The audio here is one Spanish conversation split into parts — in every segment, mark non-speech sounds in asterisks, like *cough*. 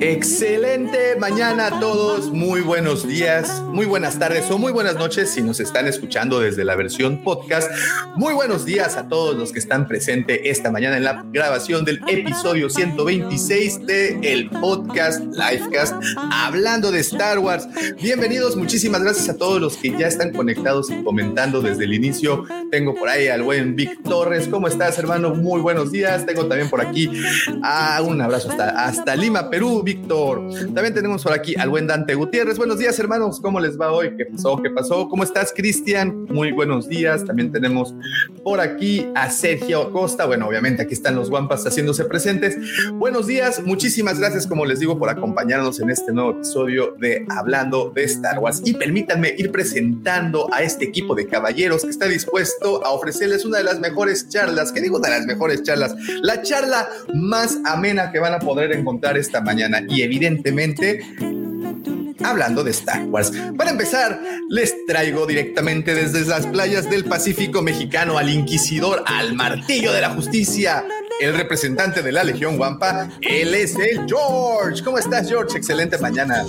Excelente mañana a todos, muy buenos días, muy buenas tardes o muy buenas noches si nos están escuchando desde la versión podcast. Muy buenos días a todos los que están presentes esta mañana en la grabación del episodio 126 de el podcast Livecast hablando de Star Wars. Bienvenidos, muchísimas gracias a todos los que ya están conectados y comentando desde el inicio. Tengo por ahí al buen Vic Torres, ¿cómo estás hermano? Muy buenos días. Tengo también por aquí a un abrazo hasta, hasta Lima, Perú. Víctor. También tenemos por aquí al buen Dante Gutiérrez. Buenos días, hermanos. ¿Cómo les va hoy? ¿Qué pasó? ¿Qué pasó? ¿Cómo estás, Cristian? Muy buenos días. También tenemos por aquí a Sergio Costa. Bueno, obviamente aquí están los guampas haciéndose presentes. Buenos días. Muchísimas gracias, como les digo, por acompañarnos en este nuevo episodio de Hablando de Star Wars. Y permítanme ir presentando a este equipo de caballeros que está dispuesto a ofrecerles una de las mejores charlas. ¿Qué digo de las mejores charlas? La charla más amena que van a poder encontrar esta mañana y evidentemente hablando de Star Wars. Para empezar, les traigo directamente desde las playas del Pacífico mexicano al inquisidor, al martillo de la justicia, el representante de la Legión Wampa, él es el George. ¿Cómo estás, George? Excelente mañana.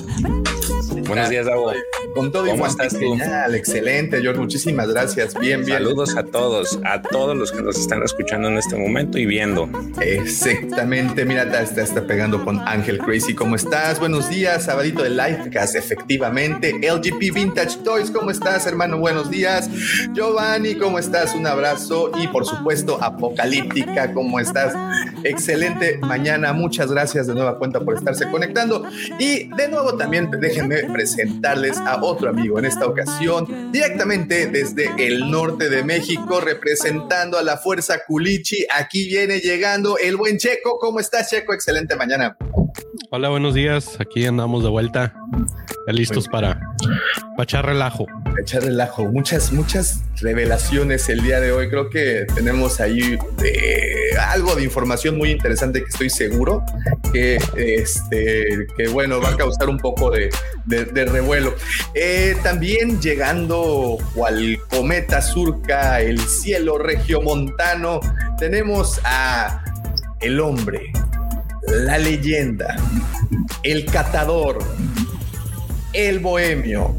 Buenos días, Davo. Con todo ¿Cómo estás tú? Genial, excelente, George. Muchísimas gracias. Bien, bien. Saludos a todos, a todos los que nos están escuchando en este momento y viendo. Exactamente, mira, está, está pegando con Ángel Crazy. ¿Cómo estás? Buenos días, sabadito de Livecast, efectivamente. LGP Vintage Toys, ¿cómo estás, hermano? Buenos días. Giovanni, ¿cómo estás? Un abrazo. Y por supuesto, Apocalíptica, ¿cómo estás? Excelente mañana. Muchas gracias de nueva cuenta por estarse conectando. Y de nuevo también déjenme presentarles a otro amigo en esta ocasión, directamente desde el norte de México, representando a la Fuerza Culichi. Aquí viene llegando el buen Checo. ¿Cómo estás, Checo? Excelente mañana. Hola, buenos días. Aquí andamos de vuelta, ya listos para, para echar relajo. Echar relajo. Muchas, muchas revelaciones el día de hoy. Creo que tenemos ahí eh, algo de información muy interesante que estoy seguro que, este, que bueno, va a causar un poco de, de- de revuelo. Eh, también llegando cual cometa surca el cielo regiomontano, tenemos a el hombre, la leyenda, el catador, el bohemio.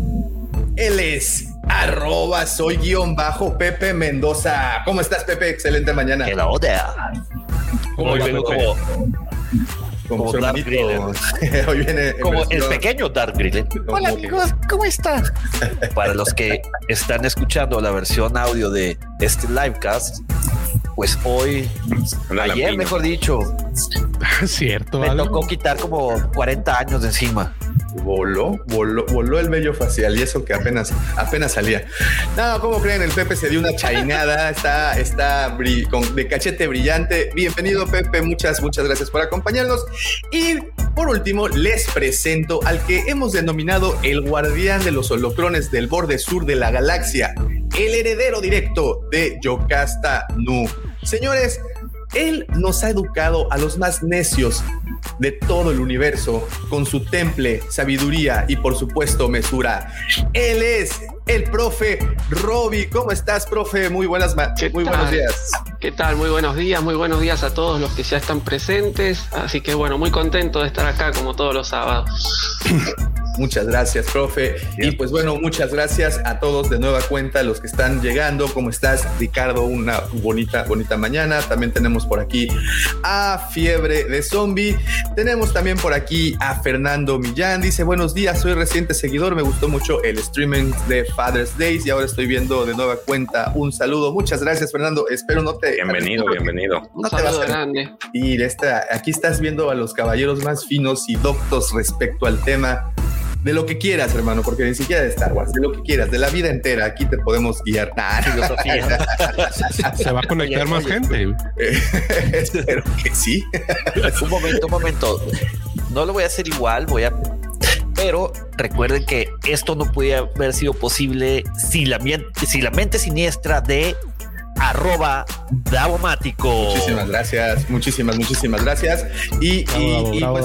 Él es arroba soy guion bajo Pepe Mendoza. ¿Cómo estás, Pepe? Excelente mañana. Hello there. Como como su Darth. *laughs* Hoy viene como el pequeño Dark Grillen. Hola, amigos, ¿cómo están? *laughs* Para los que están escuchando la versión audio de este livecast, pues hoy, ayer mejor dicho, *laughs* Cierto, me algo. tocó quitar como 40 años de encima. Voló, voló, voló el vello facial y eso que apenas, apenas salía. No, ¿cómo creen? El Pepe se dio una chainada, *laughs* está, está con, de cachete brillante. Bienvenido, Pepe, muchas, muchas gracias por acompañarnos. Y por último, les presento al que hemos denominado el guardián de los holocrones del borde sur de la galaxia, el heredero directo de Yocasta Nu. Señores, él nos ha educado a los más necios de todo el universo con su temple, sabiduría y por supuesto mesura. Él es el profe Roby. ¿Cómo estás, profe? Muy buenas, ma- ¿Qué muy tal? buenos días. ¿Qué tal? Muy buenos días, muy buenos días a todos los que ya están presentes. Así que bueno, muy contento de estar acá como todos los sábados. *coughs* Muchas gracias, profe. Y pues bueno, muchas gracias a todos de nueva cuenta, los que están llegando. ¿Cómo estás, Ricardo? Una bonita, bonita mañana. También tenemos por aquí a Fiebre de Zombie. Tenemos también por aquí a Fernando Millán. Dice, buenos días, soy reciente seguidor. Me gustó mucho el streaming de Father's Days y ahora estoy viendo de nueva cuenta. Un saludo. Muchas gracias, Fernando. Espero no te... Bienvenido, bienvenido. No te vas a... grande. Y esta, aquí estás viendo a los caballeros más finos y doctos respecto al tema de lo que quieras, hermano, porque ni siquiera de Star Wars, de lo que quieras, de la vida entera, aquí te podemos guiar. *laughs* Nah, filosofía. se, va a conectar más gente. *laughs* Espero que sí. un momento, un momento. No lo voy a hacer igual, voy a pero recuerden que esto no podía haber sido posible si la, si la mente siniestra de arroba Davomático. Muchísimas gracias, muchísimas, muchísimas gracias. Y, pues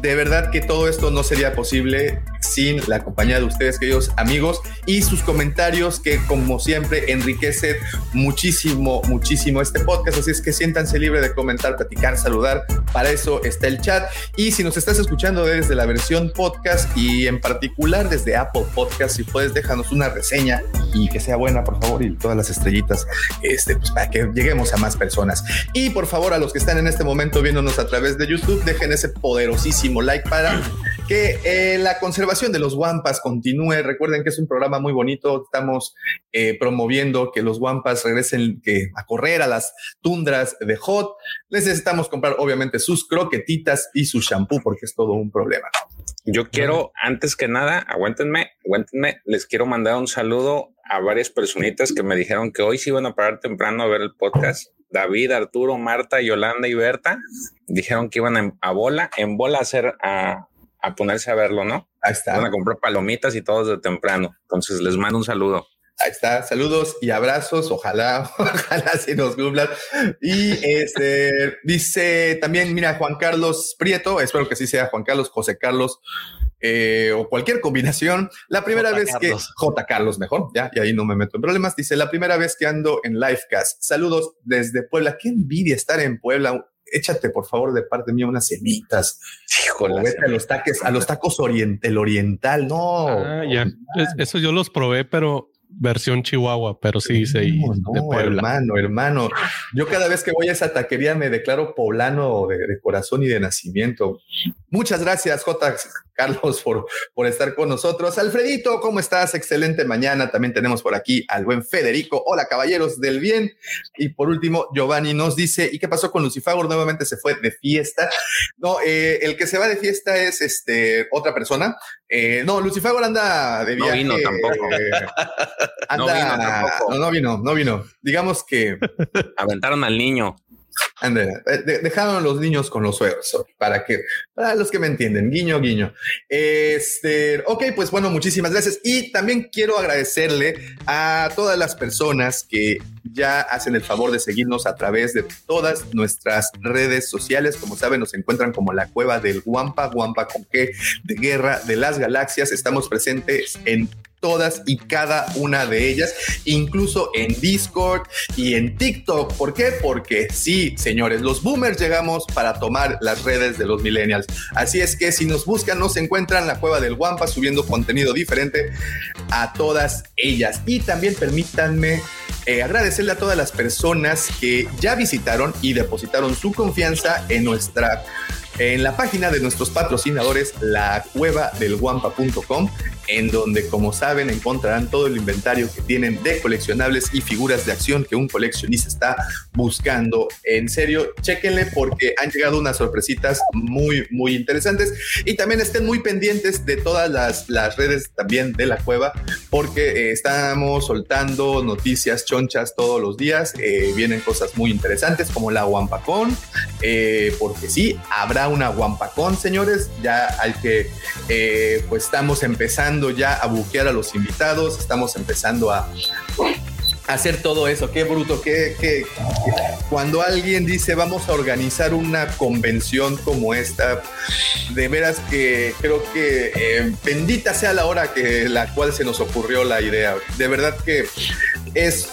de verdad que todo esto no sería posible sin la compañía de ustedes, queridos amigos, y sus comentarios que como siempre enriquecen muchísimo, muchísimo este podcast. Así es que siéntanse libre de comentar, platicar, saludar. Para eso está el chat. Y si nos estás escuchando desde la versión podcast y en particular desde Apple Podcast, si puedes déjanos una reseña y que sea buena, por favor, y todas las estrellitas este, pues para que lleguemos a más personas. Y por favor, a los que están en este momento viéndonos a través de YouTube, dejen ese poderosísimo like para que eh, la conservación de los Wampas continúe. Recuerden que es un programa muy bonito. Estamos eh, promoviendo que los Wampas regresen que, a correr a las tundras de Hot. Necesitamos comprar, obviamente, sus croquetitas y su shampoo porque es todo un problema. Yo quiero, antes que nada, aguántenme, aguántenme, les quiero mandar un saludo a varias personitas que me dijeron que hoy sí iban a parar temprano a ver el podcast. David, Arturo, Marta, Yolanda y Berta dijeron que iban a, bola, en bola a hacer a, a, ponerse a verlo, ¿no? Ahí está. Van a comprar palomitas y todos de temprano. Entonces les mando un saludo. Ahí está, saludos y abrazos, ojalá, *laughs* ojalá se nos cumplan. Y este dice también, mira, Juan Carlos Prieto, espero que sí sea Juan Carlos, José Carlos eh, o cualquier combinación. La primera vez que J. Carlos, mejor, ya, y ahí no me meto en problemas. Dice la primera vez que ando en Livecast. Saludos desde Puebla. Qué envidia estar en Puebla. Échate, por favor, de parte mía unas semitas. Híjole, vete a los taques, a los tacos oriental, oriental. No, ah, ya. eso yo los probé, pero versión Chihuahua, pero sí, sí. No, hermano, hermano. Yo cada vez que voy a esa taquería me declaro poblano de, de corazón y de nacimiento. Muchas gracias, J. Carlos, por, por estar con nosotros. Alfredito, ¿cómo estás? Excelente mañana. También tenemos por aquí al buen Federico. Hola, caballeros del bien. Y por último, Giovanni nos dice, ¿y qué pasó con Lucifago? Nuevamente se fue de fiesta. No, eh, el que se va de fiesta es este otra persona. Eh, no, Lucifago anda de viaje. No vino tampoco. Eh, *laughs* no vino tampoco. No, no vino, no vino. Digamos que... *laughs* Aventaron al niño. Eh, dejaron los niños con los suegros, para que, para los que me entienden, guiño, guiño. Este, ok, pues bueno, muchísimas gracias. Y también quiero agradecerle a todas las personas que ya hacen el favor de seguirnos a través de todas nuestras redes sociales. Como saben, nos encuentran como la cueva del Guampa, Guampa con qué, de Guerra de las Galaxias. Estamos presentes en todas y cada una de ellas, incluso en Discord y en TikTok. ¿Por qué? Porque sí, señores, los boomers llegamos para tomar las redes de los millennials. Así es que si nos buscan, nos encuentran la cueva del Wampa subiendo contenido diferente a todas ellas. Y también permítanme eh, agradecerle a todas las personas que ya visitaron y depositaron su confianza en nuestra en la página de nuestros patrocinadores, la cueva del guampa.com, en donde, como saben, encontrarán todo el inventario que tienen de coleccionables y figuras de acción que un coleccionista está buscando. En serio, chéquenle porque han llegado unas sorpresitas muy, muy interesantes y también estén muy pendientes de todas las, las redes también de la cueva porque eh, estamos soltando noticias chonchas todos los días. Eh, vienen cosas muy interesantes como la Wampacón, eh, porque sí, habrá una Wampacón, señores. Ya hay que, eh, pues estamos empezando ya a buquear a los invitados, estamos empezando a hacer todo eso. Qué bruto, que, cuando alguien dice vamos a organizar una convención como esta, de veras que creo que eh, bendita sea la hora que la cual se nos ocurrió la idea. De verdad que es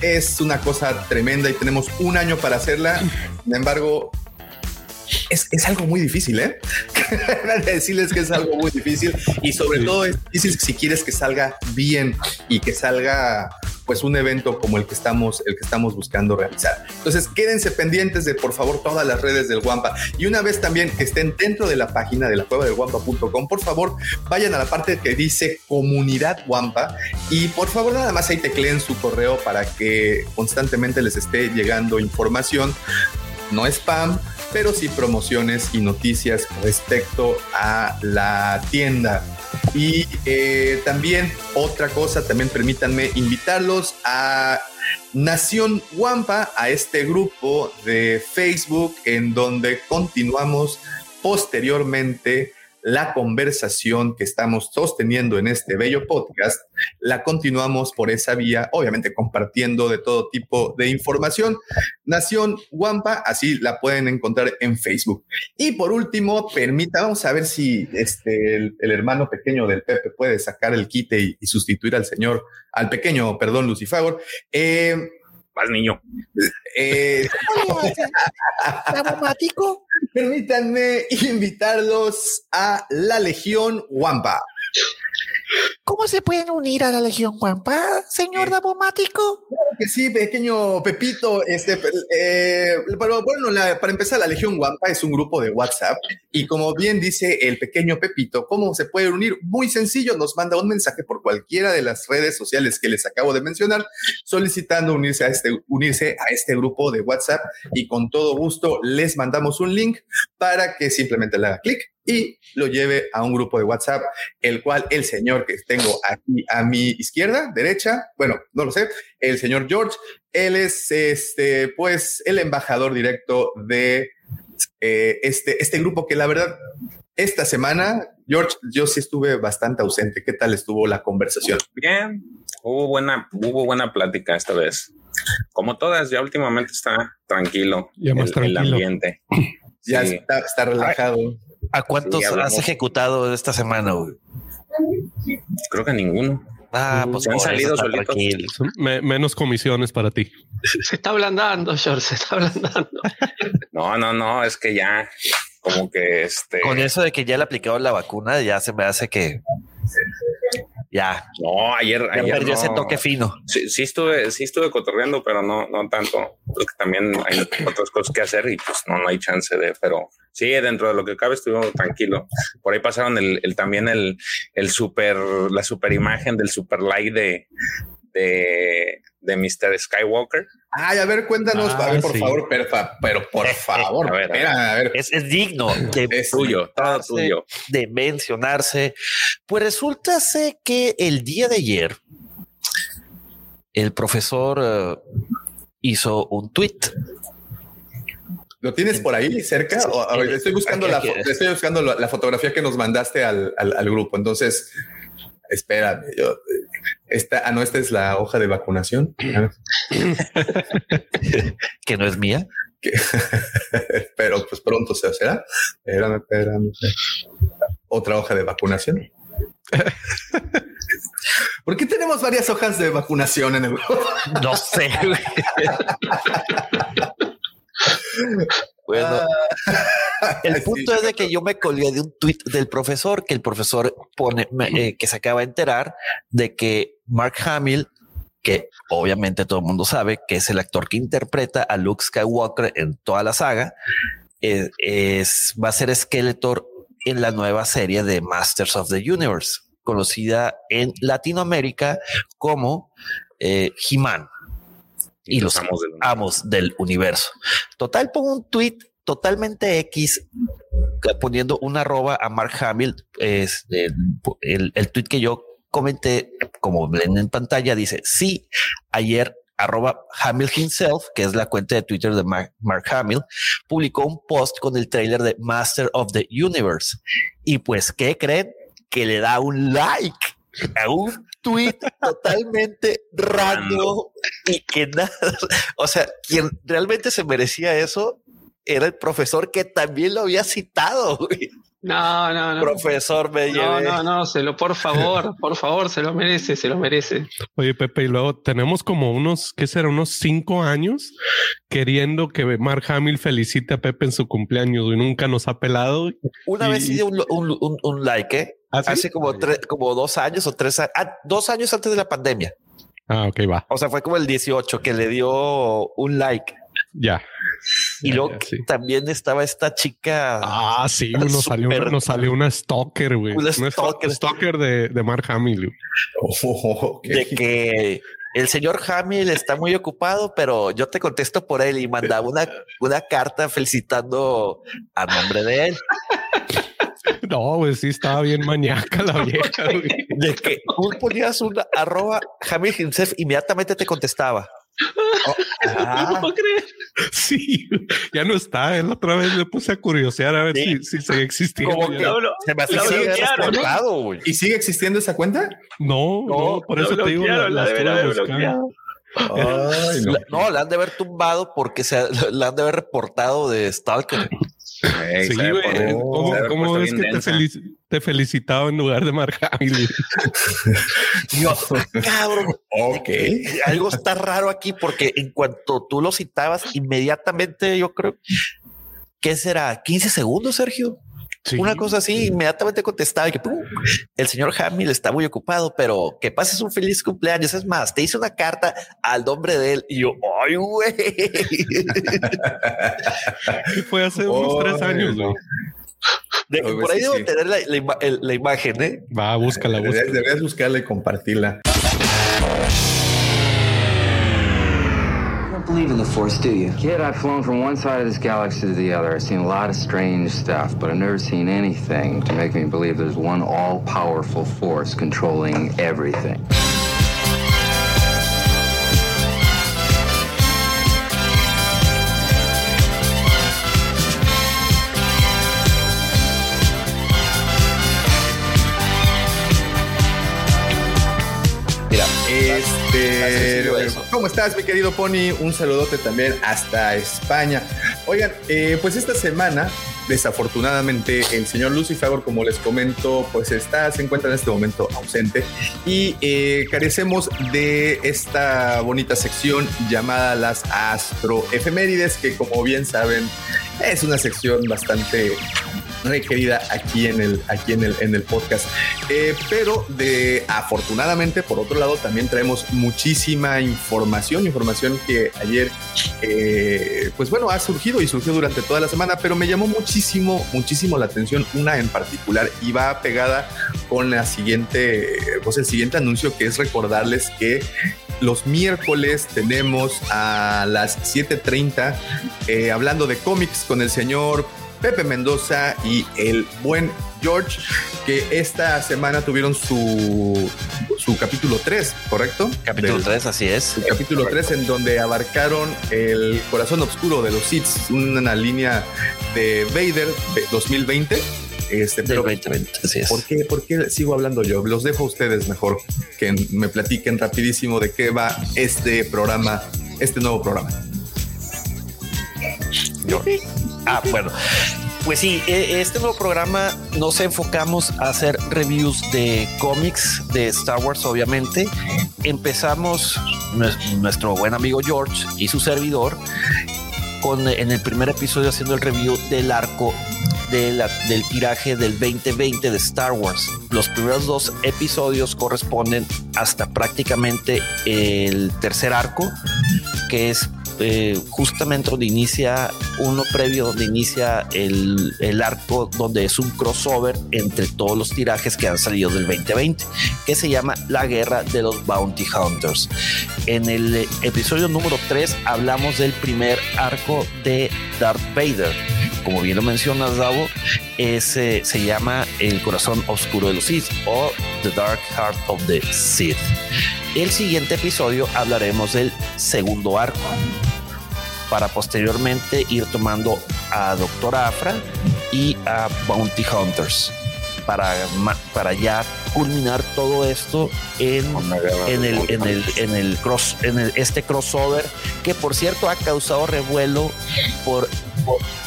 es una cosa tremenda y tenemos un año para hacerla. Sin embargo, es, algo muy difícil, ¿eh? *laughs* decirles que es algo muy difícil y sobre todo es difícil si quieres que salga bien y que salga pues un evento como el que estamos el que estamos buscando realizar. Entonces, quédense pendientes de por favor todas las redes del Wampa y una vez también que estén dentro de la página de la cueva del Wampa.com, por favor, vayan a la parte que dice comunidad Wampa y por favor nada más ahí tecleen su correo para que constantemente les esté llegando información no spam, pero sí promociones y noticias respecto a la tienda. Y eh, también otra cosa, también permítanme invitarlos a Nación Wampa, a este grupo de Facebook en donde continuamos posteriormente la conversación que estamos sosteniendo en este bello podcast, la continuamos por esa vía, obviamente compartiendo de todo tipo de información. Nación Wampa, así la pueden encontrar en Facebook. Y por último, permita, vamos a ver si este, el, hermano pequeño del Pepe puede sacar el quite y, sustituir al señor, al pequeño, perdón, Lucifagor. Eh, Más niño. Eh, Permítanme invitarlos a la Legión Wampa. ¿Cómo se pueden unir a la Legión Wampa, señor Dabomático? que sí, pequeño Pepito. Este, eh, bueno, para empezar, la Legión Wampa es un grupo de WhatsApp y como bien dice el pequeño Pepito, ¿cómo se puede unir? Muy sencillo, nos manda un mensaje por cualquiera de las redes sociales que les acabo de mencionar, solicitando unirse a este, unirse a este grupo de WhatsApp y con todo gusto les mandamos un link para que simplemente le haga clic y lo lleve a un grupo de WhatsApp, el cual el señor que tengo aquí a mi izquierda, derecha, bueno, no lo sé, el señor George, él es este, pues, el embajador directo de eh, este, este grupo que la verdad, esta semana, George, yo sí estuve bastante ausente. ¿Qué tal estuvo la conversación? Bien, hubo buena, hubo buena plática esta vez. Como todas, ya últimamente está tranquilo, ya más el, tranquilo. el ambiente. Ya Sí. está, está relajado. ¿A cuántos Sí, has ejecutado esta semana? güey? Creo que ninguno. Ah, pues Se han salido solitos. Me- menos comisiones para ti. Se está ablandando, George, se está ablandando. *laughs* No, no, no, es que ya como que este. Con eso de que ya le aplicaron la vacuna, ya se me hace que ya, No, ayer, ya ayer perdió no. ese toque fino. Sí, sí estuve, sí estuve cotorreando, pero no, no tanto, porque también hay otras cosas que hacer y pues no, no hay chance de, pero sí, dentro de lo que cabe estuvimos tranquilo. Por ahí pasaron el, el también el, el super, la super imagen del super like de, de, de Mr. Skywalker. Ay, a ver, cuéntanos, Ah, a ver, por sí. favor, perfa, pero por favor, *laughs* A ver, a ver. espera, a ver. Es, es digno de, Es Tuyo, todo mencionarse, tuyo. de mencionarse. Pues resulta ser que el día de ayer el profesor eh, hizo un tweet. ¿Lo tienes por ahí cerca? O, ver, estoy buscando, Aquí, la, aquí. fo- estoy buscando la, la fotografía que nos mandaste al, al- al grupo. Entonces, espérame. Yo, esta, ah, no, esta es la hoja de vacunación. *clears throat* que no es mía. *laughs* Pero pues pronto se será. Espérame, espérame. Otra hoja de vacunación. *laughs* ¿Por qué tenemos varias hojas de vacunación en el grupo? No sé. *laughs* bueno, *laughs* el Sí, punto es de que yo me colgué de un tweet del profesor que el profesor pone eh, que se acaba de enterar de que Mark Hamill, que obviamente todo el mundo sabe que es el actor que interpreta a Luke Skywalker en toda la saga, es, es- va a ser Skeletor en la nueva serie de Masters of the Universe, conocida en Latinoamérica como eh, He-Man y los Amos del- amos del universo. Total, pongo un tweet totalmente X eh, poniendo una arroba a Mark Hamill. Es eh, el, el tweet que yo comenté, como ven en pantalla, dice sí. Ayer arroba Hamill himself, que es la cuenta de Twitter de Mark, Mark Hamill, publicó un post con el trailer de Master of the Universe. Y pues, ¿qué creen? Que le da un like a un tweet totalmente random y que nada, o sea, quien realmente se merecía eso era el profesor que también lo había citado. güey. No, no, no. Profesor, me No, llevé. no, no, se lo, por favor, por favor, se lo merece, se lo merece. Oye, Pepe, y luego tenemos como unos, ¿qué será? Unos cinco años queriendo que Mark Hamill felicite a Pepe en su cumpleaños y nunca nos ha pelado. Una Y- vez hice un, un- un- un like, ¿eh? ¿Ah, sí? Hace como, tres, como dos años o tres años, ah, dos años antes de la pandemia. Ah, ok, va. O sea, fue como el 18 que le dio un like. Ya. Y Ya, luego ya, sí. también estaba esta chica. Ah, sí, nos salió, una, nos salió una stalker, güey. Una Una stalker. stalker de, de Mark Hamill. Oh, ok. de que el señor Hamill está muy ocupado, pero yo te contesto por él y mandaba una, una carta felicitando a nombre de él. *laughs* No, güey, sí estaba bien maníaca la vieja, *laughs* güey. De que tú ponías una arroba Hamill himself, inmediatamente te contestaba. No *laughs* puedo creer. Sí, ya no está. Él otra vez le puse a curiosear a ver Sí. si, si seguía existiendo. Como Ya que no. lo- se me hace sigue ¿no? ¿Y sigue existiendo esa cuenta? No, no, por eso te digo, la, la la. Ay, no. La- No, la han de haber tumbado porque se la han de haber reportado de Stalker. Sí, güey. por- ¿Cómo, cómo es que te, felici- te felicitaba en lugar de Mark Hamill? *laughs* Yo, cabrón, Ok. algo está raro aquí porque en cuanto tú lo citabas, inmediatamente yo creo que será 15 segundos, Sergio. Sí. Una cosa así, inmediatamente contestaba y que pum, el señor Hamill está muy ocupado, pero que pases un feliz cumpleaños. Es más, te hice una carta al nombre de él y yo, ay, güey. *laughs* Fue hace unos Oh, tres años, güey. De- por ahí sí, debo sí. tener la, imagen, ¿eh? Va, búscala, Deberías, búscala. deberías buscarla y compartirla. Believe in the Force, do you? Kid, I've flown from one side of this galaxy to the other. I've seen a lot of strange stuff, but I've never seen anything to make me believe there's one all powerful force controlling everything. Este. ¿Cómo estás, mi querido Pony? Un saludote también hasta España. Oigan, eh, pues esta semana, desafortunadamente, el señor Lucifer, como les comento, pues está, se encuentra en este momento ausente y eh, carecemos de esta bonita sección llamada las astroefemérides, que como bien saben, es una sección bastante requerida aquí en el, aquí en el, en el podcast. Eh, pero de afortunadamente, por otro lado, también traemos muchísima información, información que ayer, eh, pues bueno, ha surgido y surgió durante toda la semana, pero me llamó muchísimo, muchísimo la atención una en particular y va pegada con la siguiente, pues el siguiente anuncio que es recordarles que los miércoles tenemos a las 7:30 eh, hablando de cómics con el señor Pepe Mendoza y el buen George, que esta semana tuvieron su, su capítulo 3, ¿correcto? capítulo Del- 3, así es. su capítulo 3 en donde abarcaron el corazón oscuro de los Sith, una línea de Vader de 2020. Este, pero 2020, así es. ¿Por qué, ¿Por qué sigo hablando yo? Los dejo a ustedes mejor que me platiquen rapidísimo de qué va este programa, este nuevo programa. Ah, bueno. Pues sí, e- este nuevo programa nos enfocamos a hacer reviews de cómics de Star Wars, obviamente. Empezamos nues- nuestro buen amigo George y su servidor con en el primer episodio haciendo el review del arco del tiraje del 2020 de Star Wars. Los primeros dos episodios corresponden hasta prácticamente el tercer arco, que es eh, justamente donde inicia uno previo, donde inicia el, el arco, donde es un crossover entre todos los tirajes que han salido del 2020, que se llama La Guerra de los Bounty Hunters. En el episodio número 3 hablamos del primer arco de Darth Vader. Como bien lo mencionas, Davo, ese se llama El Corazón Oscuro de los Sith o The Dark Heart of the Sith. El siguiente episodio hablaremos del segundo arco para posteriormente ir tomando a Doctor Afra y a Bounty Hunters para, para ya culminar todo esto en, en el, en el, en el cross, en el- este crossover que por cierto ha causado revuelo por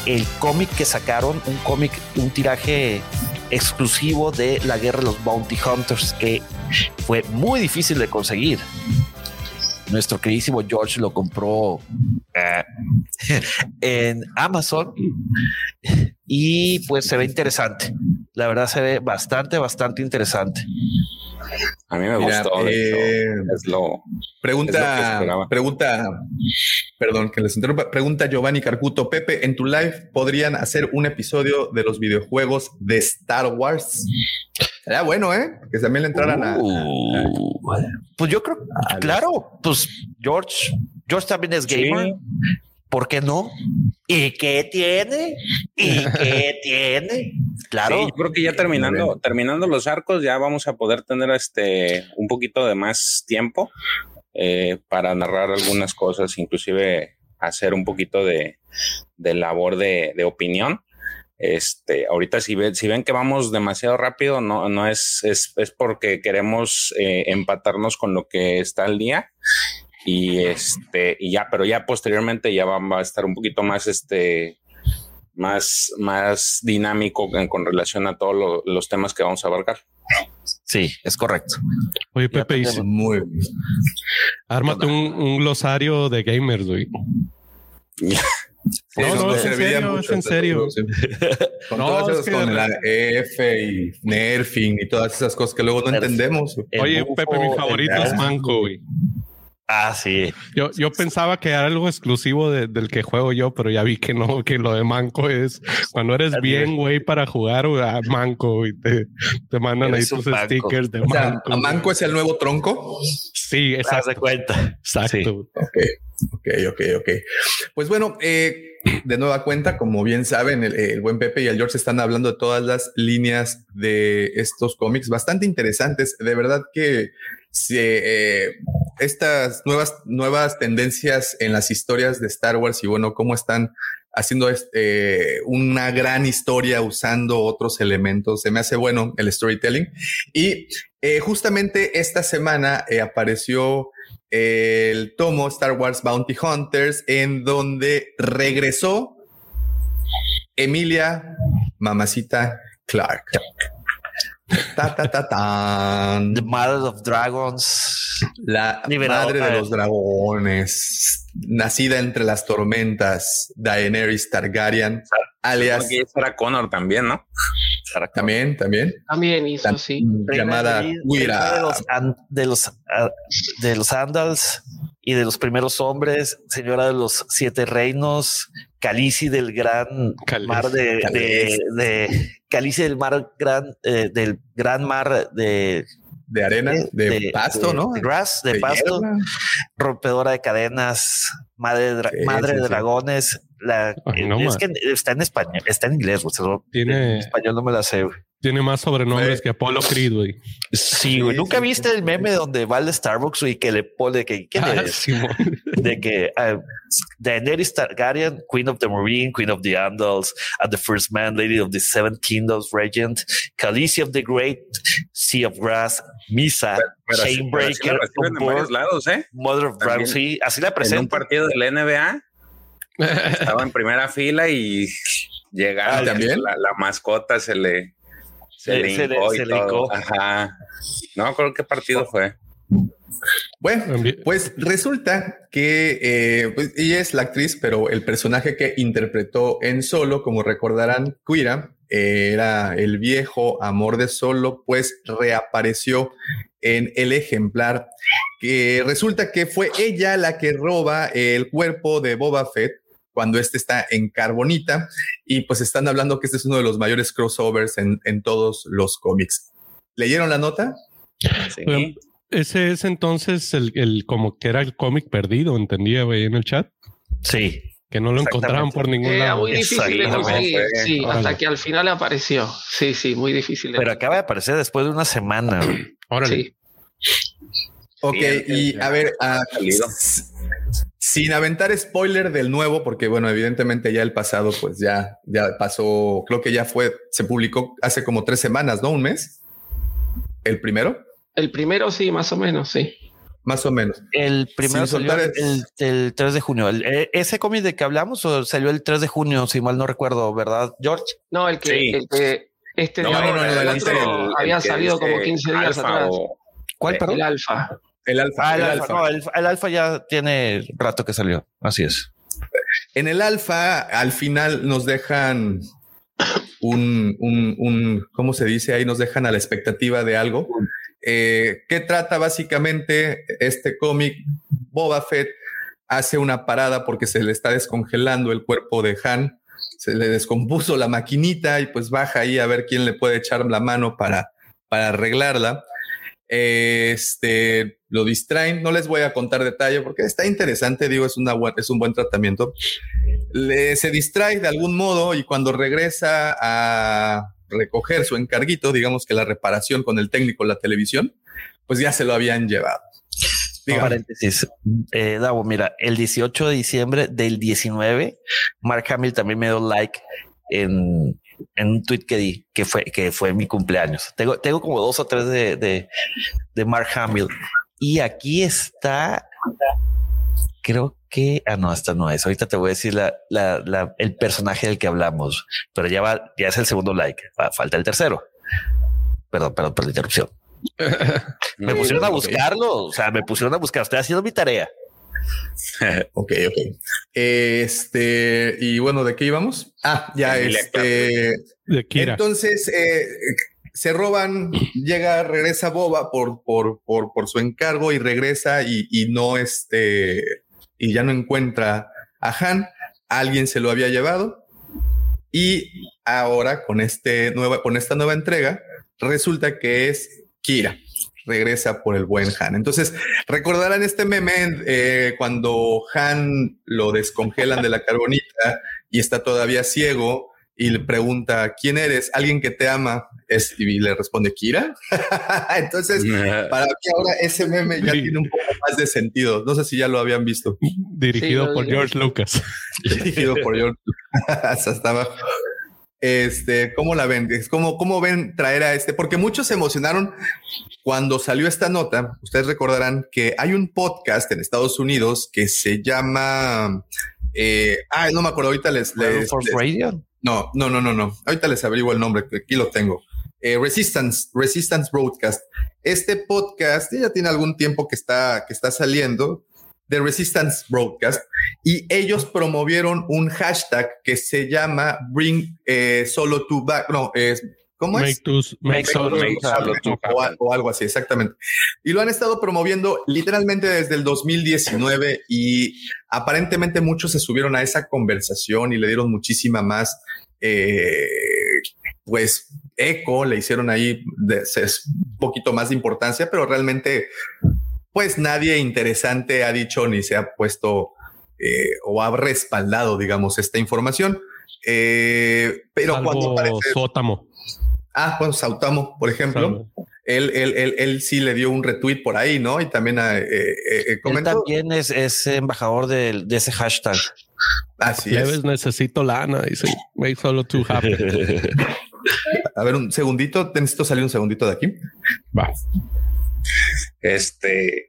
el cómic que sacaron, un cómic, un tiraje exclusivo de la guerra de los Bounty Hunters, que fue muy difícil de conseguir. Nuestro queridísimo George lo compró *laughs* en Amazon y pues se ve interesante. La verdad se ve bastante, bastante interesante. A mí me Mira, gustó. eh, es lo. Pregunta, Es lo que esperaba. pregunta, perdón que les interrumpa. Pregunta Giovanni Carcuto. Pepe, en tu live podrían hacer un episodio de los videojuegos de Star Wars. Sería bueno, ¿eh? Que también le entraran a, Uh, pues yo creo, a- a- claro, pues George, George también es Sí. ¿Por qué no? ¿Y qué tiene? ¿Y qué *laughs* tiene? Claro. Sí, yo creo que ya terminando, terminando los arcos, ya vamos a poder tener este un poquito de más tiempo eh, para narrar algunas cosas, inclusive hacer un poquito de, de labor de, de opinión. Este, ahorita si ven, si ven que vamos demasiado rápido, no, no es, es, es porque queremos eh, empatarnos con lo que está al día. Y este, y ya, pero ya posteriormente ya va, va a estar un poquito más este más, más dinámico en- con relación a todos lo- los temas que vamos a abarcar. Sí, es correcto. Oye, Pepe, y si- Muy bien. ármate un, un glosario de gamers, güey. Sí, No, no, es en serio, mucho, es en serio. Con No, todas es que con la F y nerfing y todas esas cosas que luego no entendemos. Oye, Pepe, mi favorito es. Manco, güey. Ah, sí. Yo, yo pensaba que era algo exclusivo de- del que juego yo, pero ya vi que no, que lo de Manco es cuando eres bien, güey, para jugar a Manco y te, te mandan ahí tus manco. stickers de O sea, Manco. ¿a Manco es el nuevo tronco? Sí, Haz de exacto. cuenta. Exacto. Ok, ok, ok, ok. Pues bueno, eh, *laughs* de nueva cuenta, como bien saben, el, buen Pepe y el George están hablando de todas las líneas de estos cómics bastante interesantes. De verdad que se, eh, estas nuevas, nuevas tendencias en las historias de Star Wars y bueno, cómo están haciendo este, una gran historia usando otros elementos. Se me hace bueno el storytelling. Y eh, justamente esta semana eh, apareció el tomo Star Wars Bounty Hunters, en donde regresó Emilia Mamacita Clark. Ta, ta, ta, tan. The Mother of Dragons. La madre de los dragones, nacida entre las tormentas, Daenerys Targaryen, alias era Connor también, ¿no? también, también, También hizo, tam- sí. llamada Reina de- los, de los, ah, de los Andals y de los primeros hombres, señora de los siete reinos, Calici del gran mar de, de, Khaleesi. de Calici del mar gran eh, del gran mar de de arena, de, pasto, de- ¿no? de grass, de, De pasto, hierba. rompedora de cadenas, madre de, dra- Sí, madre sí, de sí. dragones. La, Ay, no, es man. que está en español, está en inglés, solo- Tiene- en español no me la sé. güey. Tiene más sobrenombres Güey. que Apollo Creed, güey. Sí, güey. Nunca viste el meme donde va al Starbucks y que le pone que, ¿quién Ah, de que uh, Daenerys Targaryen, Queen of the Marine, Queen of the Andals, and the First Man, Lady of the Seven Kingdoms, Regent, Khaleesi of the Great, Sea of Grass, Misa, Chainbreaker, ¿eh? Mother of. Dragons. Sí, así la En un presenta. partido de la NBA *laughs* estaba en primera fila y llegaron Ah, ¿también? La, la mascota se le se, Se- le se le- hincó y se le todo. hincó. Ajá. No creo qué partido fue. Bueno, pues resulta que eh, pues, ella es la actriz, pero el personaje que interpretó en Solo, como recordarán, Quira, eh, era el viejo amor de Solo, pues reapareció en el ejemplar que resulta que fue ella la que roba el cuerpo de Boba Fett cuando este está en Carbonita y pues están hablando que este es uno de los mayores crossovers en, en todos los cómics. ¿Leyeron la nota? Sí. Oigan, Ese es entonces el, el como que era el cómic perdido, entendía, güey, en el chat. Sí. Que no lo encontraban por ningún Era lado. muy difícil de conseguir. Sí, hasta que al final apareció. Sí, sí, muy difícil de Pero acaba de aparecer después de una semana. Órale. Sí. Ok, y a ver, ah, sin aventar spoiler del nuevo, porque bueno, evidentemente ya el pasado, pues ya, ya pasó, creo que ya fue, se publicó hace como tres semanas, ¿no? Un mes. El primero. El primero sí, más o menos, sí. más o menos. El primero Sin salió el, el 3 de junio. El- eh, ese cómic de que hablamos o salió el 3 de junio, si mal no recuerdo, ¿verdad, George? No, el que, Sí. el que este No, no, no, no, el el otro había salido como 15 días Alfa atrás. o- ¿Cuál, perdón? El alfa. El alfa. Ah, el, el alfa. alfa. No, el, el alfa ya tiene rato que salió. Así es. En el alfa, al final nos dejan un, un, un, ¿cómo se dice? Ahí nos dejan a la expectativa de algo. Eh, ¿Qué trata básicamente este cómic? Boba Fett hace una parada porque se le está descongelando el cuerpo de Han. Se le descompuso la maquinita y pues baja ahí a ver quién le puede echar la mano para, para arreglarla. Este lo distraen. No les voy a contar detalle porque está interesante. Digo, es, una, es un buen tratamiento. Le, se distrae de algún modo y cuando regresa a recoger su encarguito, digamos que la reparación con el técnico la televisión, pues ya se lo habían llevado. Dígame. Paréntesis. Eh, Davo, mira, el 18 de diciembre del 19, Mark Hamill también me dio like en, en un tweet que di, que fue, que fue mi cumpleaños. Tengo, tengo como dos o tres de, de, de Mark Hamill. Y aquí está, creo que, ah, no, esta no es. Ahorita te voy a decir la, la, la- el personaje del que hablamos, pero ya va, ya es el segundo like. Fa- Falta el tercero. Perdón, perdón por la interrupción. *laughs* Me pusieron a buscarlo, o sea, me pusieron a buscar. Estoy haciendo mi tarea. *laughs* Ok, ok. Este, y bueno, ¿de qué íbamos? Ah, ya este. De Kira. Entonces eh, se roban, llega, regresa Boba por, por, por, por su encargo y regresa y, y no este, y ya no encuentra a Han. Alguien se lo había llevado y ahora con este nueva, con esta nueva entrega resulta que es Kira. Regresa por el buen Han. Entonces recordarán este meme eh, cuando Han lo descongelan de la carbonita y está todavía ciego y le pregunta quién eres, alguien que te ama, es y le responde Kira. *laughs* Entonces, para mí ahora ese meme ya Sí. tiene un poco más de sentido. No sé si ya lo habían visto. Dirigido Sí, *laughs* por. George Lucas. Dirigido por George hasta hasta abajo. Este, ¿cómo la ven? Es como, ¿Cómo ven traer a este? Porque muchos se emocionaron cuando salió esta nota. Ustedes recordarán que hay un podcast en Estados Unidos que se llama. Eh, ah, no me acuerdo. Ahorita les. les- Force les- Radio. no, no, no, no, no. Ahorita les averiguo el nombre, que aquí lo tengo. Eh, Resistance, Resistance Broadcast. Este podcast ya tiene algún tiempo que está, que está saliendo de Resistance Broadcast y ellos promovieron un hashtag que se llama Bring eh, Solo to Back. No, es ¿cómo Make, es? tus- make Make solo Make solo to o, o algo así, exactamente. Y lo han estado promoviendo literalmente desde el 2019 y aparentemente muchos se subieron a esa conversación y le dieron muchísima más, eh, pues, eco, le hicieron ahí de- es un poquito más de importancia, pero realmente, pues nadie interesante ha dicho ni se ha puesto eh, o ha respaldado, digamos, esta información. Eh, pero Salvo cuando parece... Sótamo. Ah, bueno, Sautamo, por ejemplo, él, él, él, él sí le dio un retweet por ahí, ¿no? Y también eh, eh, eh, Él comentó. también es, es embajador de, ese hashtag. Así es. Leves necesito lana. Dice, make solo to happen. *laughs* A ver, un segundito, necesito salir un segundito de aquí. Va. Este,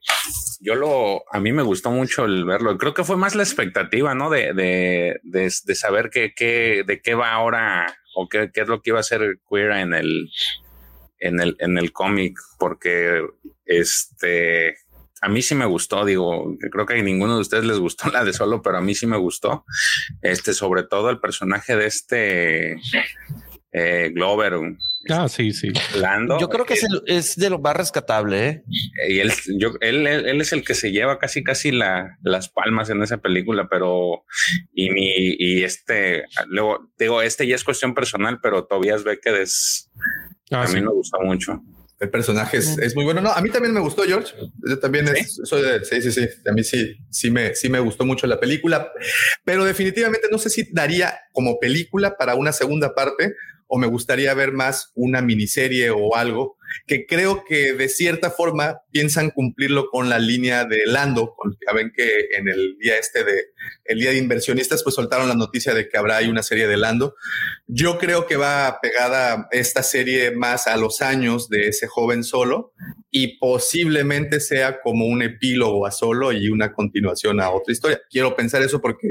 yo lo, a mí me gustó mucho el verlo. Creo que fue más la expectativa, ¿no? De, de, de, de saber qué, qué, de qué va ahora o qué, qué es lo que iba a ser queer en el, en el, en el cómic, porque este, a mí sí me gustó. Digo, creo que a ninguno de ustedes les gustó *laughs* la de solo, pero a mí sí me gustó. Este, sobre todo el personaje de este eh, Glover, Ah, sí, sí. Lando. Yo creo que es, el- es de lo más rescatable. ¿eh? y él, yo, él, él, él es el que se lleva casi casi la, las palmas en esa película, pero y mi y este luego digo este ya es cuestión personal, pero Tobias Beckett es Ah, a sí. mí me gusta mucho. El personaje es, es muy bueno. No, a mí también me gustó, George. Yo también es- soy de, sí, sí, sí. A mí sí, sí me, sí me gustó mucho la película, pero definitivamente no sé si daría como película para una segunda parte o me gustaría ver más una miniserie o algo que creo que de cierta forma piensan cumplirlo con la línea de Lando. Con, ya ven que en el día este de el día de inversionistas, pues soltaron la noticia de que habrá ahí una serie de Lando. Yo creo que va pegada esta serie más a los años de ese joven solo y posiblemente sea como un epílogo a solo y una continuación a otra historia. Quiero pensar eso porque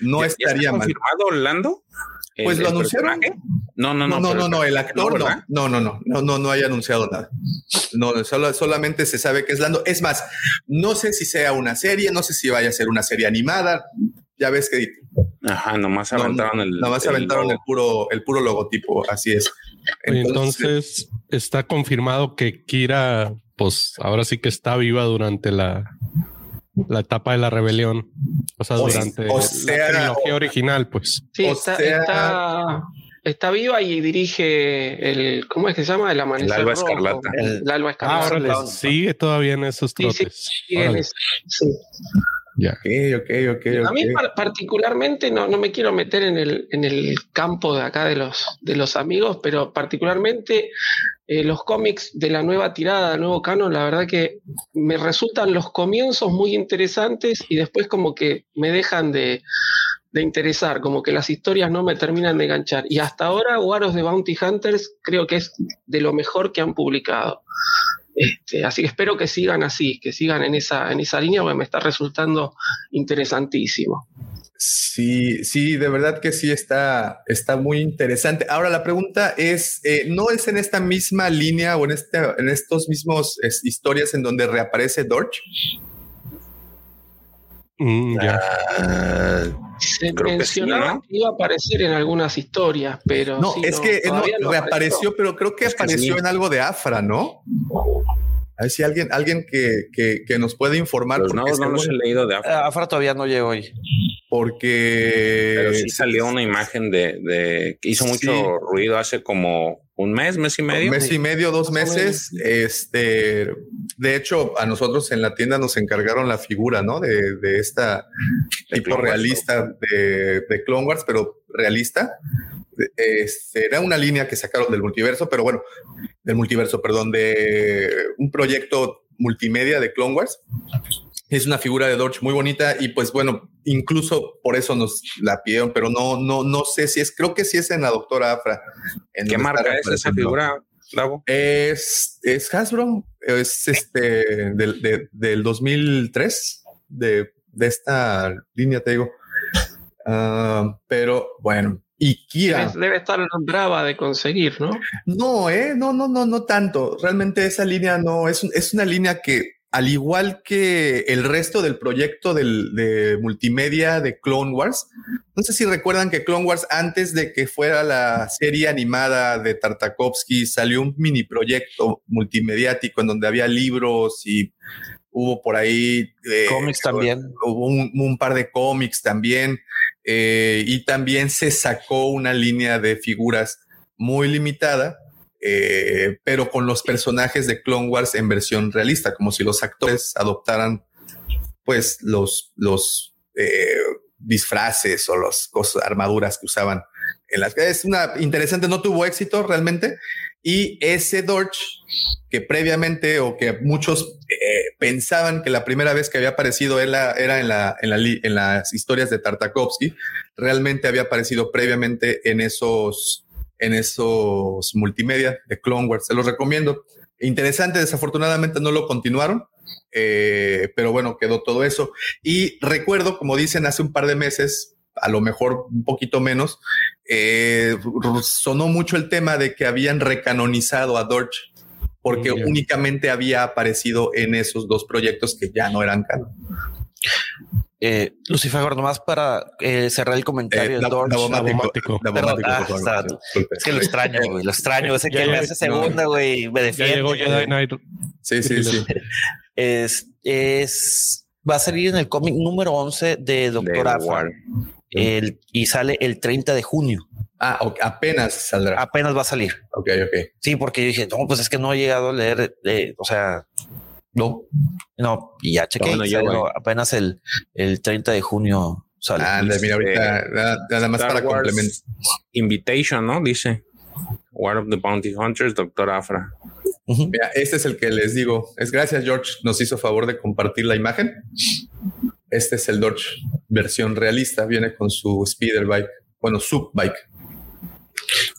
no ¿Ya- estaría está mal. confirmado Orlando? Pues ¿El- lo anunciaron. No, no, no. no, no, no, el actor no, no, no, no, no, no, no haya anunciado nada. No, solo, solamente se sabe que es Lando. Es más, no sé si sea una serie, no sé si vaya a ser una serie animada. Ya ves que Ajá, nomás No, aventaron el. nada más el aventaron el puro, el puro logotipo. Así es. Entonces, está confirmado que Kira, pues ahora sí que está viva durante la, la etapa de la rebelión. O sea, O- durante o la trilogía original, pues. Sí, O está, sea- está, está viva y dirige el. ¿Cómo es que se llama? El amanecer. Alba rojo. Escarlata. El, el alba Ah, escarlata. órale, sigue todavía en esos Sí, sí, trotes. sigue en Órale, ese- sí. Ya. Ok, ok, ok. A mí particularmente no, no me quiero meter en el, en el campo de acá de los, de los amigos, pero particularmente eh, los cómics de la nueva tirada, del nuevo canon, la verdad que me resultan los comienzos muy interesantes y después como que me dejan de, de interesar, como que las historias no me terminan de enganchar. Y hasta ahora War of the Bounty Hunters creo que es de lo mejor que han publicado. Este, así que espero que sigan así, que sigan en esa, en esa línea, porque me está resultando interesantísimo. Sí, sí, de verdad que sí está, está muy interesante. Ahora la pregunta es, eh, ¿no es en esta misma línea o en, este, en estos mismos es, historias en donde reaparece Dorch? Mm, ya. Ah, Se Creo que sí, mencionaba ¿no? que iba a aparecer en algunas historias, pero No, sí, es que no, no reapareció, pero creo que Es que apareció sí. en algo de Afra, ¿no? A ver si alguien, alguien que, que, que nos puede informar. los porque nuevos no los he leído de Afra, Afra todavía no llegó hoy. porque pero sí salió una imagen de, de que hizo mucho Sí. ruido hace como un mes, mes y medio. Un mes y medio, dos meses. Este, de hecho, a nosotros en la tienda nos encargaron la figura, ¿no? De, de esta De tipo Clone Wars, realista de, de Clone Wars, pero realista. Este, era una línea que sacaron del multiverso, pero bueno, del multiverso, perdón, de un proyecto multimedia de Clone Wars. Es una figura de Dorch muy bonita y pues bueno, incluso por eso nos la pidieron, pero no, no, no sé si es, creo que sí es en la doctora Afra. en ¿Qué marca es esa figura, Lavo? Es, es Hasbro, es este del, de- del 2003, de, de esta línea, te digo. Ah, pero bueno, y Kira. Debe, debe estar brava de conseguir, ¿no? No, eh, no, no, no, no tanto. Realmente esa línea no es, un- es una línea que, al igual que el resto del proyecto del, de multimedia de Clone Wars, no sé si recuerdan que Clone Wars, antes de que fuera la serie animada de Tartakovsky, salió un mini proyecto multimediático en donde había libros y hubo por ahí eh, Cómics también. Hubo un, un par de cómics también. eh, y también se sacó una línea de figuras muy limitada, eh, pero con los personajes de Clone Wars en versión realista, como si los actores adoptaran pues los, los eh, disfraces o las cosas, armaduras que usaban en las es una interesante, no tuvo éxito realmente. Y ese Dorch que previamente o que muchos eh, pensaban que la primera vez que había aparecido era en, la, en, la li- en las historias de Tartakovsky, realmente había aparecido previamente en esos, en esos multimedia de Clone Wars. Se los recomiendo. Interesante, desafortunadamente no lo continuaron, eh, pero bueno, quedó todo eso. Y recuerdo, como dicen hace un par de meses, a lo mejor un poquito menos, eh, sonó mucho el tema de que habían recanonizado a Dorch porque únicamente había aparecido en esos dos proyectos que ya no eran canon. Eh, Lucifer, nomás para eh, cerrar el comentario Eh, Dorch. Perdón, ah, por está-. Es que lo extraño, güey. Lo extraño. Ese *laughs* que me llegó- hace segunda, güey. Me Ya defiende. Sí, sí, sí. *laughs* Es, es, va a salir en el cómic número 11 de Doctor Afra. El, y sale el 30 de junio. Ah, ok, apenas saldrá. Apenas va a salir. Ok, ok. Sí, porque yo dije, no, pues es que no he llegado a leer, eh, o sea, no, no, y ya chequé, Bueno, y ya, salió güey. apenas el, el 30 de junio sale. Anda, mira, ahorita nada, nada más Star para complementar. Invitation, ¿no? Dice. War of the Bounty Hunters, Doctor Afra. Mira, este es el que les digo. Es gracias, George. Nos hizo favor de compartir la imagen. Este es el Dodge versión realista. Viene con su speeder bike. Bueno, sub bike.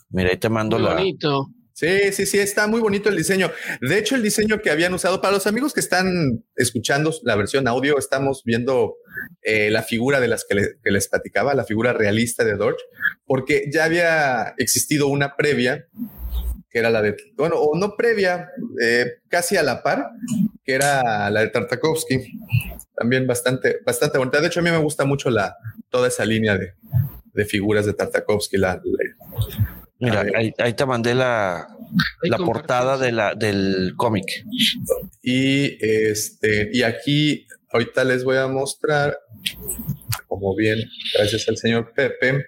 Mira, ahí te mando Muy la, bonito. Sí, sí, sí, está muy bonito el diseño. De hecho, el diseño que habían usado para los amigos que están escuchando la versión audio, estamos viendo eh, la figura de las que, le- que les platicaba, la figura realista de Dodge, porque ya había existido una previa, que era la de, bueno, o no previa, eh, casi a la par, que era la de Tartakovsky. También bastante, bastante bonita. De hecho, a mí me gusta mucho la, toda esa línea de, de figuras de Tartakovsky. La- Mira, ahí, ahí te mandé la, la portada de la, del cómic. Y este, y aquí ahorita les voy a mostrar, como bien, gracias al señor Pepe,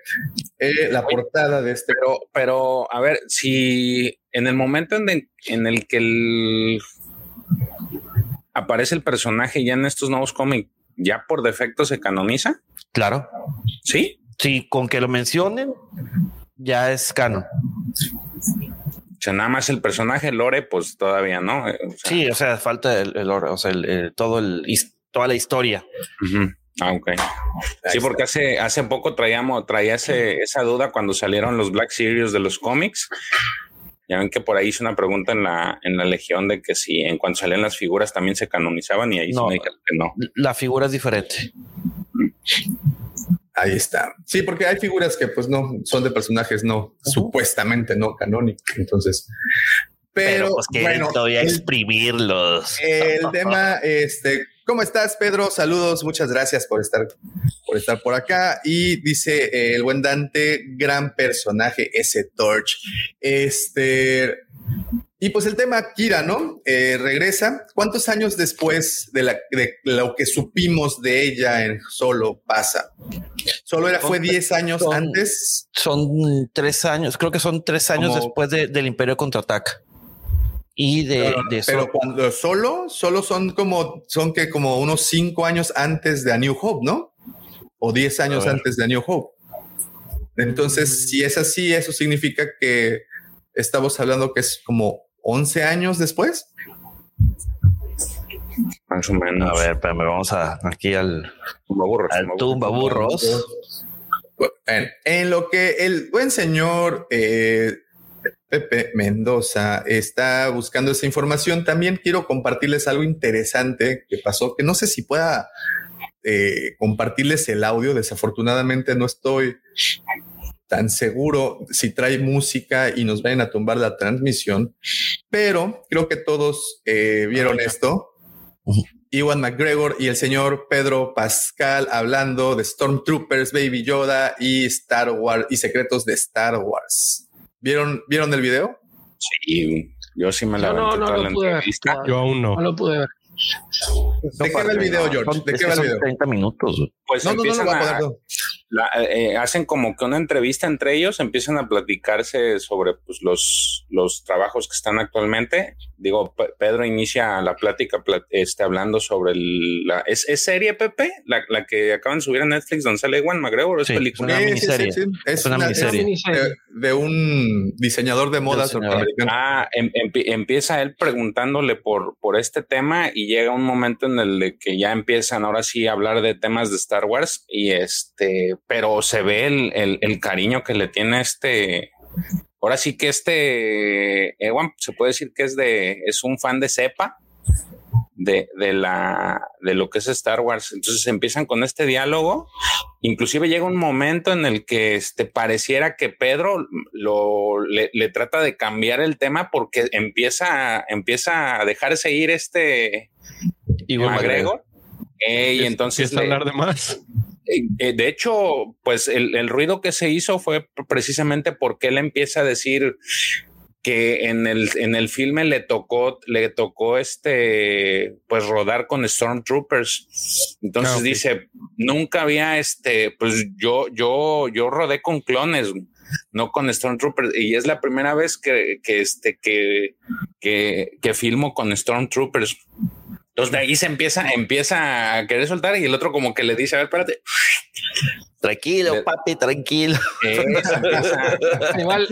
eh, la portada de este. Pero, pero, a ver, si en el momento en, el- en el que el- aparece el personaje ya en estos nuevos cómics, ya por defecto se canoniza. Claro. Sí. Sí, con que lo mencionen, ya es canon. O sea, nada más el personaje Lore, pues todavía no. Eh, o sea, Sí, o sea, falta el, el oro, o sea, el- el- todo el, toda la historia. Ujú. Ah, ok. Sí, porque hace, hace poco traíamos, traía ese, esa duda cuando salieron los Black Series de los cómics. Ya ven que por ahí hice una pregunta en la, en la Legión de que si en cuanto salían las figuras también se canonizaban y ahí No. me dijeron que no. La figura es diferente. Ahí está. Sí, porque hay figuras que pues no son de personajes no supuestamente no canónicos. Entonces, pero, pues que bueno, todavía el- exprimirlos. El *laughs* tema, este, ¿cómo estás, Pedro? Saludos, muchas gracias por estar, por estar por acá. Y dice eh, el buen Dante, gran personaje ese Torch. Este, y pues el tema Kira, ¿no? Eh, regresa. ¿Cuántos años después de, la, de lo que supimos de ella en Solo pasa? Solo era, fue Son- 10 años son- antes. Son tres años, creo que son tres años Como- después de- del Imperio contraataca. Y de, de Pero eso. cuando solo, solo son como, son que como unos cinco años antes de A New Hope, ¿no? O diez años antes de A New Hope. Entonces, si es así, eso significa que estamos hablando que es como 11 años después. Más o menos. A ver, espérame, vamos a aquí al, Tumbaburros, al tumba burros. Bueno, en lo que el buen señor eh, Pepe Mendoza está buscando esa información, también quiero compartirles algo interesante que pasó, que no sé si pueda eh, compartirles el audio. Desafortunadamente no estoy tan seguro si trae música y nos vayan a tumbar la transmisión, pero creo que todos eh, vieron esto. Iwan McGregor y el señor Pedro Pascal hablando de Stormtroopers, Baby Yoda y Star Wars y secretos de Star Wars. ¿Vieron, ¿vieron el video? Sí, yo sí me la Yo no, no toda lo la pude ver. Yo aún no. No lo pude ver. ¿De qué va el video, George? ¿De qué va el video? 30 minutos. Pues No, no, no, no lo voy a poner. La- eh, hacen como que una entrevista entre ellos, empiezan a platicarse sobre pues, los, los trabajos que están actualmente. Digo, Pe- Pedro inicia la plática este, hablando sobre el, la... ¿Es, es serie, Pepe? La, la que acaban de subir a Netflix donde sale Juan McGregor, ¿o es Sí, película? Una miniserie. sí, sí. Es, Es una una miniserie. Miniserie. de, de un diseñador de moda norteamericano. Ah, em- empi- empieza él preguntándole por, por este tema y llega un momento en el de que ya empiezan ahora sí a hablar de temas de Star Wars y este, pero se ve el, el- el cariño que le tiene este. Ahora sí que este Ewan se puede decir que es de, es un fan de cepa de, de la de lo que es Star Wars. Entonces empiezan con este diálogo. Inclusive llega un momento en el que este pareciera que Pedro lo le, le trata de cambiar el tema porque empieza, empieza a dejarse ir este Igual McGregor. Y entonces Empieza a hablar de más. Eh, de hecho, pues el, el ruido que se hizo fue precisamente porque él empieza a decir que en el, en el filme le tocó, le tocó este, pues rodar con Stormtroopers. Entonces Ah, dice, nunca había este, pues yo, yo, yo rodé con clones, no con Stormtroopers. Y es la primera vez que, que este, que, que, que filmo con Stormtroopers. Entonces de ahí se empieza, empieza a querer soltar y el otro como que le dice, a ver, espérate. Tranquilo, papi, tranquilo. Eh, Igual,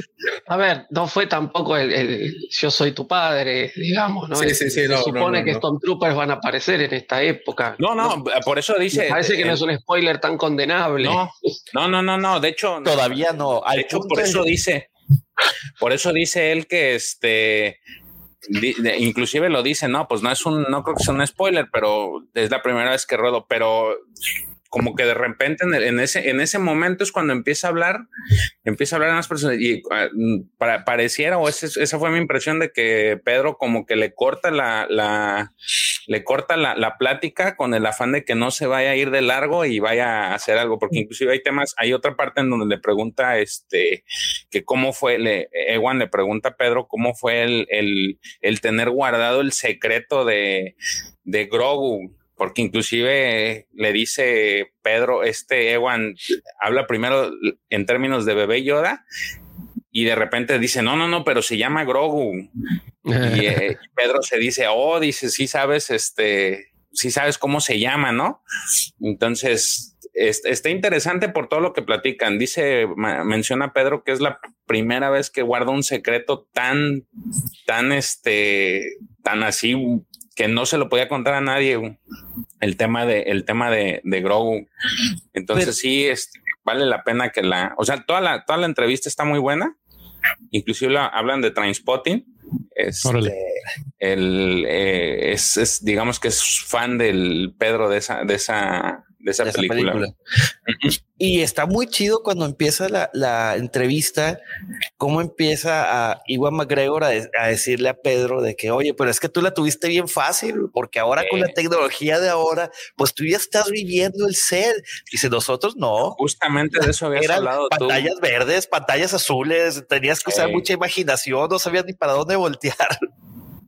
a ver, no fue tampoco el, el yo soy tu padre, digamos, ¿no? Sí, sí, sí, Se no, supone no, no, que no. Stormtroopers van a aparecer en esta época. No, no, por eso dice. Me parece que no es un spoiler tan condenable. No, no, no, no, no. De hecho. Todavía no. Al de hecho, por eso dice. Por eso dice él que este, inclusive lo dice, no, pues no es un, no creo que sea un spoiler, pero es la primera vez que ruedo, pero como que de repente en, ese, en ese momento es cuando empieza a hablar, empieza a hablar a más personas y ah, mm, para, pareciera, o ese- esa fue mi impresión de que Pedro como que le corta la, la le corta la, la plática con el afán de que no se vaya a ir de largo y vaya a hacer algo, porque inclusive hay temas, hay otra parte en donde le pregunta este que cómo fue, le, Ewan le pregunta a Pedro cómo fue el, el, el tener guardado el secreto de, de Grogu, porque inclusive le dice Pedro, este Ewan habla primero en términos de bebé Yoda y de repente dice, no, no, no, pero se llama Grogu. Y eh, *laughs* Pedro se dice, oh, dice, sí sabes, este, sí sabes cómo se llama, ¿no? Entonces, es- está interesante por todo lo que platican. Dice, menciona Pedro que es la primera vez que guarda un secreto tan, tan, este, tan así que no se lo podía contar a nadie. El tema de, el tema de, de Grogu. Entonces, Pero- sí, este, vale la pena que la, o sea, toda la, toda la entrevista está muy buena. Inclusive la- hablan de Trainspotting. Este, el, eh, es, es, digamos que es fan del Pedro de esa, de esa, de esa, de esa película. película. Y está muy chido cuando empieza la, la entrevista, cómo empieza a Iwan McGregor a, de- a decirle a Pedro de que, oye, pero es que tú la tuviste bien fácil, porque ahora con la tecnología de ahora, pues tú ya estás viviendo el set. Dice, nosotros no. Justamente de eso habías Eran hablado tú. pantallas verdes, pantallas azules, tenías que usar mucha imaginación, no sabías ni para dónde voltear.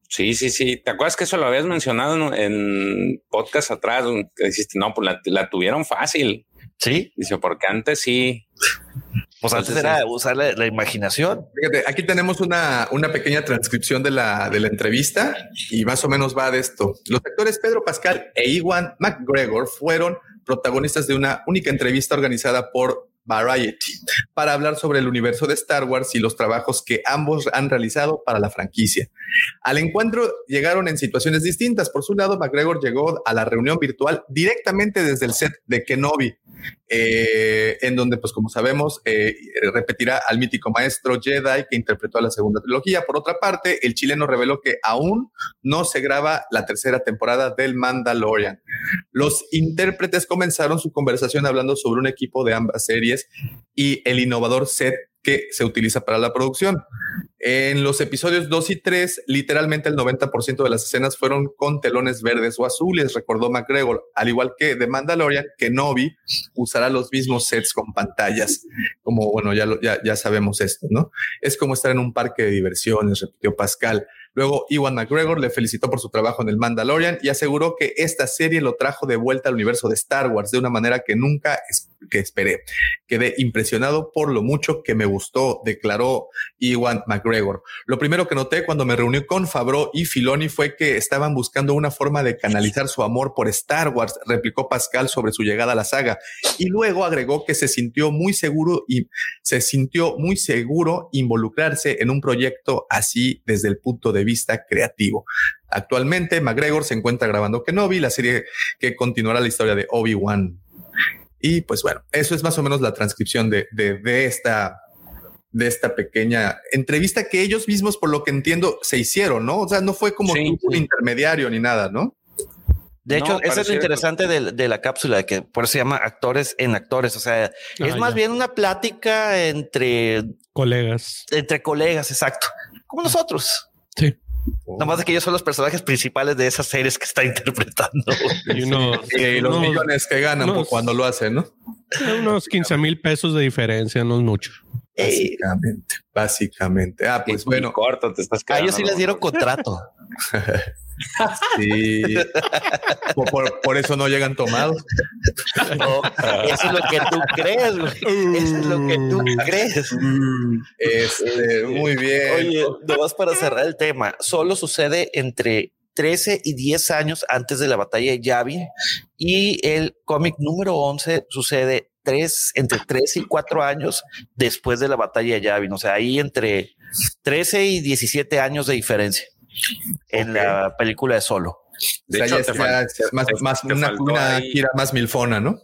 Sí, sí, sí. ¿Te acuerdas que eso lo habías mencionado en, en podcast atrás? Que dijiste, no, pues la, la tuvieron fácil. Sí. Dice, porque antes sí. *laughs* Pues antes Entonces, era usar la, la imaginación. Fíjate, aquí tenemos una, una pequeña transcripción de la, de la entrevista y más o menos va de esto. Los actores Pedro Pascal e Iwan McGregor fueron protagonistas de una única entrevista organizada por Variety para hablar sobre el universo de Star Wars y los trabajos que ambos han realizado para la franquicia. Al encuentro llegaron en situaciones distintas. Por su lado, McGregor llegó a la reunión virtual directamente desde el set de Kenobi, eh, en donde, pues como sabemos, eh, repetirá al mítico maestro Jedi que interpretó a la segunda trilogía. Por otra parte, el chileno reveló que aún no se graba la tercera temporada del Mandalorian. Los intérpretes comenzaron su conversación hablando sobre un equipo de ambas series y el innovador set que se utiliza para la producción. En los episodios 2 y 3, literalmente el 90% de las escenas fueron con telones verdes o azules, recordó McGregor, al igual que de Mandalorian, que Novi usará los mismos sets con pantallas, como bueno, ya, ya, ya sabemos esto, ¿no? Es como estar en un parque de diversiones, repitió Pascal. Luego, Iwan McGregor le felicitó por su trabajo en el Mandalorian y aseguró que esta serie lo trajo de vuelta al universo de Star Wars de una manera que nunca esperé. Quedé impresionado por lo mucho que me gustó, declaró Iwan McGregor. Lo primero que noté cuando me reuní con Favreau y Filoni fue que estaban buscando una forma de canalizar su amor por Star Wars, replicó Pascal sobre su llegada a la saga. Y luego agregó que se sintió muy seguro y se sintió muy seguro involucrarse en un proyecto así desde el punto de vista creativo. Actualmente, McGregor se encuentra grabando Kenobi, la serie que continuará la historia de Obi-Wan. Y pues bueno, eso es más o menos la transcripción de, de, de esta de esta pequeña entrevista que ellos mismos, por lo que entiendo, se hicieron, ¿no? O sea, no fue como Sí, un sí. intermediario ni nada, ¿no? De No, hecho, eso es lo interesante de, de la cápsula, que por eso se llama actores en actores. O sea, es Ah, más ya. bien una plática entre, Colegas. entre colegas, exacto. Como nosotros. Sí. Nomás de que ellos son los personajes principales de esas series que está *laughs* interpretando. Y unos, Y los unos- millones que ganan no, por cuando lo hacen, ¿no? unos 15 mil pesos de diferencia, no es mucho. Ey, Básicamente, básicamente. Ah, pues bueno, corto, te estás a quedando. ellos sí les dieron contrato. *laughs* sí. por, por- por eso no llegan tomados. No, eso es lo que tú crees, güey. Eso es lo que tú crees. Este, muy bien. Oye, nomás para cerrar el tema, solo sucede entre 13 y 10 años antes de la batalla de Yavin y el cómic número 11 sucede tres, entre 13 y 4 años después de la batalla de Yavin. O sea, ahí entre 13 y 17 años de diferencia en la película de Solo. O De sea, hecho, ya te es- más, te- más te una, una ahí- gira más milfona, ¿no?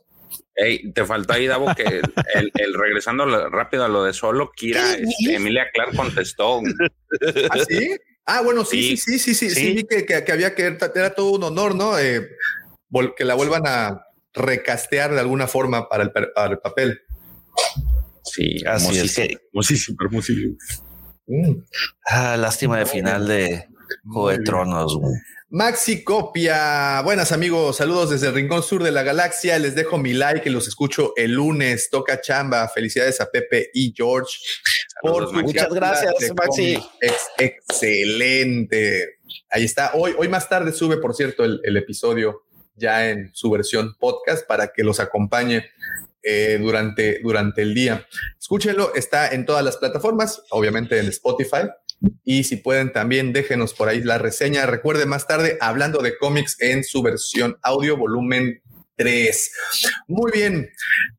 Ey, te faltó ahí, Davo, que el, el regresando rápido a lo de solo, Kira, este, Emilia Clark contestó. ¿Ah, sí? Ah, bueno, sí, sí, sí, sí, sí, sí, Sí. vi que, que- que había que, era todo un honor, ¿no? Eh, que la vuelvan a recastear de alguna forma para el, para el papel. Sí, Así es hermosísimo, que- hermosísimo, hermosísimo. Ah, lástima de final de Juego de Tronos. güey. Maxi Copia, buenas amigos, saludos desde el rincón sur de la galaxia. Les dejo mi like y los escucho el lunes. Toca chamba. Felicidades a Pepe y George por Saludos, Maxi. Muchas gracias, Maxi. Ex- excelente. Ahí está. Hoy, hoy más tarde sube, por cierto, el, el episodio ya en su versión podcast para que los acompañe eh, durante, durante el día. Escúchenlo, está en todas las plataformas, obviamente en Spotify. Y si pueden también déjenos por ahí la reseña. Recuerden más tarde hablando de cómics en su versión audio volumen 3. Muy bien.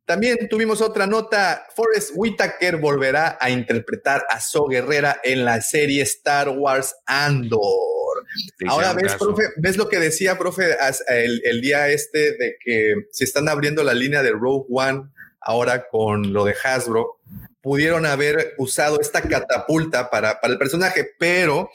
También tuvimos otra nota. Forrest Whitaker volverá a interpretar a So Guerrera en la serie Star Wars Andor. Ahora ves, caso. profe, ves lo que decía, profe, el, el día este de que se están abriendo la línea de Rogue One ahora con lo de Hasbro. Pudieron haber usado esta catapulta para, para el personaje, pero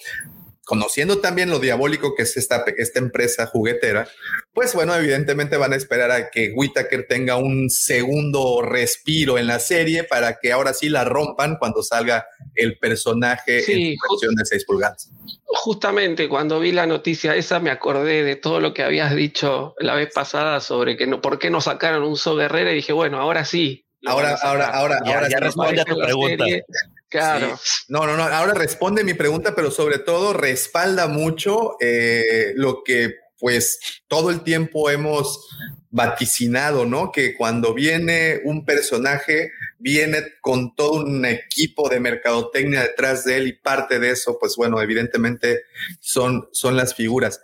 conociendo también lo diabólico que es esta, esta empresa juguetera, pues bueno, evidentemente van a esperar a que Whitaker tenga un segundo respiro en la serie para que ahora sí la rompan cuando salga el personaje Sí, en su versión de 6 pulgadas. Justamente cuando vi la noticia esa me acordé de todo lo que habías dicho la vez pasada sobre que no, por qué no sacaron un So Guerrera y dije, bueno, ahora sí. Ahora, ahora, ahora, Ya- ahora ya responde a tu pregunta. serie, Claro. Sí. No, no, no. Ahora responde mi pregunta, pero sobre todo respalda mucho eh, lo que pues todo el tiempo hemos vaticinado, ¿no? Que cuando viene un personaje, viene con todo un equipo de mercadotecnia detrás de él y parte de eso, pues bueno, evidentemente son, son las figuras.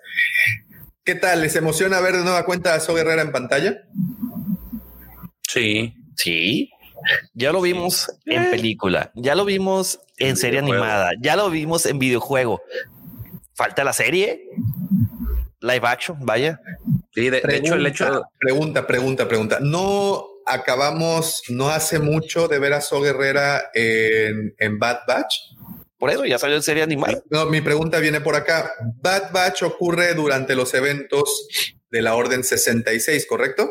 ¿Qué tal? ¿Les emociona ver de nueva cuenta a So Guerrera en pantalla? Sí. Sí. Ya lo vimos en película, ya lo vimos en serie videojuego. animada, ya lo vimos en videojuego. Falta la serie, live action, vaya. Sí, de, de hecho, el hecho. Pregunta, pregunta, pregunta. No acabamos, no hace mucho de ver a So Guerrera en, en Bad Batch. Por eso ya salió en serie animada. No, mi pregunta viene por acá. Bad Batch ocurre durante los eventos de la Orden 66, ¿correcto?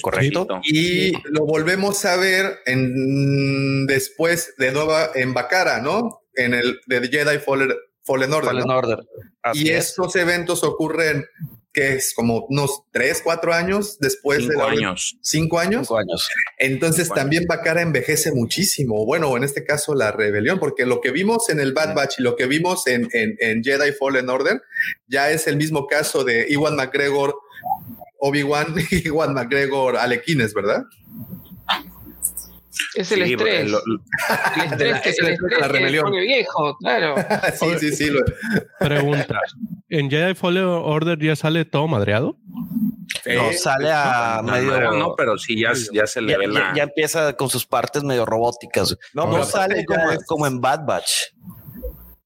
Correcto. Y lo volvemos a ver en después de nueva en Bakara, ¿no? En el de Jedi Fallen, Fallen Order. Fallen ¿no? Order. Así y es. estos eventos ocurren que es como unos tres, cuatro años después de Cinco la años. Cinco años. Cinco años. Entonces Cinco también Bakara envejece muchísimo. Bueno, en este caso la rebelión, porque lo que vimos en el Bad Batch y lo que vimos en, en, en Jedi Fallen Order ya es el mismo caso de Iwan McGregor, Obi-Wan *laughs* y Iwan McGregor Alequines, ¿verdad? Es el Sí, estrés. lo- el estrés, *laughs* es el estrés de la que rebelión. viejo, claro. *laughs* sí, sí, sí. lo- Pregunta. ¿En Jedi Fallen Order ya sale todo madreado? No, sale a No, medio. no, no, pero sí ya, ya se le ya, ve ya- la. ya empieza con sus partes medio robóticas. No, pero sale aparte ya como, es- como en Bad Batch.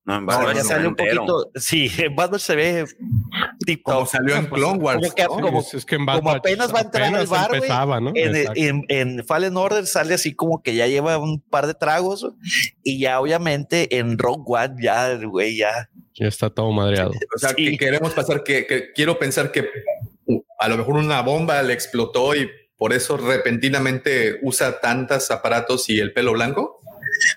No, en Batch ya sale un poquito. Sí, *laughs* en Bad Batch se ve Como salió en Clone Wars. Como que- ¿no? como- Es- que en Bad como Batch apenas va a entrar apenas al bar, empezaba, ¿no? En, en, en Fallen Order sale así como que ya lleva un par de tragos y ya obviamente en Rogue One ya, güey, ya. Ya está todo madreado. *laughs* O sea, Sí. que queremos pasar que, que quiero pensar que a lo mejor una bomba le explotó y por eso repentinamente usa tantos aparatos y el pelo blanco.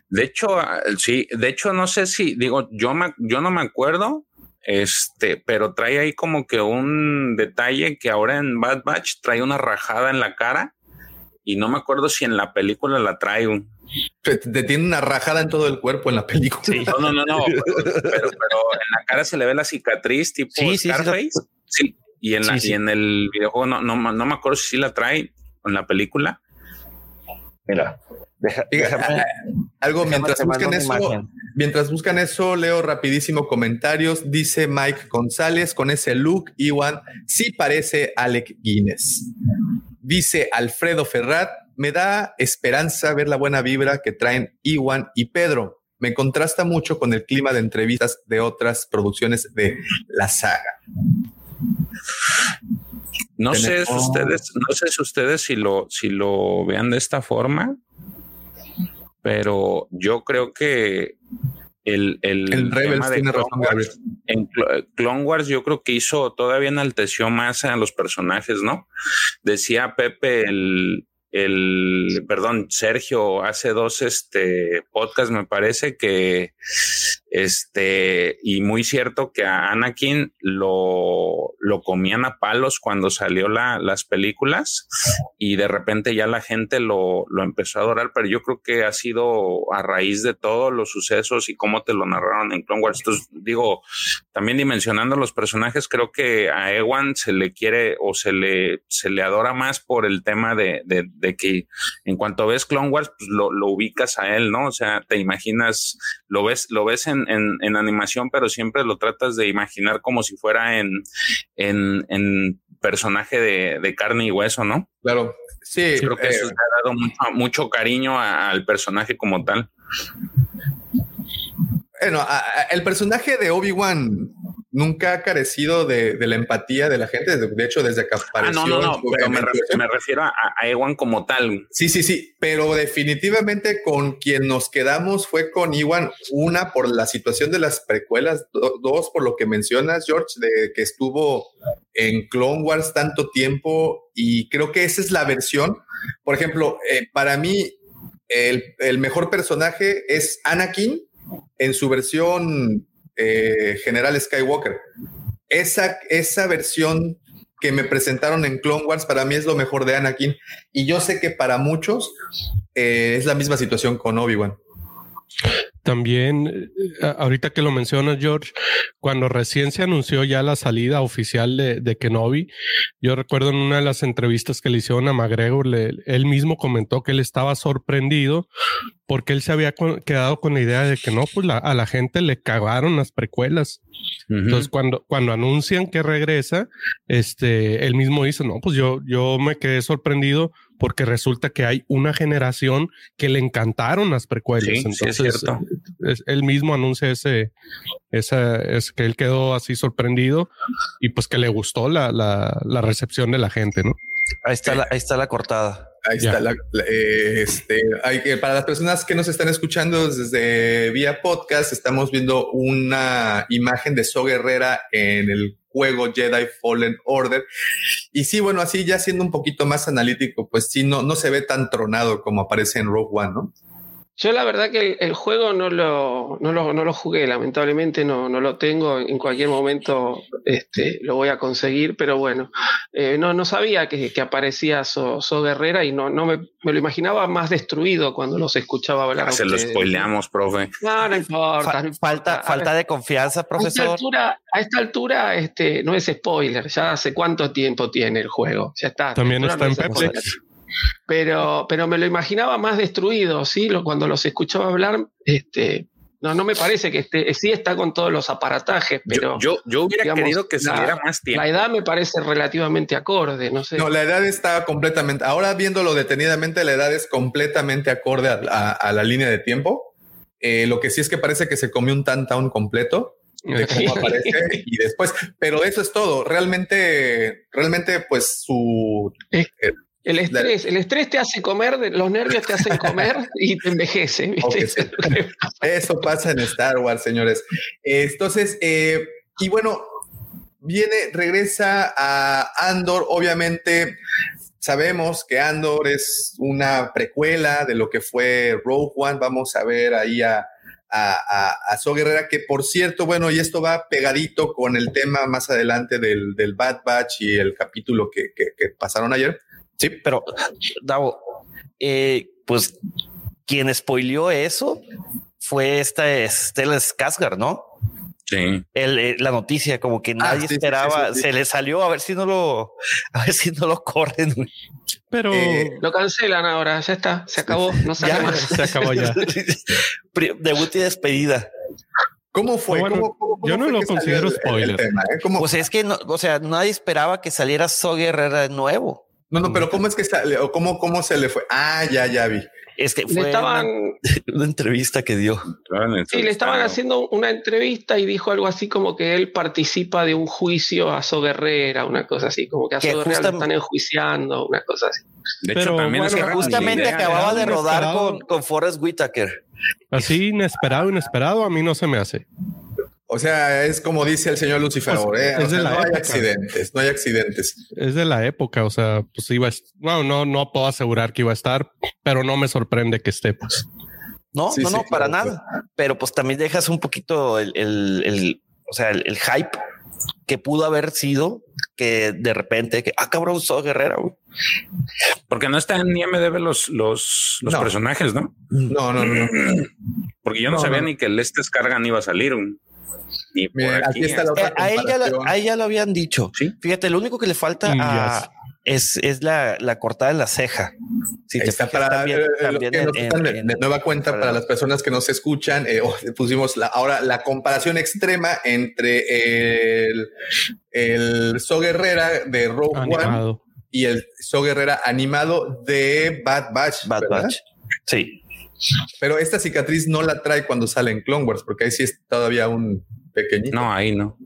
De hecho, ah, sí, de hecho, no sé si digo, yo, me, yo no me acuerdo, este, pero trae ahí como que un detalle que ahora en Bad Batch trae una rajada en la cara y no me acuerdo si en la película la trae un. Te, te tiene una rajada en todo el cuerpo en la película. No, no, no, no, pero, pero en la cara se le ve la cicatriz tipo Sí, sí, sí, Scarface. Sí, y en, la, Sí, sí. y en el videojuego no, no, no me acuerdo si sí la trae en la película. Mira, deja- Diga, déjame- ah, algo mientras buscan eso, imagen. mientras buscan eso, leo rapidísimo comentarios. Dice Mike González con ese look, Iwan sí parece Alec Guinness. Dice Alfredo Ferrat, me da esperanza ver la buena vibra que traen Iwan y Pedro. Me contrasta mucho con el clima de entrevistas de otras producciones de la saga. No sé si ustedes, no sé si ustedes si lo, si lo vean de esta forma, pero yo creo que el, el, El Rebels tema de tiene Clone razón, Wars- en Clo- Clone Wars yo creo que hizo todavía enalteció más a los personajes, ¿no? Decía Pepe el, el perdón, Sergio hace dos este podcast me parece que este y muy cierto que a Anakin lo, lo comían a palos cuando salió la, las películas y de repente ya la gente lo, lo empezó a adorar, pero yo creo que ha sido a raíz de todos los sucesos y cómo te lo narraron en Clone Wars. Entonces, digo, también dimensionando los personajes, creo que a Ewan se le quiere o se le, se le adora más por el tema de, de, que en cuanto ves Clone Wars, pues lo, lo ubicas a él, ¿no? O sea, te imaginas, lo ves, lo ves en, en, en animación, pero siempre lo tratas de imaginar como si fuera en, en, en personaje de, de carne y hueso, ¿no? Claro. Sí, Creo que eh, eso le ha dado mucho, mucho cariño a- al personaje como tal. Bueno, a- a- el personaje de Obi-Wan nunca ha carecido de, de la empatía de la gente. De, de hecho, desde que Ah, apareció. no, no, no, su- pero me, refiero a, a Ewan como tal. Sí, sí, sí, pero definitivamente con quien nos quedamos fue con Iwan, una por la situación de las precuelas, do- dos por lo que mencionas, George, de que estuvo en Clone Wars tanto tiempo y creo que esa es la versión. Por ejemplo, eh, para mí el, el mejor personaje es Anakin en su versión eh, General Skywalker. Esa, esa versión que me presentaron en Clone Wars para mí es lo mejor de Anakin y yo sé que para muchos eh, es la misma situación con Obi-Wan. También, eh, ahorita que lo mencionas, George, cuando recién se anunció ya la salida oficial de, de Kenobi, yo recuerdo en una de las entrevistas que le hicieron a McGregor, le- él mismo comentó que él estaba sorprendido porque él se había quedado con la idea de que no, pues la- a la gente le cagaron las precuelas. Entonces, cuando, cuando anuncian que regresa, este, él mismo dice, no, pues yo, yo me quedé sorprendido porque resulta que hay una generación que le encantaron las precuelas. Sí, sí, es Entonces, cierto. es- él mismo anuncia ese, esa, es que él quedó así sorprendido y pues que le gustó la, la, la recepción de la gente, ¿no? Ahí está la, ahí está la cortada. Ahí Ya. está. La, la- eh, este, hay que, para las personas que nos están escuchando desde vía podcast, estamos viendo una imagen de So Guerrera en el juego Jedi Fallen Order. Y sí, bueno, así ya siendo un poquito más analítico, pues sí, no, no se ve tan tronado como aparece en Rogue One, ¿no? Yo la verdad que el, el juego no lo, no, lo, no lo jugué, lamentablemente no, no lo tengo, en cualquier momento este, lo voy a conseguir, pero bueno, eh, no, no sabía que, que aparecía So, So Guerrera y no, no me, me lo imaginaba más destruido cuando los escuchaba hablar. Ah, se lo spoileamos, profe. No, no importa. Fa- no importa. falta, falta de confianza, A esta profesor. altura, a esta altura este, no es spoiler, ya hace cuánto tiempo tiene el juego, ya está. También está no en. Pero, pero me lo imaginaba más destruido, ¿sí? Cuando los escuchaba hablar, este, no, no me parece que esté, sí está con todos los aparatajes, pero yo, yo, yo hubiera digamos, querido que la- saliera más tiempo. la edad me parece relativamente acorde, no sé. No, la edad está completamente, ahora viéndolo detenidamente, la edad es completamente acorde a, a- a la línea de tiempo. Eh, lo que sí es que parece que se comió un Tantown completo de cómo aparece y después, pero eso es todo. Realmente, realmente, pues su Eh, El estrés, el estrés te hace comer, los nervios te hacen comer *laughs* y te envejece. ¿viste? Ok, sí. Eso pasa en Star Wars, señores. Entonces, eh, y bueno, viene, regresa a Andor. Obviamente, sabemos que Andor es una precuela de lo que fue Rogue One. Vamos a ver ahí a, a, a, a So Guerrera, que por cierto, bueno, y esto va pegadito con el tema más adelante del, del Bad Batch y el capítulo que, que, que pasaron ayer. Sí, pero Davo, eh, pues quien spoileó eso fue esta Stella Skarsgård, ¿no? Sí. El, eh, la noticia, como que nadie sí, sí, esperaba, sí, sí, sí. se le salió a ver si no lo, *laughs* a ver si no lo corren. Pero Eh, Lo cancelan ahora, ya está, se acabó, no sale *laughs* Ya. más. *laughs* se acabó ya. Debut y despedida. ¿Cómo fue? Bueno, ¿Cómo- cómo- cómo yo no fue lo considero el- el spoiler. tema, eh? ¿Cómo- Pues es que, no, o sea, nadie esperaba que saliera So Guerrera de nuevo. No, no, pero ¿cómo es que sale o cómo, cómo se le fue? Ah, ya, ya vi. Es que Le fue estaban, una, *laughs* una entrevista que dio. sí, le estaban haciendo una entrevista y dijo algo así como que él participa de un juicio a So Guerrera, una cosa así, como que a Que So Guerrera lo están enjuiciando, una cosa así. De Pero hecho, también bueno, es que Justamente idea, acababa de rodar con, con Forrest Whitaker. Así inesperado, inesperado, a mí no se me hace. O sea, es como dice el señor Lucifer, O sea, ¿eh? O es de sea, la no hay accidentes, no hay accidentes. Es de la época, o sea, pues iba a est- no, no, no puedo asegurar que iba a estar, pero no me sorprende que esté, pues. No, Sí, no, sí, no, para claro, nada. Pero pues también dejas un poquito el, el, el- o sea, el, el hype que pudo haber sido que de repente que ah cabrón So Guerrera güey. Porque no están en IMDB los, los, los No. personajes, ¿no? No, no, no. no. *clears throat* Porque yo no, No, sabía no. ni que el este Scargan iba a salir. güey. Ni por Miren, aquí. aquí está la Eh, otra a, él ya comparación. lo, a él ya lo habían dicho. Sí. Fíjate, lo único que le falta Y a- ya es, es la, la cortada en la ceja. Si te está para también- eh, también en- de, en- de nueva cuenta para- para las personas que nos escuchan. eh, oh, pusimos la, ahora la comparación extrema entre el, el So Guerrera de Rogue One y el So Guerrera animado de Bad Batch. Bad ¿verdad? Batch. Sí. Pero esta cicatriz no la trae cuando sale en Clone Wars, porque ahí sí es todavía un pequeñito. No, ahí no.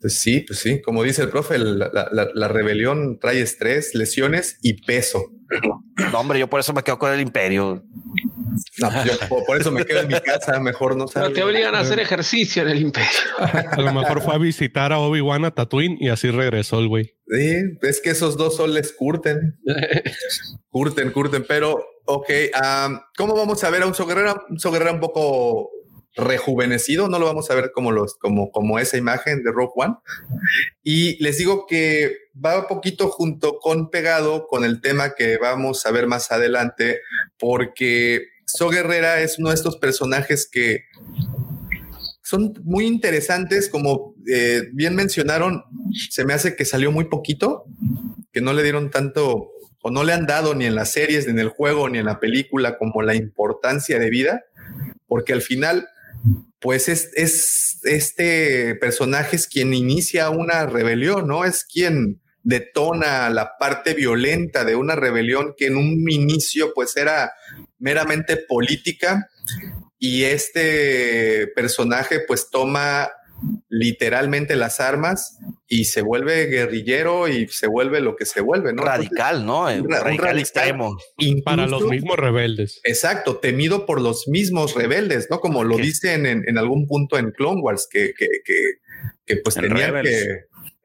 Pues sí, pues sí, como dice el profe, la, la- la- rebelión trae estrés, lesiones y peso. No, hombre, yo por eso me quedo con el imperio. No, yo por, por eso me quedo en mi casa, mejor no te obligan a hacer ejercicio en el imperio. A lo mejor fue a visitar a Obi-Wan a Tatooine y así regresó el güey. Sí, es que esos dos soles curten, *laughs* curten, curten, pero ok, am, ¿cómo vamos a ver a un Soguerrera? Un Soguerrera un poco rejuvenecido, no lo vamos a ver como los, como, como esa imagen de Rogue One. Y les digo que va un poquito junto con pegado con el tema que vamos a ver más adelante, porque So Guerrera es uno de estos personajes que son muy interesantes, como eh, bien mencionaron, se me hace que salió muy poquito, que no le dieron tanto, o no le han dado ni en las series, ni en el juego, ni en la película, como la importancia de vida, porque al final, pues es, es este personaje es quien inicia una rebelión, ¿no? Es quien detona la parte violenta de una rebelión que en un inicio pues era meramente política y este personaje pues toma literalmente las armas y se vuelve guerrillero y se vuelve lo que se vuelve, ¿no? Radical, ¿no? Un ra- un radical extremo. Incluso- Para los mismos rebeldes. Exacto, temido por los mismos rebeldes, ¿no? Como lo ¿Qué? dicen en, en algún punto en Clone Wars, que, que, que, que, pues En tenían Rebels. que,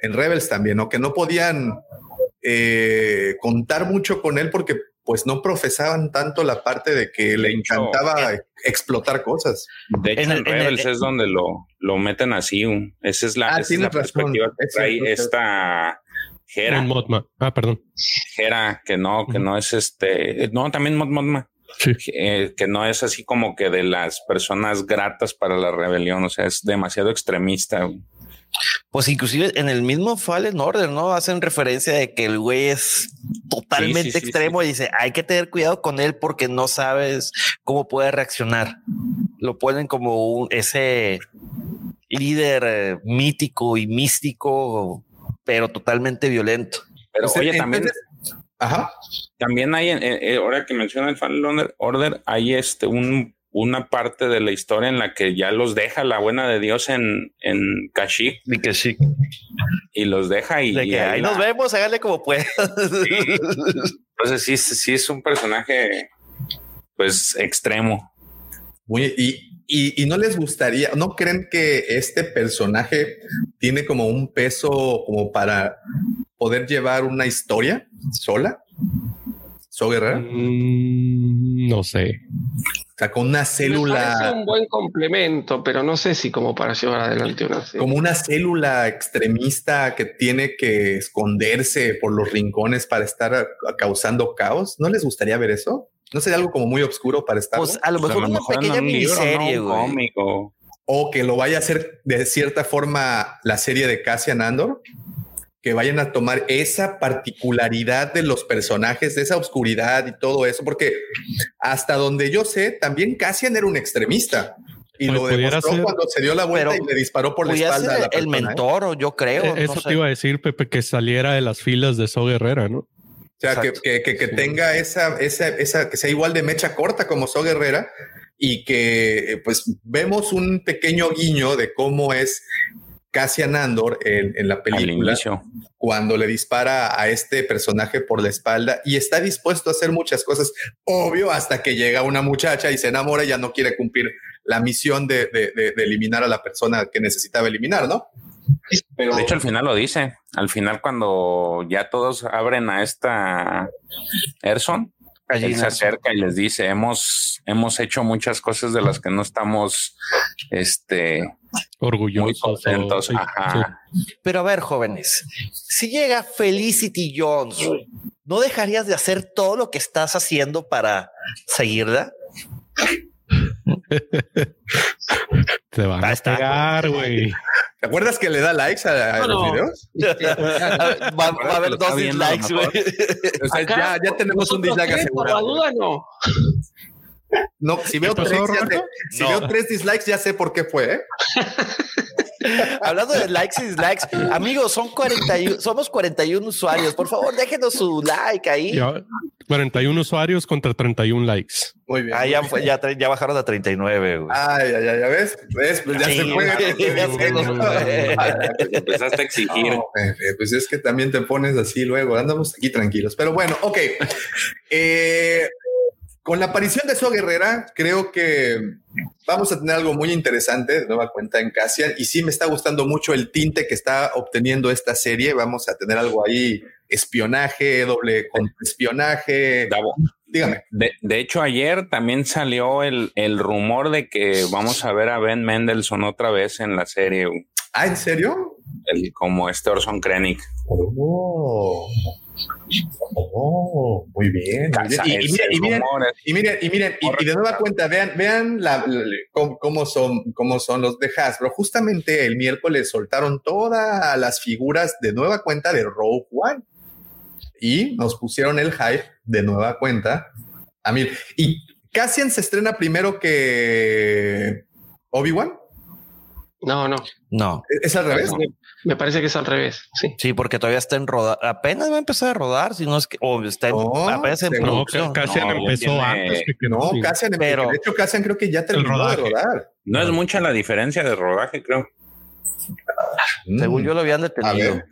en Rebels también, ¿no? Que no podían eh, contar mucho con él porque pues no profesaban tanto la parte de que le De hecho, encantaba explotar cosas. De hecho, En en, el- en el- Rebels es donde lo, lo meten así. Esa es la, Ah, esa es la perspectiva que es trae esta Mothma. Ah, perdón. Hera, que no, que no es este, no, también Mod Mothma, Sí. eh, que no es así como que de las personas gratas para la rebelión, o sea, es demasiado extremista. güey. Pues inclusive en el mismo Fallen Order, ¿no? Hacen referencia de que el güey es totalmente Sí, sí, sí, extremo y dice, hay que tener cuidado con él porque no sabes cómo puede reaccionar. Lo ponen como un, ese líder eh, mítico y místico, pero totalmente violento. Pero O sea, oye, también, Ajá. también hay, eh, ahora que menciona el Fallen Order, hay este un una parte de la historia en la que ya los deja la buena de Dios en, en Kashyyyk Y que sí. y los deja y, De y que ahí la- nos vemos, hágale como pueda. Entonces sí, sí es un personaje pues extremo. Muy, y, y, y no les gustaría, ¿no creen que este personaje tiene como un peso como para poder llevar una historia sola? ¿So Guerrera? Mm, no sé. O sea, con una célula, un buen complemento, pero no sé si como para llevar adelante una serie. como una célula extremista que tiene que esconderse por los rincones para estar a- a- causando caos. ¿No les gustaría ver eso? ¿No sería algo como muy oscuro para estar? Pues a lo mejor una en pequeña un libro, ¿no? miniserie, Un güey. cómic o- o que lo vaya a hacer de cierta forma la serie de Cassian Andor, que vayan a tomar esa particularidad de los personajes, de esa oscuridad y todo eso, porque hasta donde yo sé, también Cassian era un extremista y Pues lo pudiera demostró ser- cuando se dio la vuelta y le disparó por la espalda a ser la el persona, ¿eh? mentor, o yo creo. Eh, no Eso sé. te iba a decir, Pepe, que saliera de las filas de So Guerrera, ¿no? sea, que, que, que, que tenga esa, esa, esa, que sea igual de mecha corta como So Guerrera y que eh, pues vemos un pequeño guiño de cómo es Cassian Andor en, en la película cuando le dispara a este personaje por la espalda y está dispuesto a hacer muchas cosas, obvio, hasta que llega una muchacha y se enamora y ya no quiere cumplir la misión de, de, de, de eliminar a la persona que necesitaba eliminar, ¿no? Pero, de hecho, al final lo dice. Al final, cuando ya todos abren a esta Erson, Allí se acerca y les dice: Hemos, hemos hecho muchas cosas de las que no estamos este, orgullosos. Muy contentos. Sí, Ajá. Sí. Pero a ver, jóvenes, si llega Felicity Jones, ¿no dejarías de hacer todo lo que estás haciendo para seguirla? *laughs* Te van a pegar, güey. ¿Te acuerdas que le da likes a, a no, los videos? *laughs* va, va, a haber dos dislikes, güey. O sea, ya, ya tenemos un dislike asegurado. Por la duda, no. No, si veo, tres, ya sé, si no. veo tres dislikes, ya sé por qué fue. ¿eh? *laughs* Hablando de likes y dislikes, amigos, son 41, somos 41 usuarios. Por favor, déjenos su like ahí. Ya, 41 usuarios contra 31 likes. Muy bien. Ah, ya, fue, ya, ya, bajaron a 39. Güey. Ah, ya, ya, ya ves. ¿Ves? Pues ya sí, se puede. Ya se empezaste a exigir. No, pues es que también te pones así luego. Andamos aquí tranquilos. Pero bueno, ok. Eh, con la aparición de Zoe Guerrera, creo que vamos a tener algo muy interesante de nueva cuenta en Cassian. Y sí me está gustando mucho el tinte que está obteniendo esta serie. Vamos a tener algo ahí, espionaje, doble espionaje. Davo. Dígame. De, de, hecho, ayer también salió el, el, rumor de que vamos a ver a Ben Mendelssohn otra vez en la serie. Ah, ¿en serio? El, como este Orson Krennic. Oh. Oh, muy bien. Y, miren, y, miren, y, miren, y de nueva cuenta, vean, vean la, la, cómo, cómo, son, cómo son los de Hasbro. Justamente el miércoles soltaron todas las figuras de nueva cuenta de Rogue One y nos pusieron el hype de nueva cuenta. A mí, y Cassian se estrena primero que Obi-Wan. No, no. No. ¿Es al revés? Me, me, parece que es al revés. Sí. Sí, porque todavía está en rodar. Apenas va a empezar a rodar, si no es que. O está en, no, apenas en no, producción. Cassian No, empezó tiene- antes que, que No, no. Cassian, Pero- de hecho, Cassian creo que ya terminó de rodar. No es mucha la diferencia de rodaje, creo. Según Mm. yo lo habían A detenido. ver,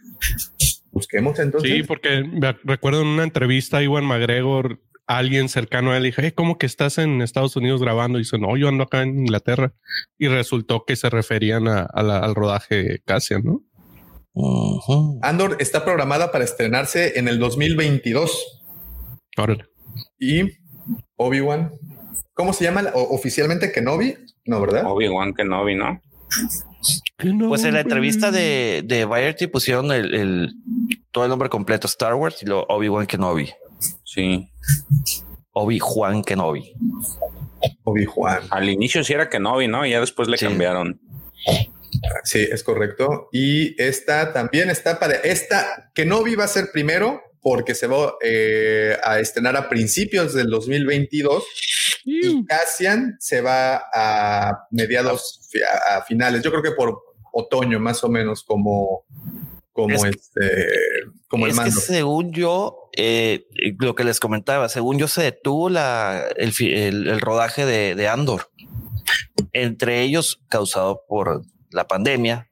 busquemos entonces. Sí, porque me recuerdo en una entrevista a Iwan McGregor, alguien cercano a él dijo, hey, ¿cómo que estás en Estados Unidos grabando? Y dice, no, yo ando acá en Inglaterra. Y resultó que se referían a, a la- al rodaje Cassian, ¿no? Andor está programada para estrenarse en el 2022 Órale. y Obi-Wan. ¿Cómo se llama oficialmente Kenobi? No, ¿verdad? Obi-Wan Kenobi, ¿no? Pues en la entrevista de, de Variety pusieron el, el- todo el nombre completo Star Wars y lo Obi-Wan Kenobi. Sí. Obi-Juan Kenobi. Obi-Juan. Al inicio sí era Kenobi, ¿no? Y ya después le Sí. cambiaron. Sí, es correcto. Y esta también está para esta Kenobi va a ser primero porque se va eh, a estrenar a principios del 2022 y Cassian se va a mediados a, a finales. Yo creo que por otoño más o menos como como Es que- este como el es que según yo, eh, lo que les comentaba, según yo se detuvo la, el, fi- el- el rodaje de, de Andor. Entre ellos causado por la pandemia.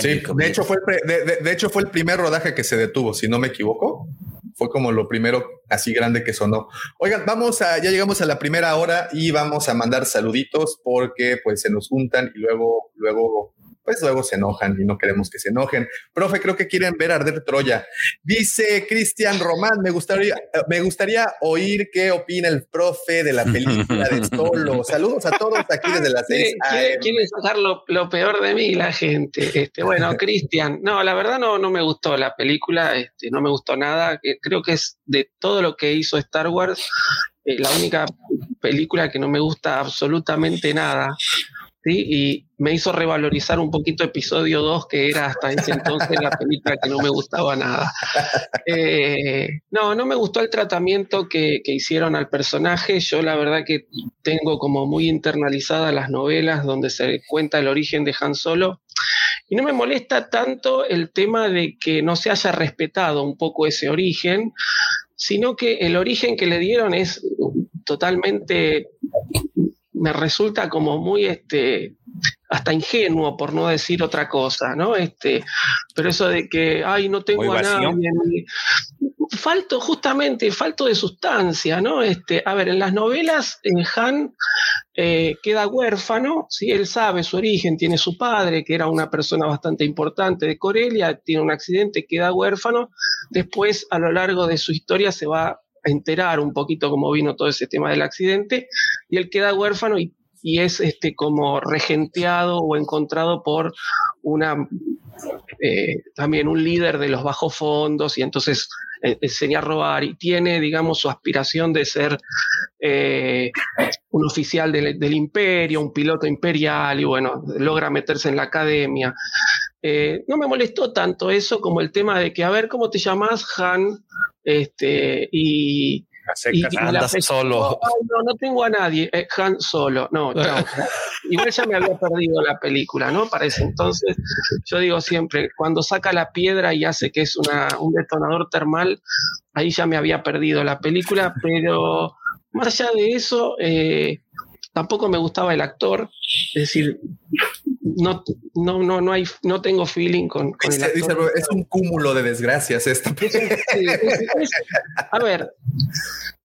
Sí, de hecho fue el pre- de, de- de hecho fue el primer rodaje que se detuvo, si no me equivoco. Fue como lo primero así grande que sonó. Oigan, vamos a, ya llegamos a la primera hora y vamos a mandar saluditos porque pues se nos juntan y luego, luego, pues luego se enojan y no queremos que se enojen. Profe, creo que quieren ver arder Troya. Dice Cristian Román, me gustaría, me gustaría oír qué opina el profe de la película de Solo. *laughs* Saludos a todos aquí desde las seis. Quiere, quiere, AM. quiere sacar lo, lo peor de mí la gente. Este, bueno, *laughs* Cristian, no, la verdad no, no me gustó la película, este, no me gustó nada. Eh, Creo que es de todo lo que hizo Star Wars, eh, la única película que no me gusta absolutamente nada. Y me hizo revalorizar un poquito episodio 2, que era hasta ese entonces la película que no me gustaba nada. Eh, no, no me gustó el tratamiento que, que hicieron al personaje. Yo la verdad que tengo como muy internalizadas las novelas donde se cuenta el origen de Han Solo. Y no me molesta tanto el tema de que no se haya respetado un poco ese origen, sino que el origen que le dieron es totalmente, me resulta como muy, este, hasta ingenuo, por no decir otra cosa, ¿no? Este, pero eso de que, ay, no tengo a nadie. Falto, justamente, falto de sustancia, ¿no? Este, a ver, en las novelas, en Han eh, queda huérfano, ¿sí? él sabe su origen, tiene su padre, que era una persona bastante importante de Corelia, tiene un accidente, queda huérfano, después a lo largo de su historia se va a enterar un poquito cómo vino todo ese tema del accidente, y él queda huérfano y y es este, como regenteado o encontrado por una eh, también un líder de los bajos fondos y entonces eh, enseña a robar y tiene, digamos, su aspiración de ser eh, un oficial del, del, imperio, un piloto imperial y bueno, logra meterse en la academia. no me molestó tanto eso como el tema de que, a ver, ¿cómo te llamas, Han? Este, y, y, solo. no, no tengo a nadie. Eh, Han solo. No, *laughs* Igual ya me había perdido la película, ¿no? Para ese entonces, yo digo siempre, cuando saca la piedra y hace que es una, un detonador termal, ahí ya me había perdido la película, pero más allá de eso, eh, tampoco me gustaba el actor. Es decir, no, no, no, no hay, no tengo feeling con, el actor. es un cúmulo de desgracias esta. a ver,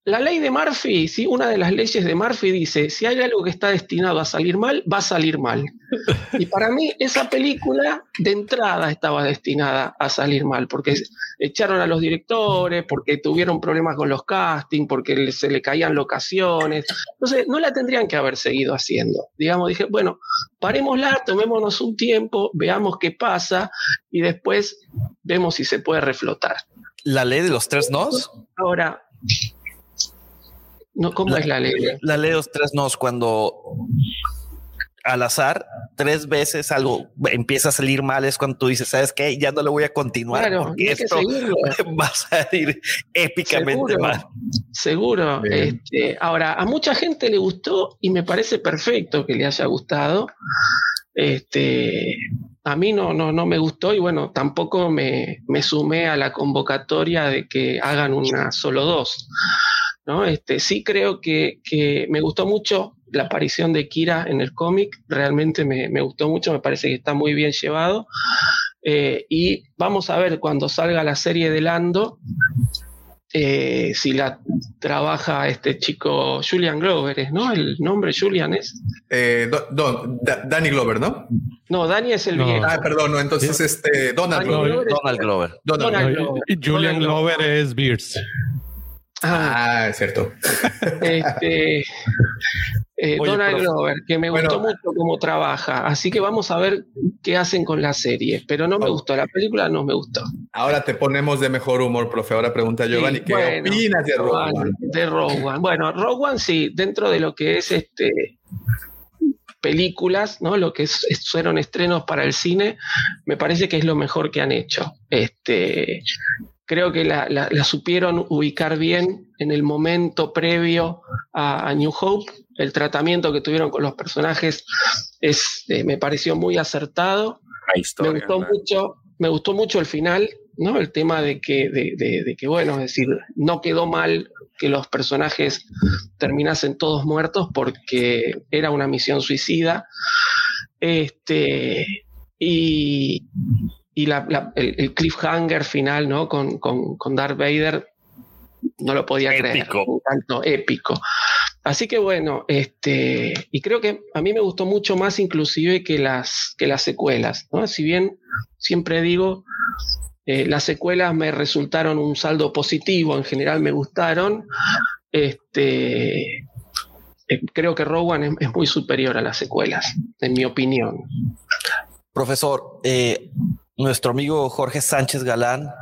la ley de Murphy, ¿sí? una de las leyes de Murphy dice, si hay algo que está destinado a salir mal, va a salir mal. Y para mí esa película de entrada estaba destinada a salir mal, porque echaron a los directores, porque tuvieron problemas con los castings, porque se le caían locaciones. Entonces, no la tendrían que haber seguido haciendo. Digamos, dije, bueno, parémosla, tomémonos un tiempo, veamos qué pasa y después vemos si se puede reflotar. La ley de los tres nos. Ahora, no, ¿Cómo es la ley? La ley de los tres nos, cuando al azar, tres veces algo empieza a salir mal, es cuando tú dices, ¿sabes qué? Ya no lo voy a continuar porque esto *laughs* va a salir épicamente mal. Seguro. Este, ahora, a mucha gente le gustó y me parece perfecto que le haya gustado. Este, a mí no, no, no me gustó y bueno, tampoco me, me sumé a la convocatoria de que hagan una solo dos. ¿No? Este, sí creo que, me gustó mucho la aparición de Kira en el cómic, realmente me, gustó mucho, me parece que está muy bien llevado. Eh, y vamos a ver cuando salga la serie de Lando, eh, si la trabaja este chico Julian Glover, ¿no? El nombre Julian es. Eh, Danny Glover, ¿no? No, Danny es el viejo. Ah, perdón, no, entonces este Donald Glover. Donald Glover. Donald Glover. Julian Glover es Beers. Ah, es cierto. Este, eh, Donald Glover, que me gustó mucho cómo trabaja, así que vamos a ver qué hacen con la serie, pero no me gustó, la película no me gustó. Ahora te ponemos de mejor humor, profe. Ahora pregunta Giovanni, ¿qué opinas de Rogue One? De Rogue One. Bueno, Rogue One sí, dentro de lo que es este películas, ¿no? Lo que es, fueron estrenos para el cine, me parece que es lo mejor que han hecho. Este, creo que la, supieron ubicar bien en el momento previo a, New Hope. El tratamiento que tuvieron con los personajes es, eh, me pareció muy acertado. me gustó mucho, me gustó mucho el final, ¿no? El tema de que, de, que, bueno, es decir, no quedó mal que los personajes terminasen todos muertos porque era una misión suicida. Este, y, y el, cliffhanger final, ¿no? Con, con, Darth Vader, no lo podía creer. Tanto épico. Así que bueno, este, y creo que a mí me gustó mucho más inclusive que las, que las secuelas, ¿no? Si bien siempre digo, eh, las secuelas me resultaron un saldo positivo, en general me gustaron, este, eh, creo que Rowan es, muy superior a las secuelas, en mi opinión. Profesor, eh, nuestro amigo Jorge Sánchez Galán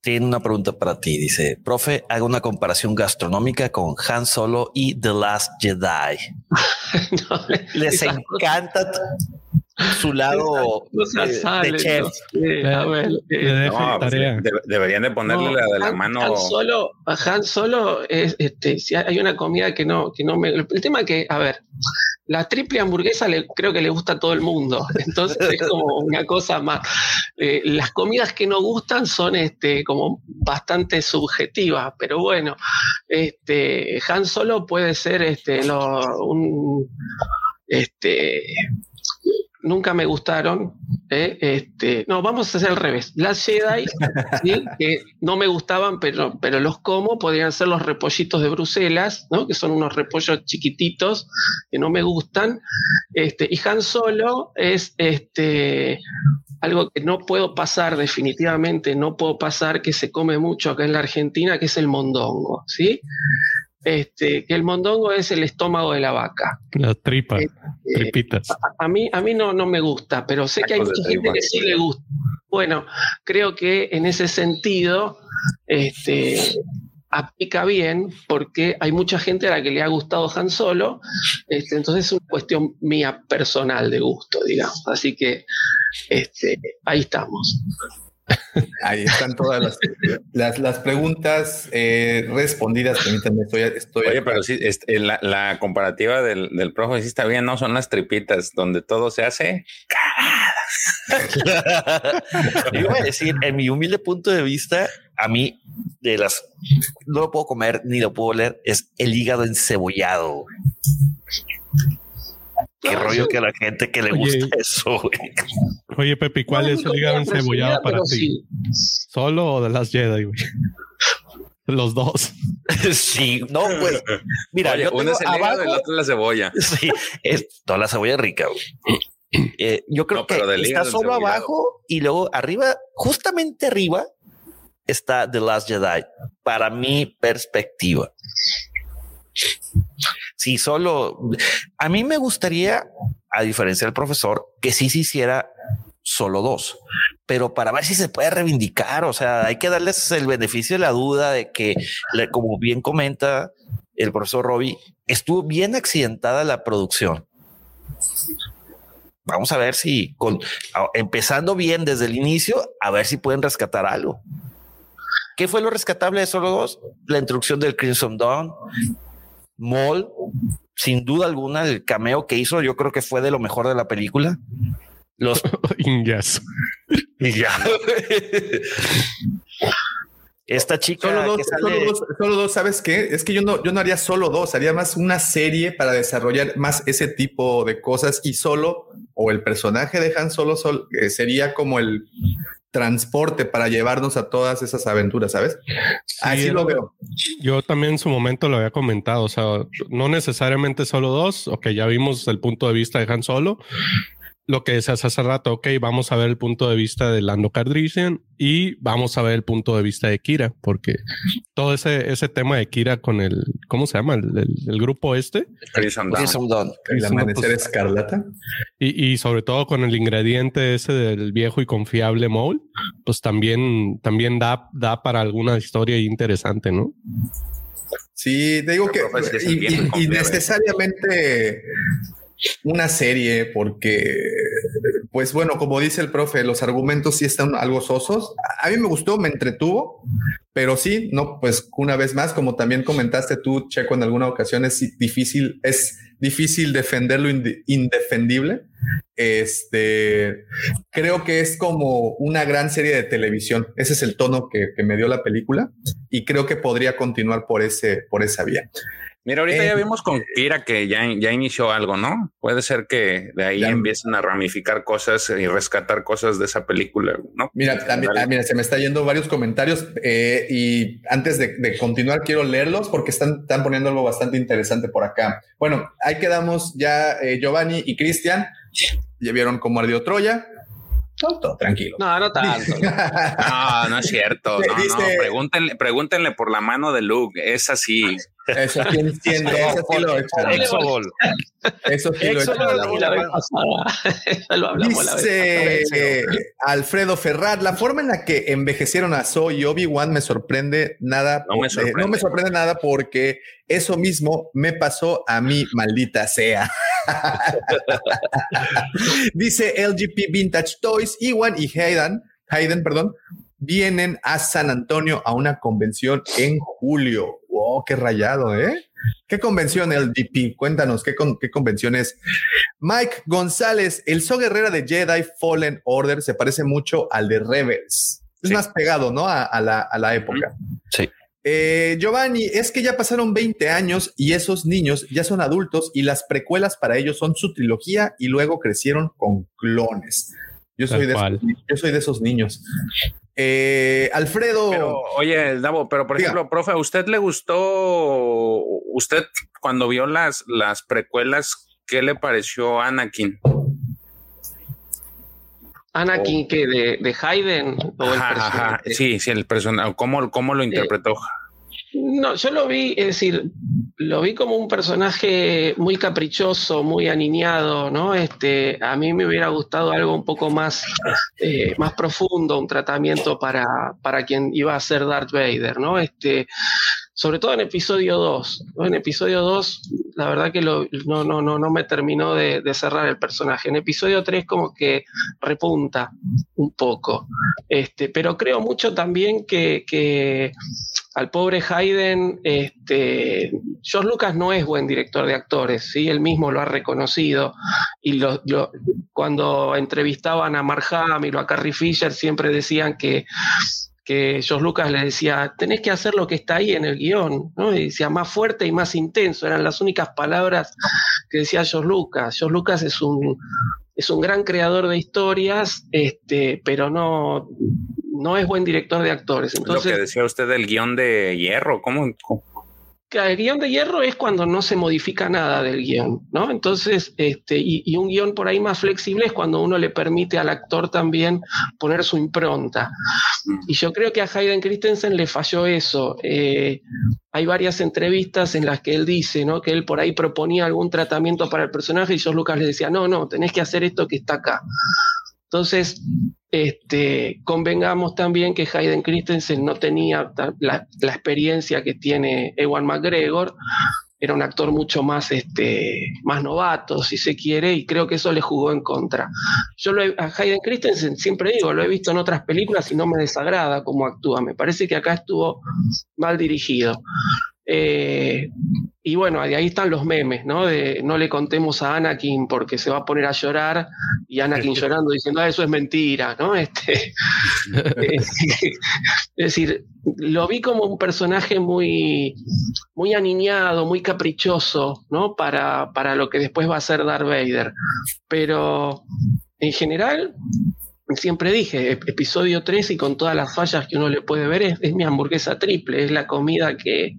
tiene una pregunta para ti. Dice, profe, haga una comparación gastronómica con Han Solo y The Last Jedi. *laughs* Les encanta su lado No seas eh, sale, de chef. pues, de- deberían de ponerle No, la de la Han- mano. Han Solo, Han Solo es, este, si hay una comida que no, que no me. El tema que, a ver, la triple hamburguesa le, creo que le gusta a todo el mundo. *laughs* Entonces es como una cosa más. Eh, las comidas que no gustan son este, como bastante subjetivas, pero bueno, este, Han Solo puede ser este, lo- un. Este, nunca me gustaron. ¿eh? Este, no, vamos a hacer al revés. Las Jedi, ¿sí? *laughs* que no me gustaban, pero, pero los como, podrían ser los repollitos de Bruselas, ¿no? que son unos repollos chiquititos que no me gustan. Este, y Han Solo es este, algo que no puedo pasar, definitivamente no puedo pasar, que se come mucho acá en la Argentina, que es el mondongo. ¿sí? Este, que el mondongo es el estómago de la vaca. La tripa, Eh, tripitas. a mí, a mí no, no me gusta, pero sé que hay mucha gente tripa. que sí le gusta. Bueno, creo que en ese sentido este, aplica bien porque hay mucha gente a la que le ha gustado Han Solo, este, entonces es una cuestión mía personal de gusto, digamos. Así que este, ahí estamos. Ahí están todas las, las, las preguntas eh, respondidas. Permítanme, estoy, estoy Oye, pero sí, este, la, la comparativa del, del profe sí está bien, ¿no? Son las tripitas donde todo se hace. Yo voy a decir, en mi humilde punto de vista, a mí de las no lo puedo comer ni lo puedo oler, es el hígado encebollado. Güey. Qué rollo que a la gente que le Oye. gusta *laughs* eso. güey. Oye, Pepe, ¿cuál No, es el hígado encebollado para ti? sí. ¿Solo o de las Jedi, güey? *laughs* Los dos. Sí, no, pues mira, Oye, yo uno tengo es el hígado y el abajo, otro es la cebolla. *laughs* sí, es toda la cebolla rica. güey. Eh, yo creo No, que está solo abajo y luego arriba, justamente arriba, está The Last Jedi. Para mi perspectiva. Si solo a mí me gustaría, a diferencia del profesor, que sí se hiciera solo dos, pero para ver si se puede reivindicar. O sea, hay que darles el beneficio de la duda de que, como bien comenta el profesor Robbie, estuvo bien accidentada la producción. Vamos a ver si con empezando bien desde el inicio, a ver si pueden rescatar algo. ¿Qué fue lo rescatable de solo dos? La introducción del Crimson Dawn, Maul, sin duda alguna, el cameo que hizo, yo creo que fue de lo mejor de la película. Los yes. *laughs* y ya. *laughs* Esta chica Solo dos, que sale- solo dos, solo dos, ¿sabes qué? Es que yo no, yo no haría solo dos, haría más una serie para desarrollar más ese tipo de cosas y solo, o el personaje de Han Solo sol- eh, sería como el transporte para llevarnos a todas esas aventuras, ¿sabes? Así lo veo. Yo también en su momento lo había comentado, o sea, no necesariamente solo dos, ok, ya vimos el punto de vista de Han Solo, lo que decías hace rato, ok, vamos a ver el punto de vista de Lando Calrissian y vamos a ver el punto de vista de Kira, porque todo ese, ese tema de Kira con el, ¿cómo se llama? El, el- el grupo este. Crimson Dawn. Crimson Dawn. El Es una amanecer pos- escarlata. Y, y sobre todo con el ingrediente ese del viejo y confiable Maul, pues también, también da, da para alguna historia interesante, ¿no? Sí, te digo que y, el necesariamente una serie, porque, pues bueno, como dice el profe, los argumentos sí están algo sosos. A mí me gustó, me entretuvo, pero sí, no, pues una vez más, como también comentaste tú, Checo, en alguna ocasión es difícil, es difícil defender lo inde- indefendible. Este, creo que es como una gran serie de televisión. Ese es el tono que, que me dio la película y creo que podría continuar por ese, por esa vía. Mira, ahorita Eh, ya vimos con Kira que ya, ya inició algo, ¿no? Puede ser que de ahí Ya. empiecen a ramificar cosas y rescatar cosas de esa película, ¿no? Mira, también, ah, mira, se me está yendo varios comentarios eh, y antes de, de continuar quiero leerlos porque están, están poniendo algo bastante interesante por acá. Bueno, ahí quedamos ya eh, Giovanni y Cristian. Ya vieron cómo ardió Troya. No, todo tranquilo. No, no tanto. *laughs* No, no es cierto. *laughs* No, no, pregúntenle, pregúntenle por la mano de Luke. Es así. Eso sí entiende, eso sí lo he hecho. Exogol. Eso sí lo he hecho. Y la vez pasada, lo hablamos la vez Dice Alfredo Ferrat, la forma en la que envejecieron a Zoe y Obi-Wan me sorprende nada. No me eh, sorprende. no me sorprende nada porque eso mismo me pasó a mí, maldita sea. *laughs* Dice LGP Vintage Toys, Iwan y Hayden, Hayden, perdón, vienen a San Antonio a una convención en julio. Wow, qué rayado, ¿eh? ¿Qué convención LGP? Cuéntanos, ¿qué, con- qué convención es? Mike González, el So Guerrera de Jedi Fallen Order se parece mucho al de Rebels. Es Sí. más pegado, ¿no? A, a la, a la época. Sí. Eh, Giovanni, es que ya pasaron 20 años y esos niños ya son adultos y las precuelas para ellos son su trilogía y luego crecieron con clones. Yo soy, de esos, yo soy de esos niños. Eh, Alfredo, Pero, oye, Davo, pero por Diga. ejemplo, profe, ¿a usted le gustó, usted cuando vio las, las precuelas, qué le pareció Anakin? Anakin, que de, de Hayden o el Ajá, ajá, personaje? Sí, sí, el personaje, ¿cómo, cómo lo interpretó? No, yo lo vi, es decir, lo vi como un personaje muy caprichoso, muy aniñado, ¿no? Este, a mí me hubiera gustado algo un poco más, eh, más profundo, un tratamiento para, para quien iba a ser Darth Vader, ¿no? Este, sobre todo en episodio 2. ¿no? En episodio 2, la verdad que lo- no, no, no, no me terminó de, cerrar el personaje. En episodio 3 como que repunta un poco. Este, pero creo mucho también que, que al pobre Hayden, este, George Lucas no es buen director de actores, ¿sí? él mismo lo ha reconocido. Y lo- lo- cuando entrevistaban a Mark Hamill o a Carrie Fisher, siempre decían que, que George Lucas le decía, tenés que hacer lo que está ahí en el guion, ¿no? Y decía, más fuerte y más intenso, eran las únicas palabras que decía George Lucas. George Lucas es un, es un gran creador de historias, este, pero no, no es buen director de actores. lo Entonces, que decía usted del guion de hierro, ¿cómo? cómo? El guion de hierro es cuando no se modifica nada del guion, ¿no? Entonces, este, y, un guion por ahí más flexible es cuando uno le permite al actor también poner su impronta. Y yo creo que a Hayden Christensen le falló eso. Eh, hay varias entrevistas en las que él dice, ¿no? Que él por ahí proponía algún tratamiento para el personaje y George Lucas le decía, no, no, tenés que hacer esto que está acá. Entonces, este, convengamos también que Hayden Christensen no tenía la experiencia que tiene Ewan McGregor, era un actor mucho más, este, más novato, si se quiere, y creo que eso le jugó en contra. Yo lo he- a Hayden Christensen siempre digo, lo he visto en otras películas y no me desagrada cómo actúa, me parece que acá estuvo mal dirigido. Eh, y bueno, de ahí están los memes, ¿no? De no le contemos a Anakin porque se va a poner a llorar y Anakin *laughs* llorando diciendo, ah, eso es mentira, ¿no? *laughs* Este, es decir, lo vi como un personaje muy, muy aniñado, muy caprichoso, ¿no? Para, para lo que después va a ser Darth Vader. Pero en general, siempre dije, ep- episodio 3 y con todas las fallas que uno le puede ver, es, es mi hamburguesa triple, es la comida que,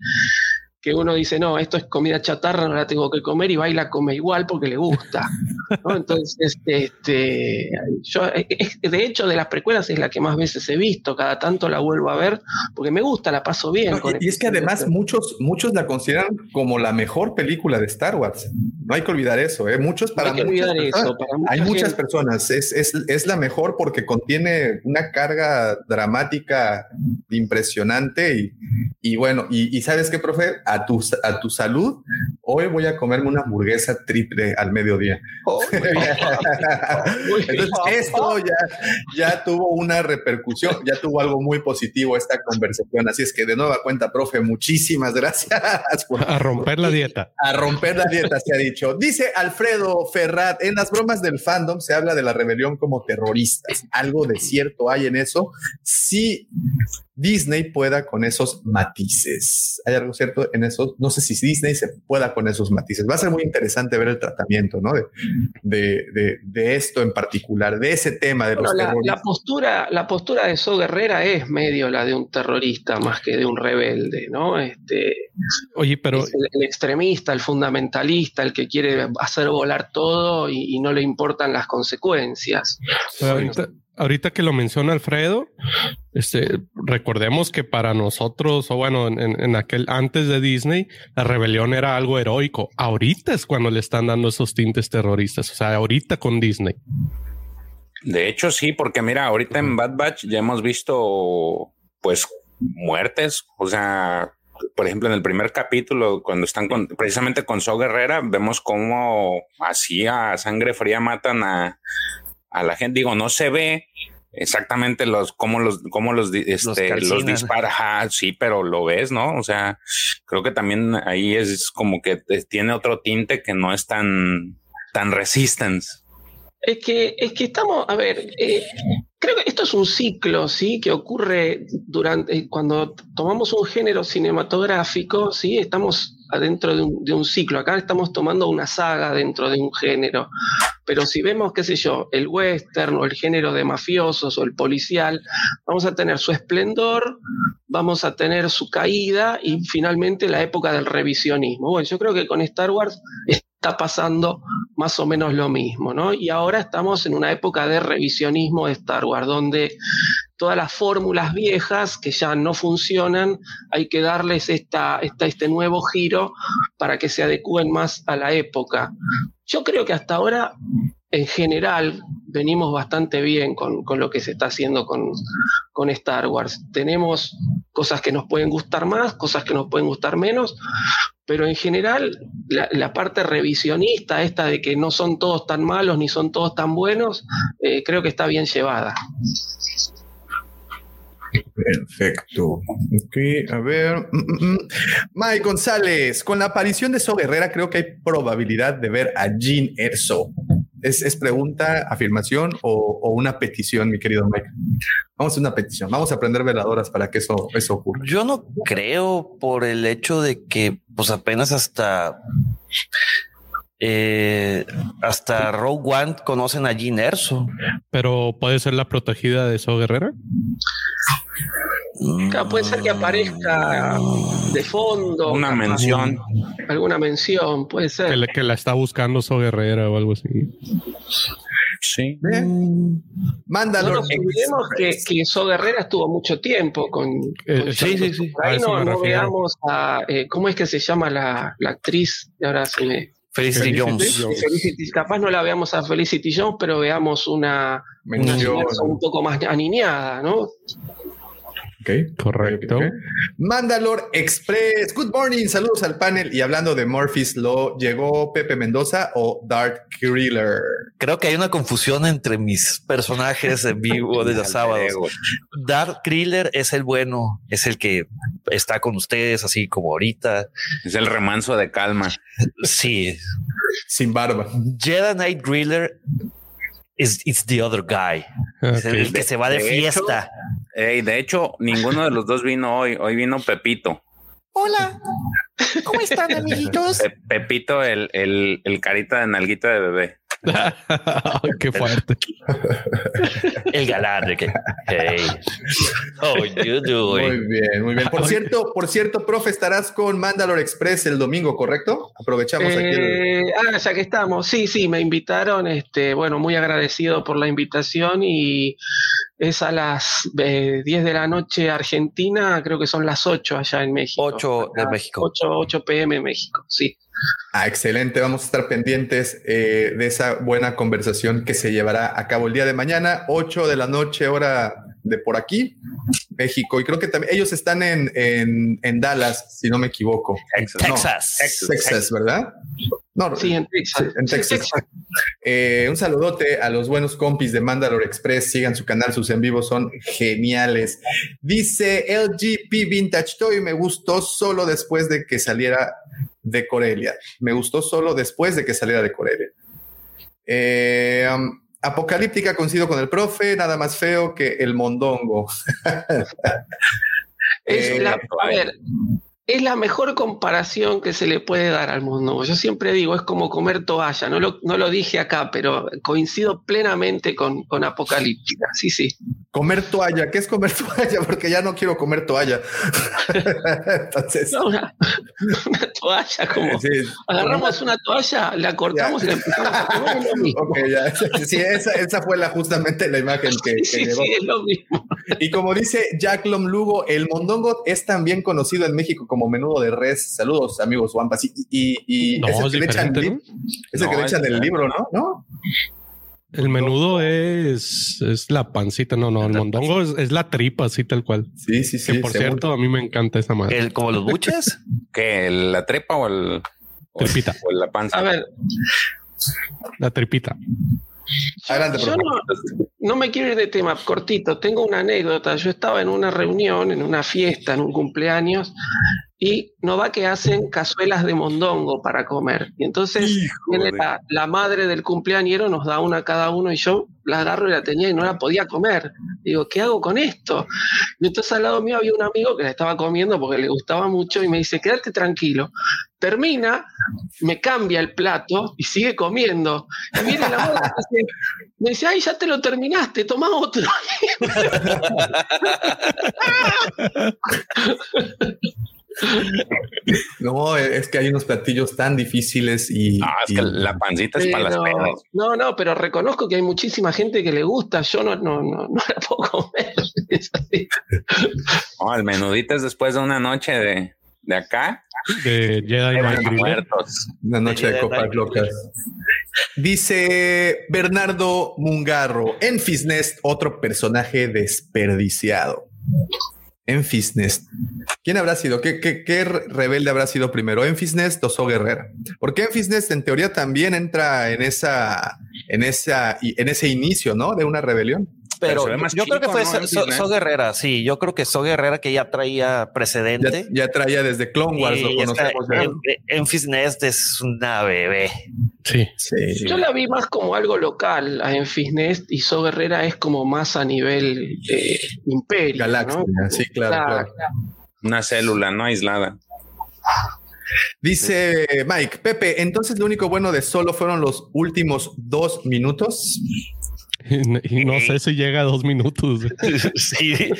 que uno dice, no, esto es comida chatarra, no la tengo que comer y va y la come igual porque le gusta. ¿no? *laughs* Entonces, este, yo, eh, de hecho, de las precuelas es la que más veces he visto, cada tanto la vuelvo a ver porque me gusta, la paso bien. No, con y, y es que además muchos, muchos la consideran como la mejor película de Star Wars. No hay que olvidar eso, ¿eh? Muchos No para hay que muchas olvidar personas- eso, para mucha hay muchas personas. Es, es, es la mejor porque contiene una carga dramática impresionante y, y bueno, y, y sabes qué, profe, a tu, a tu salud, hoy voy a comerme una hamburguesa triple al mediodía. *laughs* Entonces, esto ya, ya tuvo una repercusión, ya tuvo algo muy positivo esta conversación. Así es que de nueva cuenta, profe, muchísimas gracias por A romper la dieta. a romper la dieta, se ha dicho. Dice Alfredo Ferrat, en las bromas del fandom se habla de la rebelión como terroristas. ¿Algo de cierto hay en eso? Si Disney pueda con esos matices. ¿Hay algo cierto en eso? No sé si Disney se pueda con esos matices. Va a ser muy interesante ver el tratamiento, ¿no? De, de, de, de esto en particular, de ese tema de los Bueno, la, terroristas. la postura, la postura de So Guerrera es medio la de un terrorista más que de un rebelde, ¿no? Este, Oye, pero es el, el extremista, el fundamentalista, el que quiere hacer volar todo y, y no le importan las consecuencias. Pero ahorita, ahorita que lo menciona Alfredo, este, recordemos que para nosotros, o bueno, en, en, aquel antes de Disney, la rebelión era algo heroico. Ahorita es cuando le están dando esos tintes terroristas. O sea, ahorita con Disney. De hecho, sí, porque mira, ahorita en Bad Batch ya hemos visto pues muertes. O sea, por ejemplo, en el primer capítulo, cuando están con, precisamente con So Guerrera, vemos cómo así a sangre fría matan a, a la gente. Digo, no se ve exactamente los cómo los cómo los, este, los, dispara, sí, pero lo ves, ¿no? O sea, creo que también ahí es como que tiene otro tinte que no es tan tan resistance. Es que, es que estamos, a ver, eh, creo que esto es un ciclo, ¿sí? Que ocurre durante, cuando tomamos un género cinematográfico, ¿sí? Estamos adentro de un, de un, ciclo. Acá estamos tomando una saga dentro de un género. Pero si vemos, qué sé yo, el western o el género de mafiosos o el policial, vamos a tener su esplendor, vamos a tener su caída y finalmente la época del revisionismo. Bueno, yo creo que con Star Wars está pasando más o menos lo mismo, ¿no? Y ahora estamos en una época de revisionismo de Star Wars, donde todas las fórmulas viejas que ya no funcionan, hay que darles esta, este nuevo giro para que se adecúen más a la época. Yo creo que hasta ahora, en general, venimos bastante bien con, lo que se está haciendo con, con Star Wars. Tenemos cosas que nos pueden gustar más, cosas que nos pueden gustar menos, pero en general la, parte revisionista, esta de que no son todos tan malos ni son todos tan buenos, eh, creo que está bien llevada. Perfecto. Ok, a ver. Mm, mm, mm. Mike González, con la aparición de So Guerrera, creo que hay probabilidad de ver a Jean Erso. ¿Es, pregunta, afirmación o, una petición, mi querido Mike? Vamos a una petición. Vamos a aprender veladoras para que eso, eso ocurra. Yo no creo por el hecho de que, pues apenas hasta eh, hasta Rogue One conocen a Jean Erso. Pero puede ser la protegida de So Guerrera. Puede ser que aparezca de fondo. Una mención. Alguna mención, puede ser. Que, que la está buscando So Guerrera o algo así. Sí. Mándalo. No nos olvidemos que, que So Guerrera estuvo mucho tiempo con. Eh, sí, sí, sí. Ahí no, veamos a. Eh, ¿Cómo es que se llama la, la actriz? Ahora se me. Felicity, Jones. capaz no la veamos a Felicity Jones, pero veamos una, una un poco más aniñada, ¿no? Ok, correcto. Mandalor Express. Good morning. Saludos al panel. Y hablando de Murphy's Law, ¿llegó Pepe Mendoza o Dark Kriller? Creo que hay una confusión entre mis personajes en vivo de *laughs* los sábados. Dark Kriller es el bueno, es el que está con ustedes, así como ahorita. Es el remanso de calma. Sí. Sin barba. Jedi Knight Griller is it's the other guy. el que se va de, fiesta. de hecho, ninguno de los dos vino hoy. Hoy vino Pepito. Hola. *laughs* ¿Cómo están, amiguitos? Pepito, el, el, el carita de nalguita de bebé. *laughs* Qué fuerte. *laughs* El galán de que. Hey. Oh, you Muy bien, muy bien. Por cierto, por cierto, profe, estarás con Mandalore Express el domingo, ¿correcto? Aprovechamos aquí. Eh, ah, ya que estamos. Sí, sí, me invitaron. Este, bueno, muy agradecido por la invitación y es a las 10 eh, de la noche Argentina, creo que son las 8 allá en México. 8 de México. 8, 8 pm en México, sí. Ah, excelente. Vamos a estar pendientes eh, de esa buena conversación que se llevará a cabo el día de mañana, 8 de la noche, hora de por aquí, México. Y creo que también ellos están en, en, Dallas, si no me equivoco. Texas. Texas, ¿verdad? No, sí, en Texas. en Texas. Eh, un saludote a los buenos compis de Mandalore Express. Sigan su canal, sus en vivos son geniales. Dice LGP Vintage Toy, me gustó solo después de que saliera de Corelia. Me gustó solo después de que saliera de Corelia. Eh, um, apocalíptica coincido con el profe, nada más feo que el mondongo. *laughs* Eh, a ver, es la mejor comparación que se le puede dar al mundo. Yo siempre digo, es como comer toalla. No lo, no lo dije acá, pero coincido plenamente con, con Apocalíptica. Sí, sí. Comer toalla. ¿Qué es comer *laughs* toalla? Porque ya no quiero comer toalla. *laughs* Entonces. No, una, una toalla, como Sí. agarramos una toalla, la cortamos y la empezamos a comer. Es lo mismo. Ok, ya. Sí, esa, esa fue la, justamente la imagen que, que Sí, llegó. sí, es lo mismo. Y como dice Jack Lom Lugo, el mondongo es también conocido en México como menudo de res. Saludos, amigos Wampas. Y, y, y No, es el que le echan, es el que le es echan el libro, ¿no? ¿No? El menudo es, es la pancita, no, no, el mondongo es, es la tripa, así tal cual. Sí, sí, sí. Que por cierto, a mí me encanta esa madre. El, como los buches. *laughs* ¿Qué? ¿La trepa o el o, Tripita. o la panza? A ver, La tripita. Adelante, por yo favor. no, no me quiero ir de tema cortito. Tengo una anécdota. Yo estaba en una reunión, en una fiesta, en un cumpleaños, y no va que hacen cazuelas de mondongo para comer. Y entonces viene la, la madre del cumpleañero, nos da una a cada uno y yo la agarro y la tenía y no la podía comer. Digo, ¿qué hago con esto? Y entonces al lado mío había un amigo que la estaba comiendo porque le gustaba mucho y me dice, quédate tranquilo. Termina, me cambia el plato y sigue comiendo. Y viene la madre y dice, me dice, ay, ya te lo terminaste, toma otro. *laughs* *laughs* No, es que hay unos platillos tan difíciles y. Ah, es y- que la pancita es para las pedas. no, no, pero reconozco que hay muchísima gente que le gusta. Yo no, no, no, no la puedo comer. Es así. No, el menudito es después de una noche de, de acá. De Jedi Mind muertos. Una noche de Jedi copas locas. Dice Bernardo Mungarro, en Fisnest, otro personaje desperdiciado. En Fisnest. ¿Quién habrá sido? ¿Qué, qué, rebelde habrá sido primero? ¿En Fisnest o So Guerrera? Porque en Fisnest en teoría también entra en esa, en esa, en ese inicio, ¿no? De una rebelión. Pero se ve más yo creo que fue ¿no? So, Guerrera, sí, yo creo que So Guerrera que ya traía precedente. ya traía desde Clone Wars, Y lo conocemos en- es una bebé. Sí. Sí. Yo la vi más como algo local a Enfis Nest y So Guerrera es como más a nivel eh, imperio. Galaxia, ¿no? sí, claro, claro. Una célula no aislada. Dice Mike, Pepe, entonces lo único bueno de solo fueron los últimos dos minutos. Y, *laughs* y no sé si llega a dos minutos. *laughs* sí.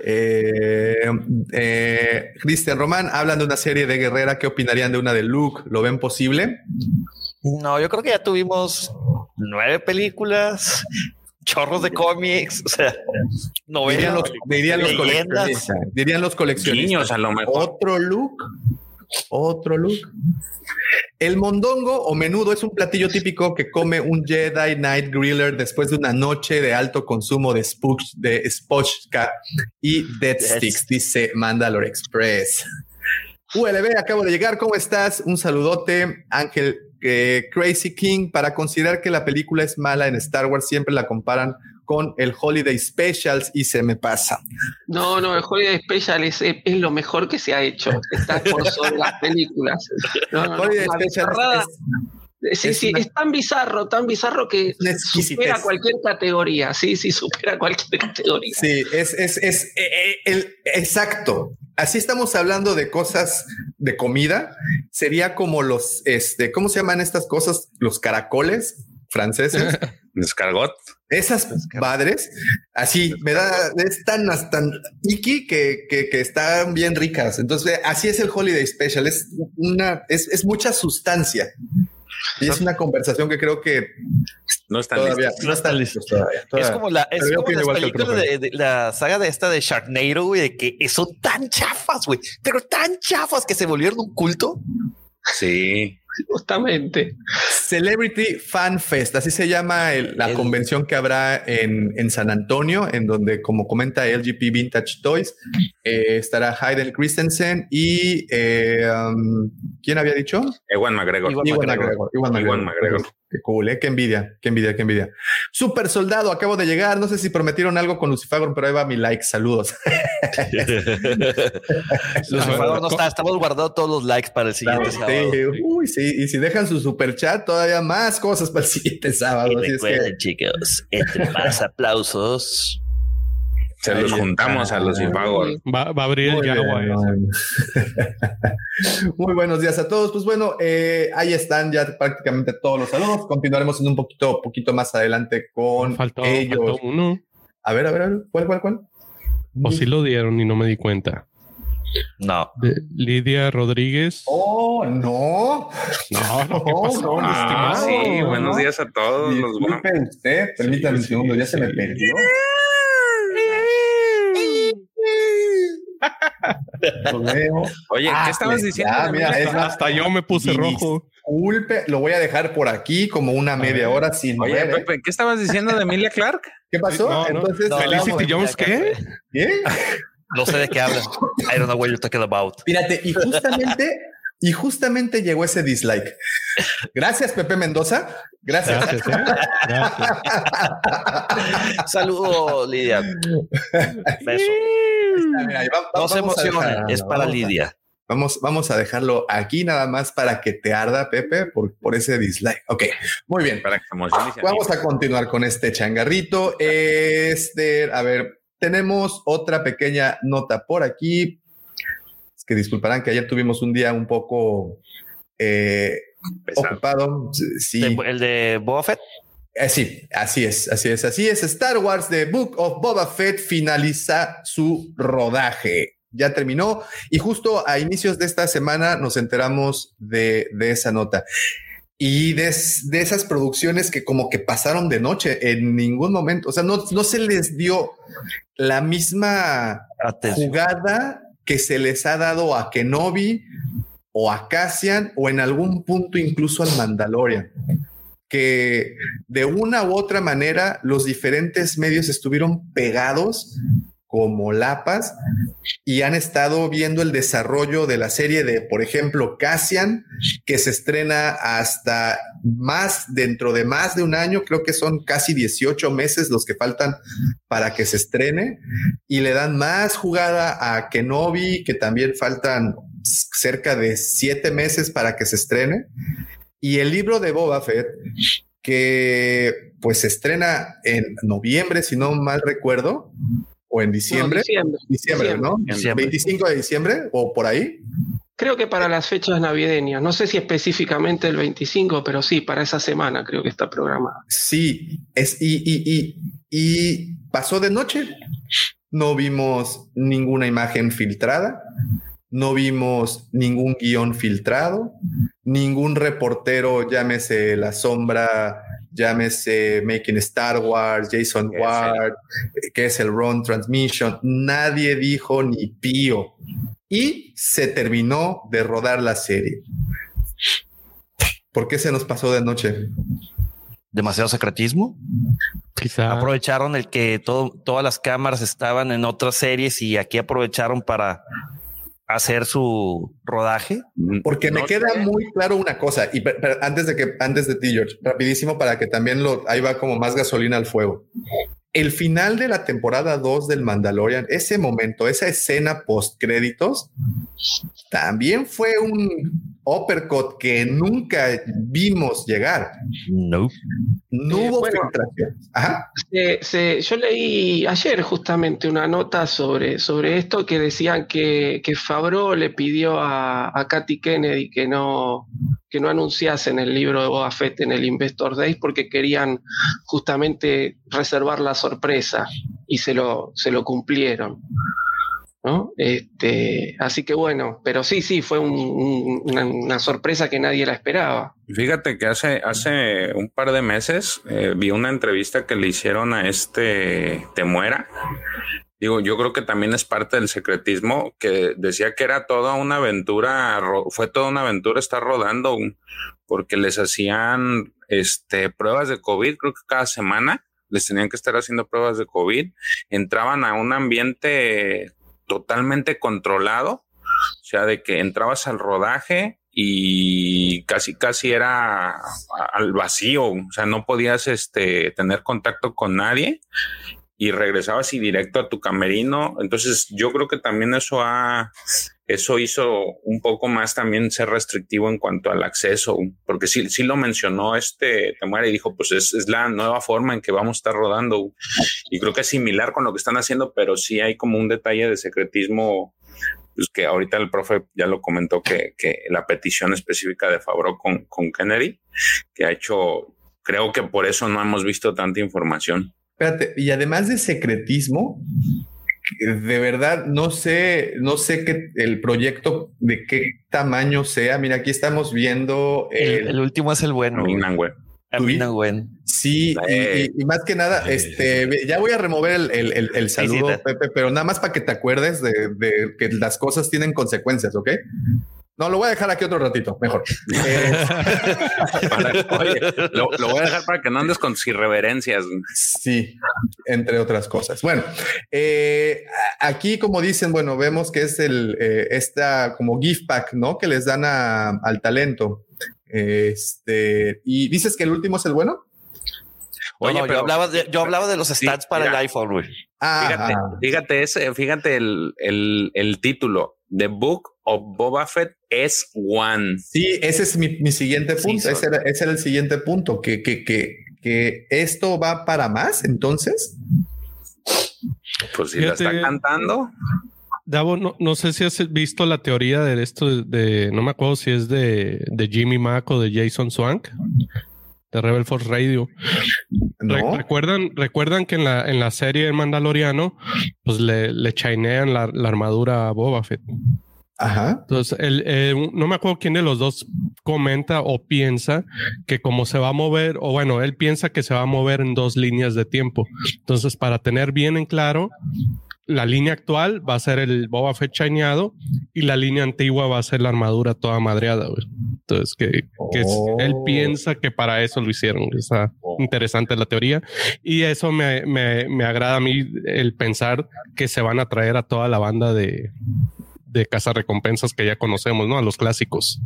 Eh, eh, Cristian Román hablan de una serie de Guerrera. ¿Qué opinarían de una de Luke? ¿Lo ven posible? No, yo creo que ya tuvimos nueve películas, chorros de cómics, o sea, Dirían novelas, los, dirían los coleccionistas. Dirían los coleccionistas. Niños a lo mejor. Otro Luke. Otro Luke. El mondongo o menudo es un platillo típico que come un Jedi Night Griller después de una noche de alto consumo de spook, de spochka y dead Yes. sticks, dice Mandalore Express. ULB, acabo de llegar. ¿Cómo estás? Un saludote, Ángel eh, Crazy King. Para considerar que la película es mala en Star Wars, siempre la comparan con el Holiday Specials y se me pasa. No, no, el Holiday Special es, es lo mejor que se ha hecho. Está por sobre las películas. No, no, no, Holiday una Special es- Sí, es sí, una- es tan bizarro, tan bizarro que supera cualquier categoría. Sí, sí, supera cualquier categoría. Sí, es, es, es eh, eh, el exacto. Así estamos hablando de cosas de comida. Sería como los, este, ¿cómo se llaman estas cosas? Los caracoles franceses. *laughs* Descargot. Esas madres, así me da, es tan, tan iki que, que, que están bien ricas. Entonces, así es el Holiday Special. Es una, es, es mucha sustancia. Y es una conversación que creo que No están todavía listos. no están listos todavía. Es como la, es como las películas de la saga de esta de Sharknado, güey, de que son tan chafas, güey, pero tan chafas que se volvieron un culto. Sí. Justamente. Celebrity Fan Fest, así se llama el- la El- convención que habrá en, en San Antonio, en donde, como comenta LGP Vintage Toys, eh, estará Hayden Christensen y eh, um, ¿quién había dicho? Ewan McGregor. Iwan Iwan McGregor. Iwan McGregor. Qué cool, ¿eh? Qué envidia, qué envidia, qué envidia. Super Soldado, acabo de llegar. No sé si prometieron algo con Lucifer, pero ahí va mi like. Saludos. *laughs* Lucifer no está, estamos guardando todos los likes para el siguiente sábado. Sí, uy, sí. Y si dejan su super chat, todavía más cosas para el siguiente sábado. Y Así es que- recuerden, chicos, entre más *laughs* aplausos, Se los juntamos a los Ifagor. Va, va a abrir el Muy ese. *laughs* muy- buenos días a todos. Pues bueno, eh, ahí están ya prácticamente todos los saludos. Continuaremos en un poquito, poquito más adelante con Faltó, ellos. faltó uno. A ver, a ver, a ver, ¿cuál, cuál, cuál? O sí lo dieron y no me di cuenta. No. De Lidia Rodríguez. Oh, no. No, no, ¿qué pasó, mi Ah, estimado? sí, buenos días a todos. Los Disculpe usted, permítame un sí, segundo, ya sí. se me perdió. *laughs* Lo veo. Oye, Ah, ¿qué estabas ya, diciendo? de mira, más, Hasta yo me puse rojo. Disculpe, lo voy a dejar por aquí como una media hora sin Oye, mover, ¿eh? Pepe, ¿qué estabas diciendo de Emilia Clark? ¿Qué pasó? No, no. Entonces, No, Felicity Jones, ¿qué? ¿Qué? *laughs* No sé de qué hablan. I don't know what you're talking about. Fíjate, y justamente, y justamente llegó ese dislike. Gracias, Pepe Mendoza. Gracias. Gracias, ¿eh? Gracias. Saludos, Lidia. Beso. Mira, va- va- No se dejar- es para vamos a- Lidia. Vamos, vamos a dejarlo aquí nada más para que te arda, Pepe, por, por ese dislike. Ok, muy bien. Para que emocione Vamos a continuar con este changarrito. Este, a ver, tenemos otra pequeña nota por aquí. Es que disculparán que ayer tuvimos un día un poco eh, ocupado. Sí, El de Boba Fett. eh, sí, así es, así es, así es. Star Wars The Book of Boba Fett finaliza su rodaje. Ya terminó y justo a inicios de esta semana nos enteramos de, de esa nota. Y de, de esas producciones que como que pasaron de noche en ningún momento, o sea, no, no se les dio la misma Atención. jugada que se les ha dado a Kenobi o a Cassian o en algún punto incluso al Mandalorian. Que de una u otra manera los diferentes medios estuvieron pegados como lapas y han estado viendo el desarrollo de la serie de, por ejemplo, Cassian, que se estrena hasta más dentro de más de un año, creo que son casi 18 meses los que faltan para que se estrene y le dan más jugada a Kenobi, que también faltan cerca de siete meses para que se estrene. Y el libro de Boba Fett, que pues se estrena en noviembre, si no mal recuerdo, o en diciembre. No, diciembre. Diciembre, ¿no? Diciembre. 25 de diciembre o por ahí. Creo que para las fechas navideñas. No sé si específicamente el 25, pero sí, para esa semana creo que está programada. Sí, es, y, y, y, y pasó de noche. No vimos ninguna imagen filtrada, no vimos ningún guion filtrado, ningún reportero, llámese La Sombra, llámese Making Star Wars, Jason Es Ward, que es el Run Transmission, nadie dijo ni pío. Y se terminó de rodar la serie. ¿Por qué se nos pasó de noche? Demasiado secretismo. Quizá. Aprovecharon el que todo, todas las cámaras estaban en otras series y aquí aprovecharon para hacer su rodaje. Porque me queda sé. muy claro una cosa, y antes de que, antes de ti, George, rapidísimo para que también lo, ahí va como más gasolina al fuego. El final de la temporada 2 del Mandalorian, ese momento, esa escena post créditos, también fue un uppercut que nunca vimos llegar. No. No Eh, hubo bueno. filtración. Ajá. Se- se- yo leí ayer justamente una nota sobre, sobre esto que decían que, que Favreau le pidió a, a Katy Kennedy que no, que no anunciasen el libro de Boba Fett en el Investor Days porque querían justamente reservar la sorpresa y se lo, se lo cumplieron. ¿No? Este, así que bueno, pero sí, sí, fue un- un- una, sorpresa que nadie la esperaba. Fíjate que hace, hace un par de meses eh, vi una entrevista que le hicieron a este Temuera. Digo, yo creo que también es parte del secretismo que decía que era toda una aventura, fue toda una aventura estar rodando porque les hacían este, pruebas de COVID, creo que cada semana les tenían que estar haciendo pruebas de COVID, entraban a un ambiente totalmente controlado, o sea, de que entrabas al rodaje y casi casi era al vacío, o sea, no podías este tener contacto con nadie y regresabas y directo a tu camerino. Entonces, yo creo que también eso ha eso hizo un poco más también ser restrictivo en cuanto al acceso, porque sí, sí lo mencionó este Temuera y dijo, pues es, es, la nueva forma en que vamos a estar rodando. Y creo que es similar con lo que están haciendo, pero sí hay como un detalle de secretismo pues que ahorita el profe ya lo comentó que, que la petición específica de Fabro con, con Kennedy, que ha hecho, creo que por eso no hemos visto tanta información. Espérate, y además de secretismo, de verdad no sé, no sé qué el proyecto de qué tamaño sea. Mira, aquí estamos viendo el, el último es el bueno. Sí, y, y, más que nada, este, ya voy a remover el, el, el saludo, sí, sí, Pepe, pero nada más para que te acuerdes de, de, que las cosas tienen consecuencias, ¿ok? No, lo voy a dejar aquí otro ratito, mejor. Eh, *laughs* para, oye, lo, lo, voy a dejar para que no andes con irreverencias. Sí, entre otras cosas. Bueno, eh, aquí como dicen, bueno, vemos que es el eh, esta como gift pack, ¿no? Que les dan a, al talento. Este, y dices que el último es el bueno. Oye, no, no, pero, yo, hablaba de, yo hablaba de los stats sí, para mira, el iPhone, güey. Ah, fíjate, fíjate, ese, fíjate el, el, el, título. The Book of Boba Fett es One. Sí, ese es mi, mi siguiente punto. Sí, ese, era, ese, era, el siguiente punto. Que, que, que, que esto va para más, entonces. Pues si fíjate, la está cantando. Davo, no, no, sé si has visto la teoría de esto de, no me acuerdo si es de, de Jimmy Mack o de Jason Swank, de Rebel Force Radio. ¿No? Re recuerdan, recuerdan que en la, en la serie Mandaloriano, pues le, le chainean la, la, armadura a Boba Fett. Ajá. Entonces, el, eh, no me acuerdo quién de los dos comenta o piensa que como se va a mover, o bueno, él piensa que se va a mover en dos líneas de tiempo. Entonces, para tener bien en claro, la línea actual va a ser el Boba Fett y la línea antigua va a ser la armadura toda madreada. Güey. Entonces, que, que oh. él piensa que para eso lo hicieron. Está oh. interesante la teoría. Y eso me, me, me, agrada a mí el pensar que se van a traer a toda la banda de, de recompensas que ya conocemos, ¿no? A los clásicos.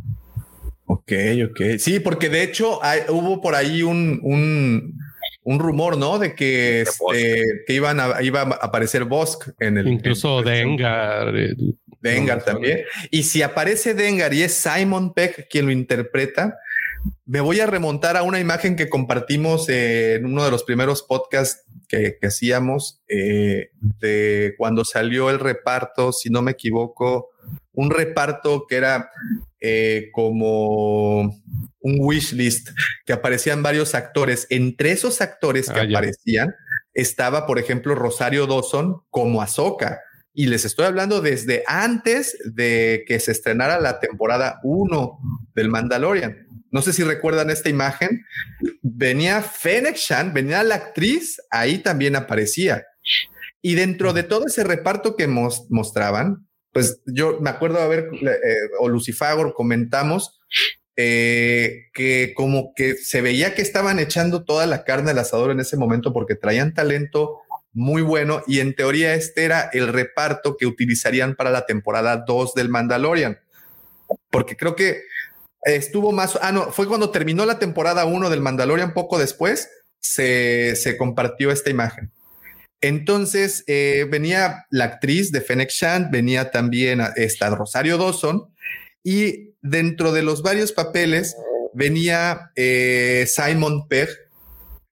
Ok, ok. Sí, porque de hecho hay, hubo por ahí un, un un rumor, ¿no? De que, este, que iban a, iba a aparecer Bosk en el. Incluso en Dengar. El, Dengar no, también. Y si aparece Dengar y es Simon Peck quien lo interpreta, me voy a remontar a una imagen que compartimos en uno de los primeros podcasts que, que hacíamos eh, de cuando salió el reparto, si no me equivoco, un reparto que era eh, como un wish list que aparecían varios actores. Entre esos actores que ah, aparecían estaba, por ejemplo, Rosario Dawson como Azoka. Y les estoy hablando desde antes de que se estrenara la temporada 1 del Mandalorian. No sé si recuerdan esta imagen. Venía Fennec Shan, venía la actriz, ahí también aparecía. Y dentro de todo ese reparto que mos mostraban, pues yo me acuerdo haber, eh, o Lucifagor comentamos, eh, que como que se veía que estaban echando toda la carne al asador en ese momento porque traían talento muy bueno y en teoría este era el reparto que utilizarían para la temporada 2 del Mandalorian. Porque creo que estuvo más, ah, no, fue cuando terminó la temporada 1 del Mandalorian, poco después se, se compartió esta imagen. Entonces eh, venía la actriz de Fennec Shand, venía también esta Rosario Dawson y dentro de los varios papeles venía eh, Simon Pegg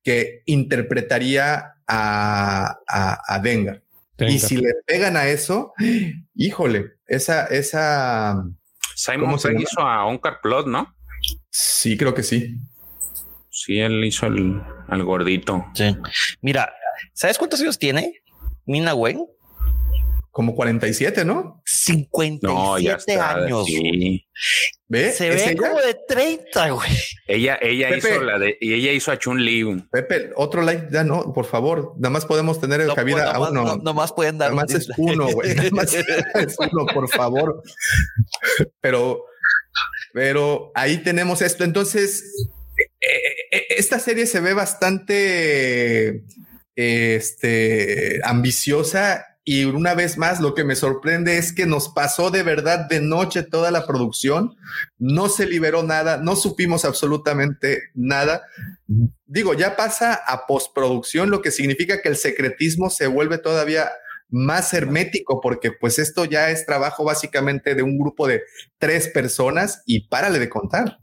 que interpretaría a, a, a Dengar. Dengar. Y si le pegan a eso, híjole, esa, esa. Simon Pegg hizo a Oncar Plot, ¿no? Sí, creo que sí. Sí, él hizo el, al gordito. Sí. Mira, ¿Sabes cuántos años tiene Mina Wen? Como 47, ¿no? 57 no, está, años. Sí. ¿Ve? Se ve ella? como de 30, güey. Ella, ella Pepe, hizo la de, y ella hizo a Chun Li. Pepe, otro like ya no, por favor. Nada más podemos tener no, cabida no, a uno. No, no más pueden dar. Nada más es uno, güey. Nada más es uno, por favor. Pero, pero ahí tenemos esto. Entonces, esta serie se ve bastante este, ambiciosa y una vez más lo que me sorprende es que nos pasó de verdad de noche toda la producción, no se liberó nada, no supimos absolutamente nada. Digo, ya pasa a postproducción, lo que significa que el secretismo se vuelve todavía más hermético, porque pues esto ya es trabajo básicamente de un grupo de tres personas y párale de contar.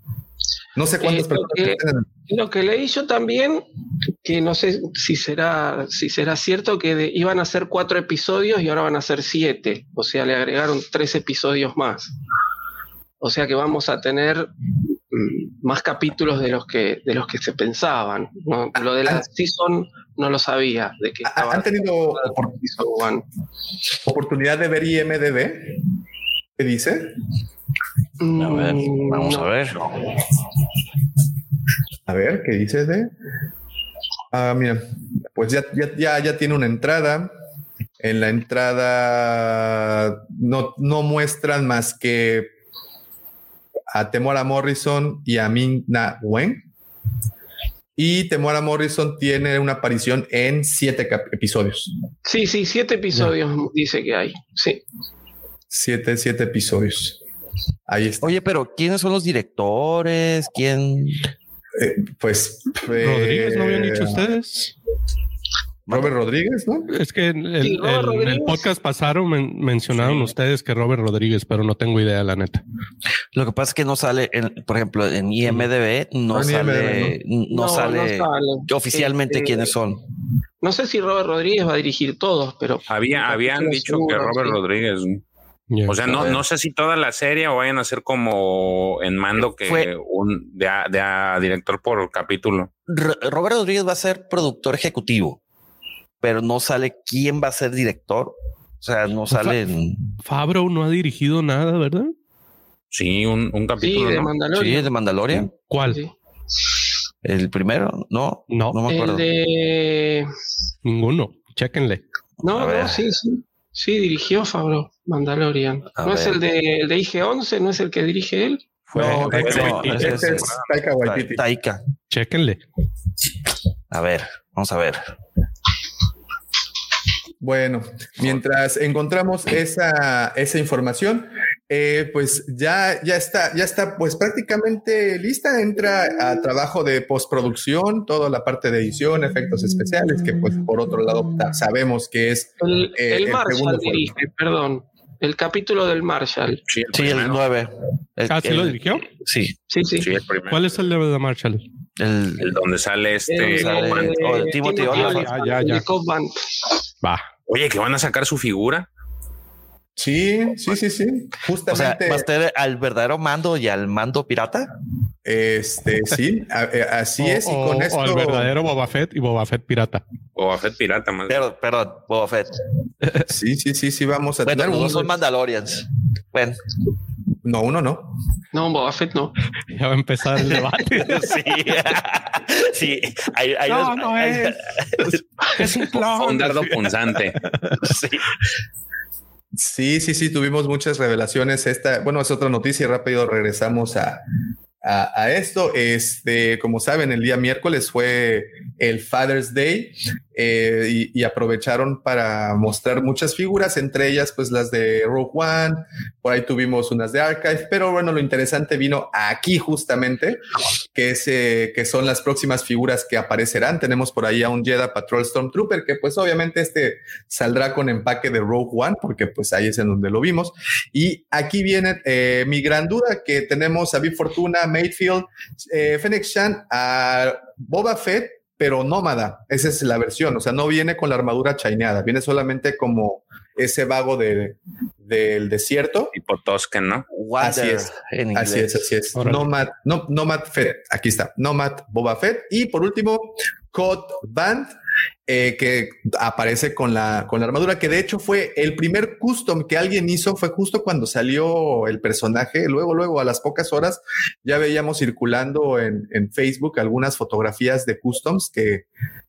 No sé cuántas Eh, lo, personas. que, lo que leí yo también, que no sé si será, si será cierto, que de- iban a ser cuatro episodios y ahora van a ser siete. O sea, le agregaron tres episodios más. O sea que vamos a tener mm, más capítulos de los que, de los que se pensaban. ¿no? Lo de la season no lo sabía. De que estaba ¿Han tenido oportunidad de ver IMDB? ¿Qué dice? A ver, Mm, vamos a ver. A ver, ¿qué dice de? Ah, mira, pues ya, ya, ya, ya tiene una entrada. En la entrada no, no muestran más que a Temora Morrison y a Ming-Na Wen. Y Temora Morrison tiene una aparición en siete episodios. Sí, sí, siete episodios dice que hay. Sí. Siete, siete episodios. Ahí está. Oye, pero ¿quiénes son los directores? ¿Quién? Eh, pues. Rodríguez, ¿no habían eh, dicho ustedes? Robert Rodríguez, ¿no? Es que en el, Sí, Robert el- en el Rodríguez. podcast pasaron, men- mencionaron ustedes que Robert Rodríguez, pero no tengo idea, la neta. Lo que pasa es que no sale, en- por ejemplo, en IMDB no, sale, no, No, sale no sale. oficialmente Este, quiénes son. No sé si Robert Rodríguez va a dirigir todos, pero. Había, habían dicho que Robert sí. Rodríguez. O sea, no, no sé si toda la serie o vayan a ser como en mando que Fue- un de a, de a director por capítulo. R- Robert Rodríguez va a ser productor ejecutivo, pero no sale quién va a ser director. O sea, no sale. en- Fabro no ha dirigido nada, ¿verdad? Sí, un, un Sí, capítulo. de ¿no? Sí, Mandalorian. de Mandalorian. ¿Cuál? Sí. El primero, no, No, no me El acuerdo. de. ninguno. Chéquenle. No, A ver. no, sí, sí. Sí, dirigió Fabro Mandalorian. A ¿No es el de, el de IG-11? ¿No es el que dirige él? Fue No, Taika ese- no, Waititi. ese Este es Taika Waititi. Ta- Taika. Chéquenle. A ver, vamos a ver. Bueno, mientras encontramos esa, esa información, eh, pues ya, ya está, ya está, pues prácticamente lista. Entra a trabajo de postproducción, toda la parte de edición, efectos especiales, que pues por otro lado sabemos que es El, Eh, el el Marshall segundo fue. dirige, perdón. El capítulo del Marshall. Sí, el Sí, el primero. 9. Ah, ¿sí lo dirigió? Sí, Sí, sí. Sí, el primero. ¿Cuál es el de Marshall? el, El donde sale este. El, oh, Timothy Ya, ya, el Cobb Vanth. Va. Oye, que van a sacar su figura. Sí, sí, sí, sí. o sea, Justamente, va a estar al verdadero mando y al mando pirata. este, sí, a- eh, así o, es. Y o- con o esto, el verdadero Boba Fett y Boba Fett pirata. O Fett Pirata más. Perdón, perdón, Boba Fett. sí, sí, sí, sí, vamos a Bueno, tener los dos un- son Mandalorians. Bueno, No, uno no. No, Boba Fett no. Ya va a empezar el debate. *laughs* sí. sí, hay, hay no, no hay- es. Es un clon. Un dardo punzante. sí. Sí, sí, sí, tuvimos muchas revelaciones. Esta, bueno, es otra noticia rápido regresamos a, a, a esto. Este, como saben, el día miércoles fue el Father's Day eh, y, aprovecharon para mostrar muchas figuras, entre ellas, pues las de Rogue One. Por ahí tuvimos unas de Archive, pero bueno, lo interesante vino aquí justamente, que es eh, que son las próximas figuras que aparecerán. Tenemos por ahí a un Jedi Patrol Stormtrooper, que pues obviamente este saldrá con empaque de Rogue One, porque pues ahí es en donde lo vimos. Y aquí viene eh, mi gran duda, que tenemos a Big Fortuna, Mayfield, Fennec Shan, a Boba Fett, pero nómada. Esa es la versión, o sea, no viene con la armadura chaineada, viene solamente como ese vago de, del desierto. Tipo Tosken, ¿no? Wander Así es. en Así es, así es. Órale. Nomad, no, Nomad Fett. Aquí está. Nomad Boba Fett. Y por último, Code Band, eh, que aparece con la, con la armadura, que de hecho fue el primer custom que alguien hizo, fue justo cuando salió el personaje. Luego, luego, a las pocas horas, ya veíamos circulando en, en Facebook algunas fotografías de customs que,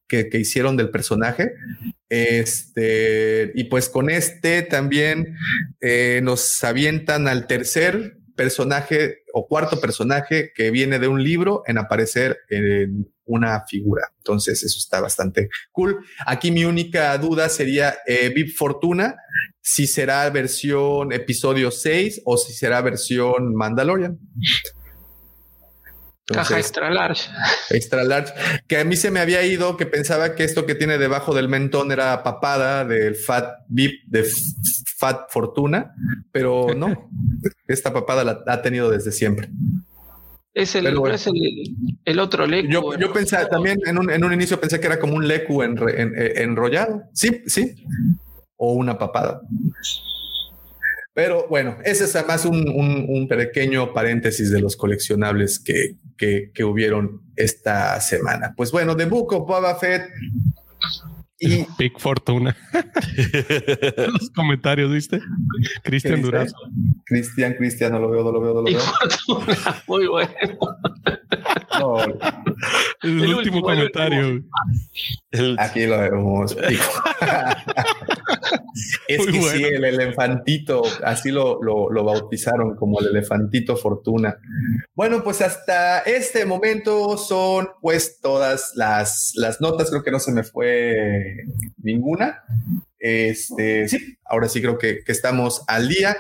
que, que hicieron del personaje. Este, y pues con este también eh, nos avientan al tercer personaje o cuarto personaje que viene de un libro en aparecer en una figura. Entonces eso está bastante cool. Aquí mi única duda sería eh, Vip Fortuna, si será versión episodio 6 o si será versión Mandalorian. Caja extra large. *laughs* Extra large. Que a mí se me había ido que pensaba que esto que tiene debajo del mentón era papada del Fat VIP de Fat Fortuna, pero no. *laughs* Esta papada la ha tenido desde siempre. Es el, es el, el, otro lecu. Yo, yo pensé también en un, en un, inicio pensé que era como un lecu en, en, enrollado. Sí, sí. O una papada. Pero bueno, ese es además un, un, pequeño paréntesis de los coleccionables que, que, que, hubieron esta semana. Pues bueno, The Book of Boba Fett y Big Fortuna. *laughs* Los comentarios, ¿viste? Cristian Durazo. Cristian, Cristian, no lo veo, no lo veo, no lo veo. Fortuna, muy bueno. No. *laughs* El, el, último comentario. Aquí lo vemos. *laughs* es Muy que bueno. sí, el elefantito, así lo, lo, lo, bautizaron como el elefantito fortuna. Bueno, pues hasta este momento son pues todas las, las notas, creo que no se me fue ninguna. Este, sí, ahora sí creo que, estamos al día.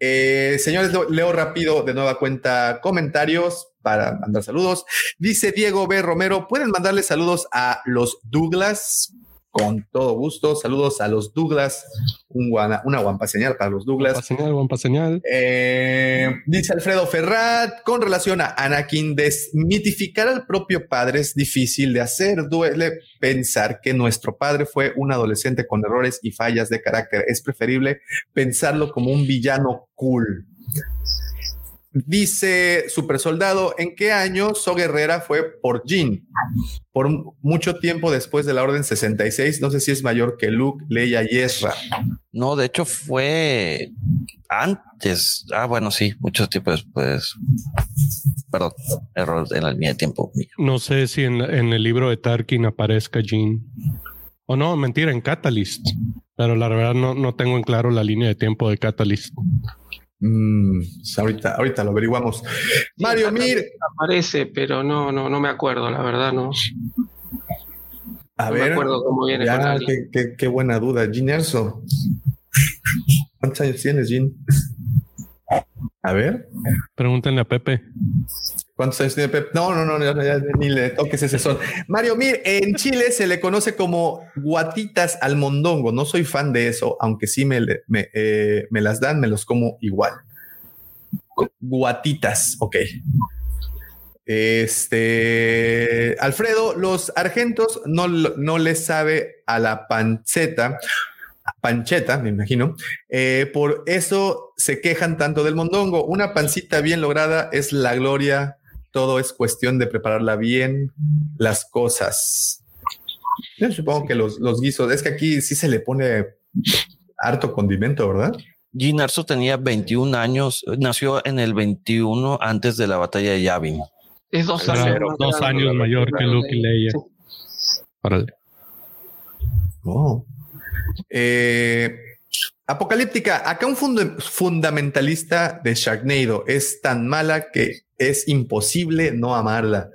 Eh, señores, leo rápido de nueva cuenta comentarios para mandar saludos. Dice Diego B. Romero, ¿pueden mandarle saludos a los Douglas? Con todo gusto. Saludos a los Douglas. Un guana, una guampa señal para los Douglas. Guampa señal, guampa señal. Eh, dice Alfredo Ferrat, con relación a Anakin, desmitificar al propio padre es difícil de hacer. Duele pensar que nuestro padre fue un adolescente con errores y fallas de carácter. Es preferible pensarlo como un villano cool. Dice Super Soldado, ¿en qué año So Guerrera fue por Jean? Por mucho tiempo después de la Orden 66. No sé si es mayor que Luke, Leia y Ezra. No, de hecho fue antes. Ah, bueno, sí, mucho tiempo después. Perdón, error en la línea de tiempo. No sé si en, en el libro de Tarkin aparezca Jean. O no, mentira, en Catalyst. Pero la verdad no, no tengo en claro la línea de tiempo de Catalyst. Mm, ahorita, ahorita lo averiguamos. Mario Mir. Aparece, pero no, no, no me acuerdo, la verdad, no. A no ver. me acuerdo cómo viene. Ya, qué, qué, qué, buena duda. Gin Erso. ¿Cuántos años tienes, Gin? A ver. Pregúntenle a Pepe. ¿Cuántos años tiene Pepe? No, no, no, ni le toques ese son. Mario Mir, en Chile se le conoce como guatitas al mondongo. No soy fan de eso, aunque sí me, me, eh, me las dan, me los como igual. Guatitas, ok. Este Alfredo, los argentos no, no les sabe a la panceta pancheta, me imagino. Eh, por eso se quejan tanto del mondongo. Una pancita bien lograda es la gloria. Todo es cuestión de prepararla bien, las cosas. Yo supongo que los, los guisos, es que aquí sí se le pone harto condimento, ¿verdad? Gin Arso tenía 21 años, nació en el 21 antes de la batalla de Yavin. Es dos años, dos años mayor que Luke y Leia. Sí. Órale. Oh. Eh, apocalíptica, acá un fund fundamentalista de Sharknado es tan mala que es imposible no amarla.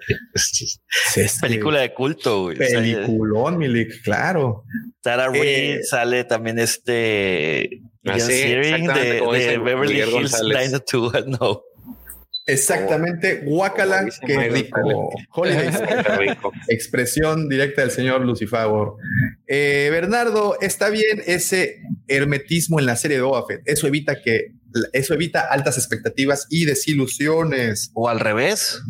Es película de culto. Güey. Peliculón, Milik, claro. Reed eh, sale también este ah, sí, de, de Beverly Hills 90210. *laughs* No. Exactamente, guacala, *laughs* qué rico. Expresión directa del señor Lucifer. Eh, Bernardo, está bien ese hermetismo en la serie de Boba Fett. Eso evita que eso evita altas expectativas y desilusiones. O al revés.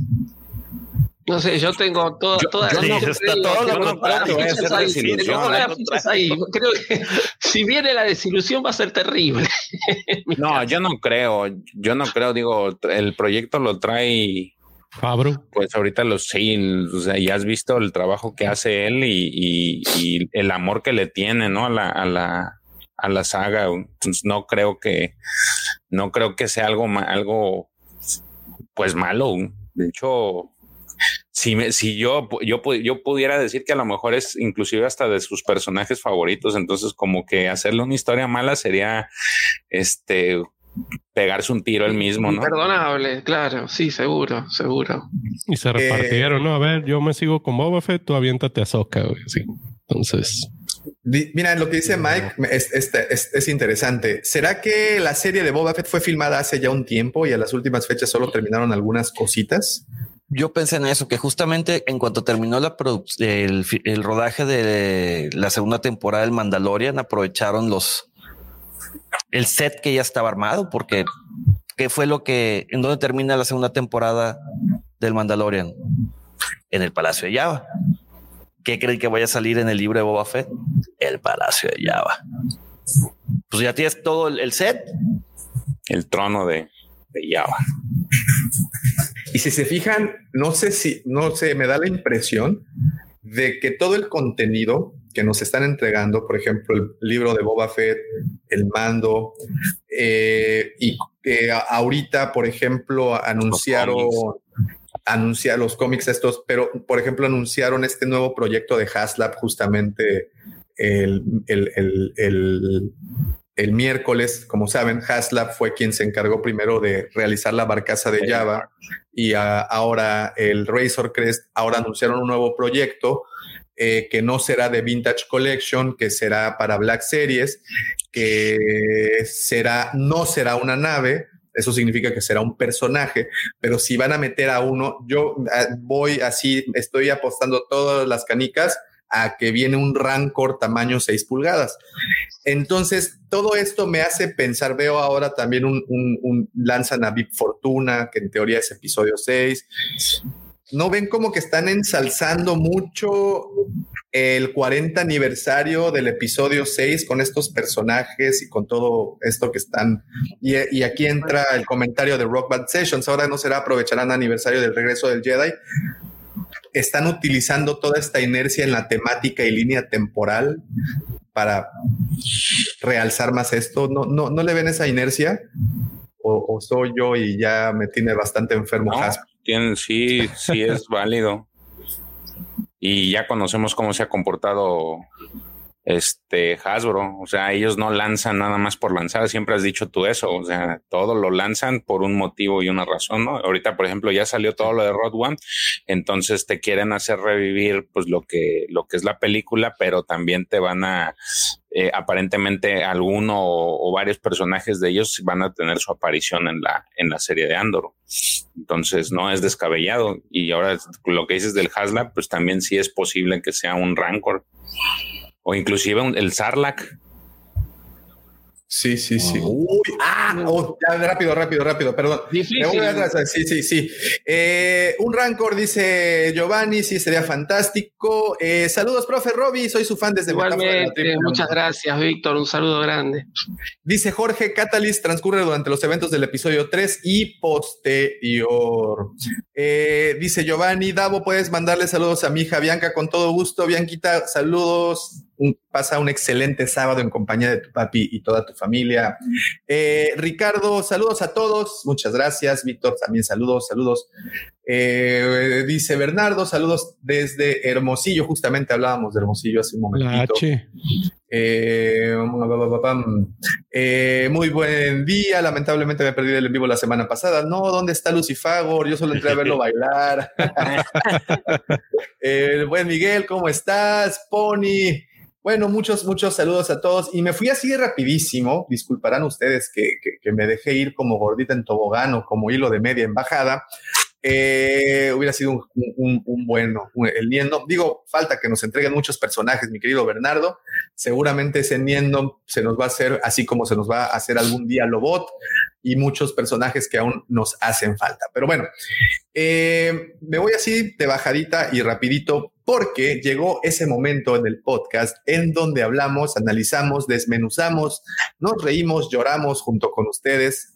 No sé, yo tengo toda, yo, toda yo no, está todo lo contrario. *laughs* Creo que si viene la desilusión va a ser terrible. *laughs* no, yo no creo, yo no creo, digo, el proyecto lo trae Fabro. Pues ahorita lo sí, o sea, ya has visto el trabajo que hace él y, y, y el amor que le tiene, ¿no? A la, a la, a la saga. Entonces no creo que, no creo que sea algo, algo, pues malo. De hecho, si, me, si yo, yo, yo pudiera decir que a lo mejor es inclusive hasta de sus personajes favoritos, entonces como que hacerle una historia mala sería este pegarse un tiro él mismo, ¿no? Perdonable, claro, sí, seguro, seguro. Y se repartieron, eh, ¿no? A ver, yo me sigo con Boba Fett, tú aviéntate a Soca, güey, sí. Entonces... Mira, lo que dice Mike es, es, es, es, interesante. ¿Será que la serie de Boba Fett fue filmada hace ya un tiempo y a las últimas fechas solo terminaron algunas cositas? Yo pensé en eso, que justamente en cuanto terminó la el, el rodaje de la segunda temporada del Mandalorian, aprovecharon los el set que ya estaba armado, porque ¿qué fue lo que, en dónde termina la segunda temporada del Mandalorian? En el Palacio de Java. ¿Qué creen que vaya a salir en el libro de Boba Fett? El Palacio de Java. Pues ya tienes todo el, set. El trono de, de Java. Y si se fijan, no sé si, no sé, me da la impresión de que todo el contenido que nos están entregando, por ejemplo, el libro de Boba Fett, el mando, eh, y que ahorita, por ejemplo, anunciaron, anunciaron los cómics estos, pero por ejemplo, anunciaron este nuevo proyecto de Haslab justamente el, el, el, el miércoles, como saben, Haslab fue quien se encargó primero de realizar la barcaza de Java y ahora el Razor Crest, ahora anunciaron un nuevo proyecto eh, que no será de Vintage Collection, que será para Black Series, que será, no será una nave, eso significa que será un personaje, pero si van a meter a uno, yo ah, voy así, estoy apostando todas las canicas a que viene un Rancor tamaño 6 pulgadas. Entonces, todo esto me hace pensar, veo ahora también un, un, lanzan a Vip Fortuna, que en teoría es episodio 6. ¿No ven como que están ensalzando mucho el 40 aniversario del episodio 6 con estos personajes y con todo esto que están? Y, y aquí entra el comentario de Rock Band Sessions. Ahora no será aprovecharán aniversario del regreso del Jedi, están utilizando toda esta inercia en la temática y línea temporal para realzar más esto. ¿No, no, no le ven esa inercia? O, soy yo y ya me tiene bastante enfermo? No, sí, sí es válido. Y ya conocemos cómo se ha comportado este Hasbro, o sea, ellos no lanzan nada más por lanzar, siempre has dicho tú eso, o sea, todo lo lanzan por un motivo y una razón, ¿no? Ahorita, por ejemplo, ya salió todo lo de Rod One, entonces te quieren hacer revivir pues lo que lo que es la película, pero también te van a eh, aparentemente alguno o, varios personajes de ellos van a tener su aparición en la en la serie de Andor. Entonces no es descabellado y ahora lo que dices del Haslab, pues también sí es posible que sea un Rancor o inclusive el Sarlacc. Sí, sí, sí. Oh. Uy, ah, oh, ya, rápido, rápido, rápido, perdón. Difícil. Sí, sí, sí. Eh, un Rancor, dice Giovanni, sí, sería fantástico. Eh, saludos, profe Robbie, soy su fan desde Igualmente, muchas gracias, Víctor, un saludo grande. Dice Jorge, Catalyst transcurre durante los eventos del episodio 3 y posterior. Eh, dice Giovanni, Davo, puedes mandarle saludos a mi hija Bianca con todo gusto. Bianquita, saludos pasa un excelente sábado en compañía de tu papi y toda tu familia. Eh, Ricardo, saludos a todos. Muchas gracias. Víctor, también saludos, saludos. Eh, dice Bernardo, saludos desde Hermosillo. Justamente hablábamos de Hermosillo hace un momentito. Eh, muy buen día. Lamentablemente me perdí el en vivo la semana pasada. No, ¿dónde está Lucifagor? Yo solo entré a verlo bailar. *laughs* *laughs* el buen Miguel, ¿cómo estás? Pony. Bueno, muchos, muchos saludos a todos. Y me fui así rapidísimo. Disculparán ustedes que, me dejé ir como gordita en tobogán o como hilo de media embajada. Eh, hubiera sido un, un, bueno el Niendo. Digo, falta que nos entreguen muchos personajes, mi querido Bernardo. Seguramente ese Niendo se nos va a hacer así como se nos va a hacer algún día Lobot y muchos personajes que aún nos hacen falta. Pero bueno, eh, me voy así de bajadita y rapidito porque llegó ese momento en el podcast en donde hablamos, analizamos, desmenuzamos, nos reímos, lloramos junto con ustedes,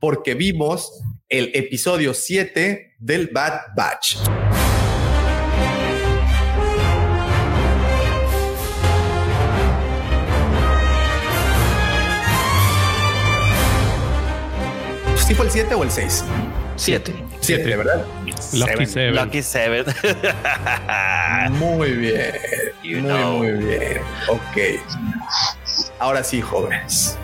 porque vimos el episodio 7 del Bad Batch. ¿Sí fue el 7 o el 6? 7. 7, ¿verdad? Lucky Seven. Lucky Seven. *laughs* muy bien. muy, muy bien. Ok. Ahora sí, jóvenes.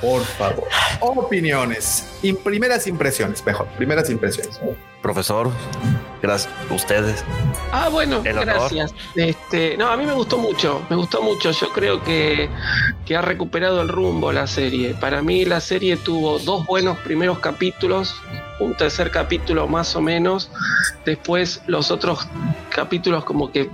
Por favor. Opiniones. Y primeras impresiones, mejor. Primeras impresiones. Profesor, gracias a ustedes. Ah, bueno, gracias. Este, no, a mí me gustó mucho, me gustó mucho. Yo creo que, que ha recuperado el rumbo la serie. Para mí la serie tuvo dos buenos primeros capítulos un tercer capítulo más o menos. Después los otros capítulos como que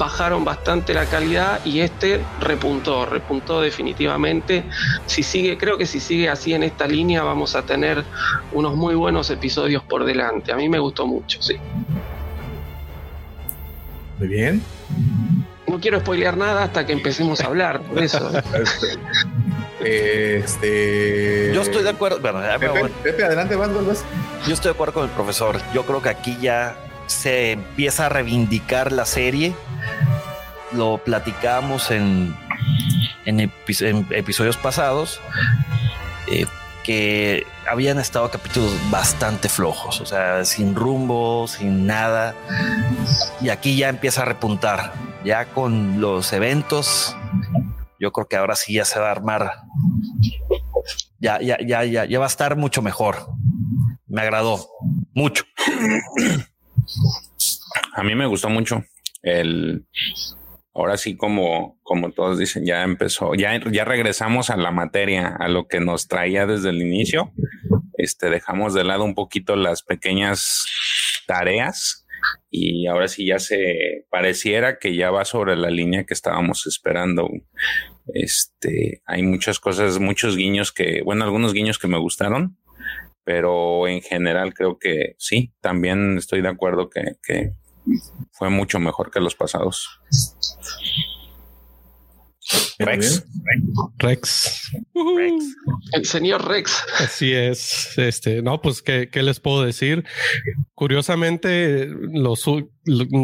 bajaron bastante la calidad y este repuntó, repuntó definitivamente. Si sigue, creo que si sigue así en esta línea vamos a tener unos muy buenos episodios por delante. A mí me gustó mucho, sí. Muy bien. No quiero spoilear nada hasta que empecemos a hablar, por eso. *laughs* Este. Yo estoy de acuerdo. Bueno, ya me Pepe. Pepe, adelante, vas, vas, vas. Yo estoy de acuerdo con el profesor. Yo creo que aquí ya se empieza a reivindicar la serie. Lo platicamos en, en, epi- en episodios pasados. eh, que habían estado capítulos bastante flojos, o sea, sin rumbo, sin nada. Y aquí ya empieza a repuntar. Ya con los eventos, yo creo que ahora sí ya se va a armar. Ya, ya, ya, ya, ya va a estar mucho mejor. Me agradó mucho. A mí me gustó mucho el. Ahora sí, como, como todos dicen, ya empezó, ya, ya regresamos a la materia, a lo que nos traía desde el inicio. Este, dejamos de lado un poquito las pequeñas tareas y ahora sí ya se pareciera que ya va sobre la línea que estábamos esperando. Este, hay muchas cosas, muchos guiños que, bueno, algunos guiños que me gustaron, pero en general creo que sí, también estoy de acuerdo que, que fue mucho mejor que los pasados. Rex. Rex. El señor Rex. Así es. Este, no, pues, ¿qué, qué les puedo decir? Curiosamente, los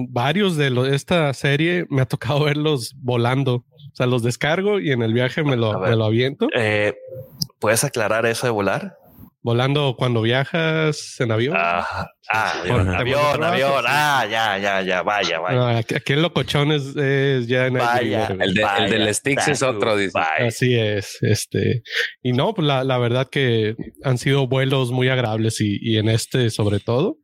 varios de lo- esta serie me ha tocado *laughs* verlos volando. O sea, los descargo y en el viaje me lo, me lo aviento. Eh, ¿Puedes aclarar eso de volar? Volando cuando viajas en avión. Ah, ah, avión, avión. Ah, ya, ya, ya, vaya, vaya. Ah, aquí, el locochón es, es ya en Vaya, El, de, el del Sticks es otro, dice. Así es, este, y no, pues la, la verdad que han sido vuelos muy agradables y, y en este sobre todo,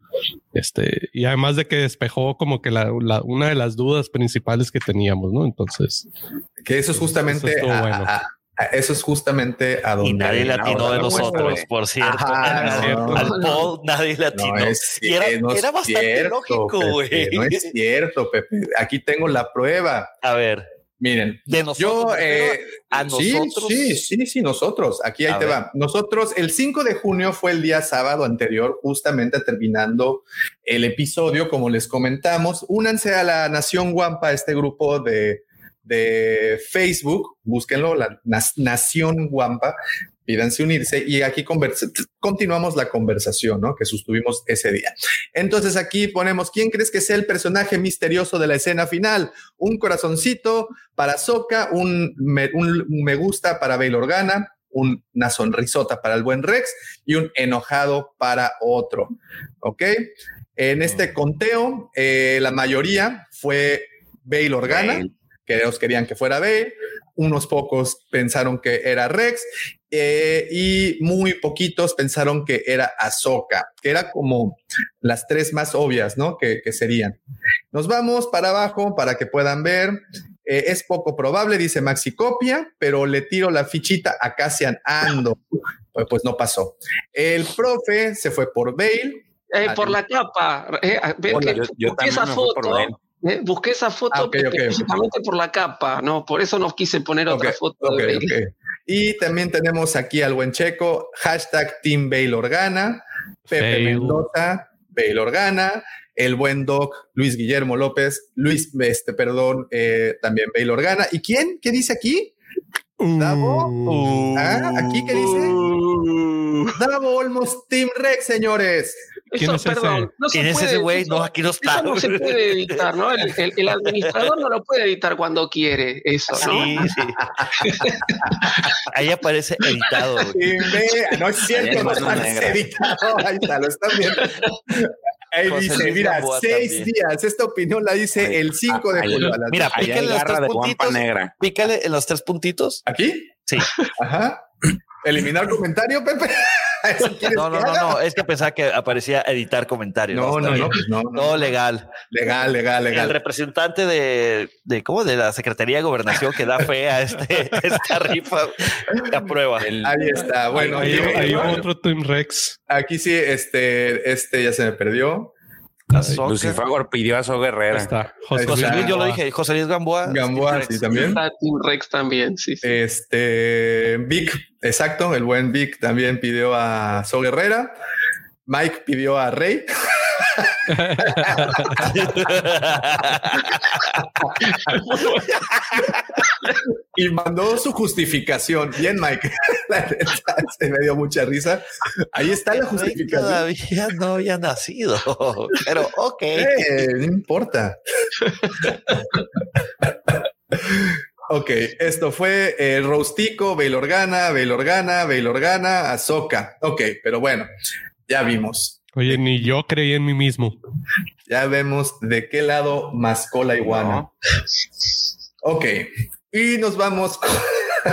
este, y además de que despejó como que la, la- una de las dudas principales que teníamos, ¿no? Entonces, Que eso es justamente. Eso estuvo a- bueno. a- a- eso es justamente a donde. Y nadie le ahora atinó de nosotros, por cierto. Ajá, no, Al Paul nadie le atinó. No y era, no era bastante cierto, lógico, güey. No es *laughs* cierto, Pepe. Aquí tengo la prueba. A ver, Miren, de nosotros. yo, eh, a sí, nosotros. Sí, sí, sí, nosotros. Aquí ahí A te ver. va. Nosotros, el 5 de junio fue el día sábado anterior, justamente terminando el episodio, como les comentamos. Únanse a la Nación Guampa, este grupo de, de Facebook, búsquenlo, la Nación Guampa, pídanse unirse y aquí continuamos la conversación ¿no? que sostuvimos ese día. Entonces aquí ponemos, ¿quién crees que sea el personaje misterioso de la escena final? Un corazoncito para Soca, un me, gusta para Bail Organa, una sonrisota para el buen Rex y un enojado para otro. ¿Ok? En este conteo, eh, la mayoría fue Bail Organa. Que ellos querían que fuera Bail, unos pocos pensaron que era Rex eh, y muy poquitos pensaron que era Ahsoka, que era como las tres más obvias, ¿no? Que, que serían. Nos vamos para abajo para que puedan ver. Eh, es poco probable, dice Maxi Copia, pero le tiro la fichita a Cassian Ando. Pues, pues no pasó. El profe se fue por Bale. Eh, por la capa. eh, ven Hola, que yo- yo busqué esa por foto. Bale. Eh, busqué esa foto Ah, específicamente por la capa, ¿no? Por eso no quise poner otra foto de Bale. Y también tenemos aquí al buen checo, hashtag Team Bale Organa, Pepe Fail. Mendoza, Bale Organa, el buen Doc Luis Guillermo López, Luis, este, perdón, eh, también Bale Organa. ¿Y quién? ¿Qué dice aquí? Davo. Uh, Ah, ¿aquí qué dice? Davo Olmos Team Rex, señores. ¿Quién Eso, es ese? perdón, no se ¿Quién es puede- ese güey? No, aquí no está. Eso no se puede editar, ¿no? El, el- el administrador no lo puede editar cuando quiere, eso, ¿no? Sí, sí. Ahí aparece editado. B. No es cierto, no está negra. editado. Ahí está, lo están viendo. Ahí José dice, Luis mira, seis también. días. Esta opinión la dice el 5 de julio. a las Mira, pícale los garra tres puntitos. negra. Pícale en los tres puntitos. ¿Aquí? Sí. Ajá. Eliminar comentario, Pepe. *laughs* No, no, no, no, es que pensaba que aparecía editar comentarios. No, no, pues no, no. Todo legal. Legal, legal, El legal. representante de, de ¿cómo? De la Secretaría de Gobernación que da fe a este, *laughs* esta rifa aprueba. Ahí está. Bueno, ahí, y- ahí hubo otro Team Rex. aquí sí, este, este ya se me perdió. Soccer. Lucifagor pidió a So Guerrera. está. José José. Luis, yo lo dije, José Luis Gamboa. Gamboa, sí, también. Está Team Rex también, sí, sí. Este, Vic, exacto, el buen Vic también pidió a So Guerrera. Mike pidió a Rey. y mandó su justificación. Bien, Mike. La neta, Se me dio mucha risa. Ahí está la justificación. Todavía no había nacido, pero ok. Eh, no importa. ok, esto fue eh, Rostico, Bail Organa, Bail Organa, Bail Organa, Azoka. Ok, pero bueno, ya vimos. Oye, ni yo creí en mí mismo. Ya vemos de qué lado mascó la iguana. No. Ok, y nos vamos. *laughs*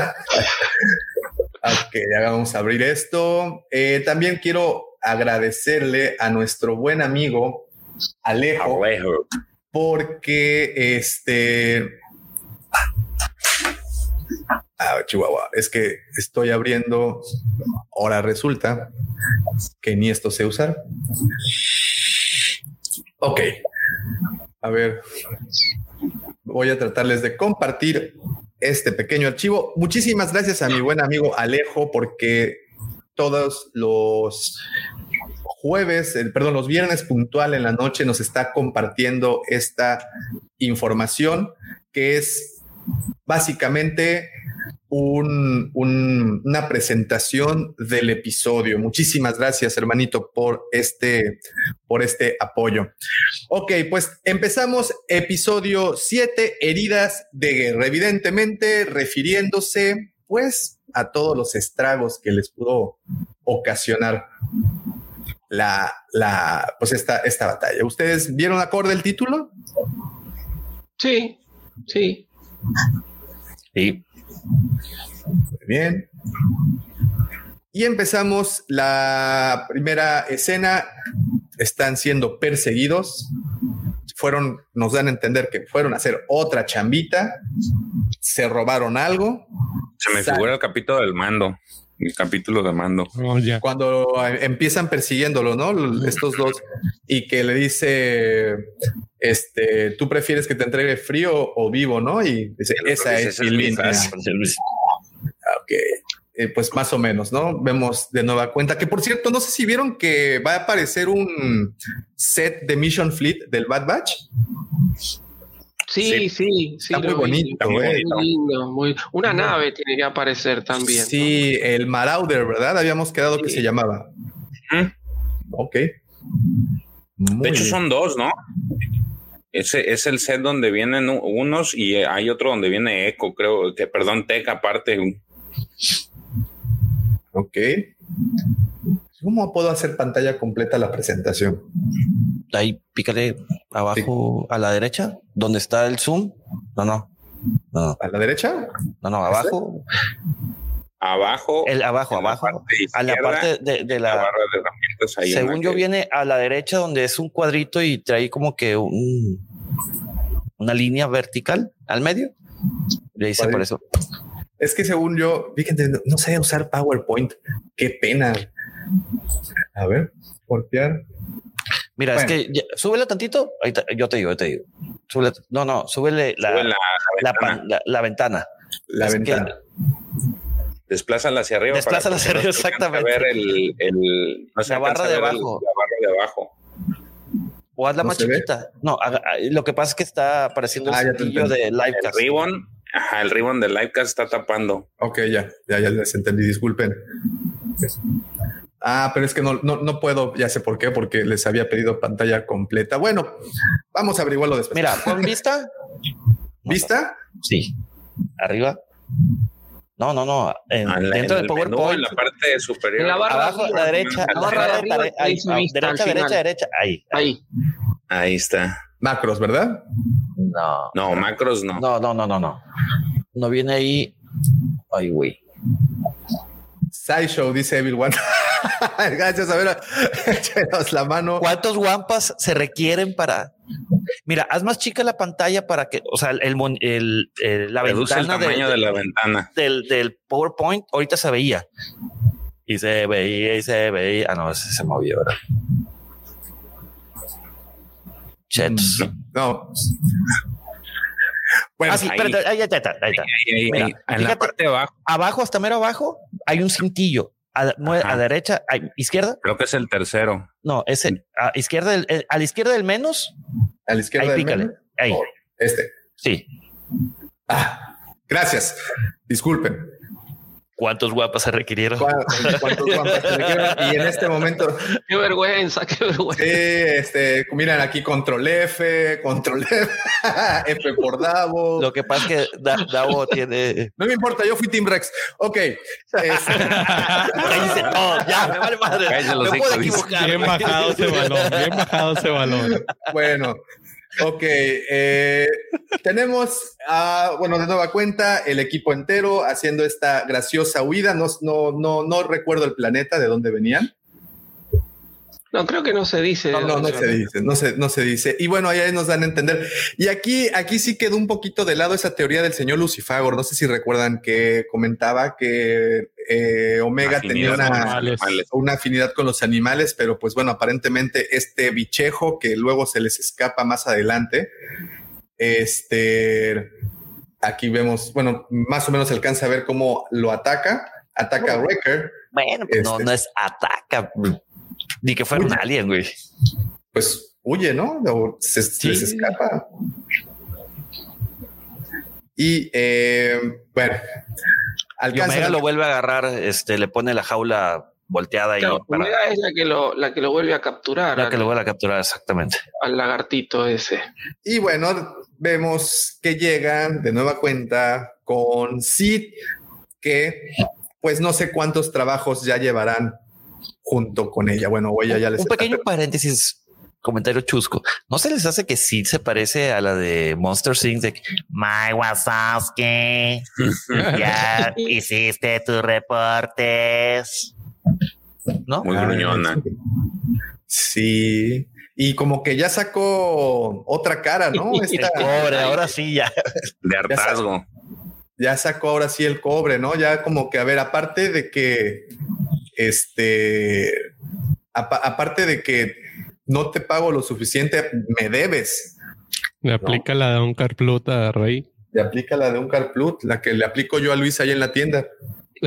ok, ya vamos a abrir esto. Eh, también quiero agradecerle a nuestro buen amigo Alejo Alejo. porque este. Ah, Chihuahua, es que estoy abriendo. Ahora resulta que ni esto sé usar. Ok. A ver. Voy a tratarles de compartir este pequeño archivo. Muchísimas gracias a mi buen amigo Alejo porque todos los jueves, el, perdón, los viernes puntual en la noche nos está compartiendo esta información que es básicamente un- un- una presentación del episodio. Muchísimas gracias, hermanito, por este, por este apoyo. Ok, pues empezamos episodio 7, heridas de guerra, evidentemente refiriéndose pues a todos los estragos que les pudo ocasionar la, la, pues esta, esta batalla. ¿Ustedes vieron acorde el título? Sí, sí. Sí. Muy bien. Y empezamos la primera escena. Están siendo perseguidos. Fueron, nos dan a entender que fueron a hacer otra chambita. Se robaron algo. Se me Sa- figura el capítulo del mando. El capítulo de mando. Oh. Cuando empiezan persiguiéndolo, ¿no? Estos dos. Y que le dice, este, tú prefieres que te entregue frío o vivo, ¿no? Y dice, esa es mi línea. frase. Ok. Eh, pues más o menos, ¿no? Vemos de nueva cuenta que, por cierto, no sé si vieron que va a aparecer un set de Mission Fleet del Bad Batch. Sí, sí, sí. Está muy lo vi. bonito, muy lindo, muy- Una nave tiene que aparecer también. ¿no? Sí, el Marauder, ¿verdad? Habíamos quedado que Sí. se llamaba. Ujú. Ok. Muy De hecho, bien. son dos, ¿no? Ese es el set donde vienen unos y hay otro donde viene Echo, creo que, perdón, Tech aparte. Ok. ¿Cómo puedo hacer pantalla completa la presentación? Ahí pícale abajo a la derecha, donde está el zoom. No, no. No, ¿A la derecha? no, no, abajo. Abajo, El abajo, la abajo. A la parte de, de la la. barra de herramientas ahí. Según yo, que- viene a la derecha donde es un cuadrito y trae como que un, una línea vertical al medio. Le dice por eso. Es que según yo, fíjense, no- no sé usar PowerPoint. Qué pena. A ver, golpear. Mira, Bueno. es que ya- súbele tantito. Ahí está, yo te digo, yo te digo. Súbele, no, no, súbele la, Sube la, la, ventana. la- la ventana. La Es que- ventana. Desplázala hacia arriba. Desplázala hacia arriba, no exactamente. ver el, el- no La barra de ver el- abajo. la barra de abajo. O hazla ¿No más ve? chiquita. No, haga- lo que pasa es que está apareciendo Ah, el te de El Livecast. ribbon, ajá, el ribbon del Livecast está tapando. Ok, ya, ya, ya les entendí. Disculpen. Ah, pero es que no, no, no puedo, ya sé por qué, porque les había pedido pantalla completa. Bueno, vamos a averiguarlo después. Mira, con vista. *laughs* ¿Vista? Sí. Arriba. No, no, no. En- Ah, en la- dentro en del PowerPoint. en la parte superior. En la barra abajo, a la derecha, la abajo, barra a de la arriba derecha, ahí, ah, derecha, derecha, derecha, ahí. Ahí. Ahí está. Macros, ¿verdad? No. No, macros no. No, no, no, no, no. No viene ahí. Ay, güey. Sideshow, dice Evil One. *laughs* Gracias, a ver, échenos la mano. ¿Cuántos guampas se requieren para? Mira, haz más chica la pantalla para que, o sea, el, el- el- la Reduce el ventana tamaño de la ventana. del, del PowerPoint ahorita se veía. Y se veía y se veía. Ah, no, ese se movió ahora. Chetos. No. Bueno, ah, sí, ahí. está, ahí está. Ahí, ahí, Mira, ahí, en la fíjate. parte de abajo, Abajo, hasta mero abajo, hay un cintillo. A, a derecha, hay- izquierda. creo que es el tercero. No, ese a izquierda, del- eh, a la izquierda del menos. a la izquierda Ahí del pícale. menú. Ahí. Oh, Este. Sí. Ah, gracias. Disculpen. ¿Cuántos guapas se requirieron? Y en este momento, Qué vergüenza, qué vergüenza. sí, este, miren aquí control F, control F, *laughs* F por Davo. Lo que pasa es que Da- Davo tiene. No me importa, yo fui Team Rex. Ok. este, Ahí dice, no, ya, me vale madre. Cállate los Me puedo equivocar. Bien bajado ese balón, bien bajado ese balón. bueno, ok. eh, tenemos, ah, bueno, de nueva cuenta, el equipo entero haciendo esta graciosa huida. No, no, no, no recuerdo el planeta de dónde venían. No, creo que no se dice. No, no, no se dice, no se, no se dice. Y bueno, ahí nos dan a entender. Y aquí, aquí sí quedó un poquito de lado esa teoría del señor Lucifagor. No sé si recuerdan que comentaba que eh, Omega tenía una, una afinidad con los animales, pero pues bueno, aparentemente este bichejo que luego se les escapa más adelante, este, aquí vemos, bueno, más o menos alcanza a ver cómo lo ataca, ataca a Wrecker, Bueno, pues no, Este. no es ataca. Ni que fuera un alien, güey. pues huye, ¿no? O se, se Sí. les escapa. Y eh, bueno, Y alcanza Omega lo vuelve a agarrar, este, le pone la jaula volteada Claro, para Omega es la que lo, la que lo vuelve a capturar la que al, lo vuelve a capturar exactamente. al lagartito ese. Y bueno, vemos que llegan de nueva cuenta con Sid, que pues no sé cuántos trabajos ya llevarán junto con ella. Bueno, ella ya les Un está- pequeño paréntesis, comentario chusco. ¿No se les hace que sí se parece a la de Monster Inc. de My Wazowski? ya *laughs* hiciste tus reportes. ¿No? Muy Ah, gruñona. Sí. Y como que ya sacó otra cara, ¿no? *laughs* El Esta- cobre, ahora sí ya. De hartazgo. ya sacó ahora sí el cobre, ¿no? Ya como que, a ver, aparte de que, este, apa- aparte de que no te pago lo suficiente, me debes. Le aplica la de un Carplut a Rey. Le aplica la de un Carplut, la que le aplico yo a Luis ahí en la tienda.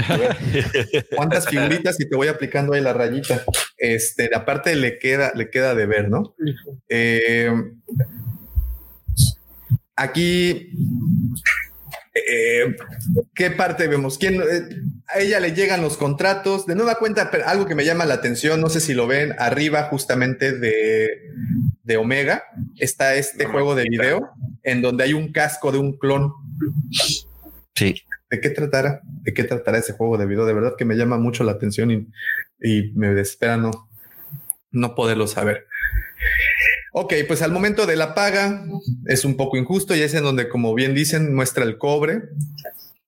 A ver, *laughs* ¿Cuántas figuritas y te voy aplicando ahí la rayita? Este, aparte le queda, le queda de ver, ¿no? Eh, aquí, eh, ¿qué parte vemos? ¿Quién, eh, a ella le llegan los contratos. De nueva cuenta, pero algo que me llama la atención, no sé si lo ven arriba justamente de, de Omega, está este juego de video en donde hay un casco de un clon. Sí. ¿De qué tratará? ¿De qué tratará ese juego de video? De verdad que me llama mucho la atención y, y me desespera no, no poderlo saber. Ok, pues al momento de la paga es un poco injusto y es en donde, como bien dicen, muestra el cobre.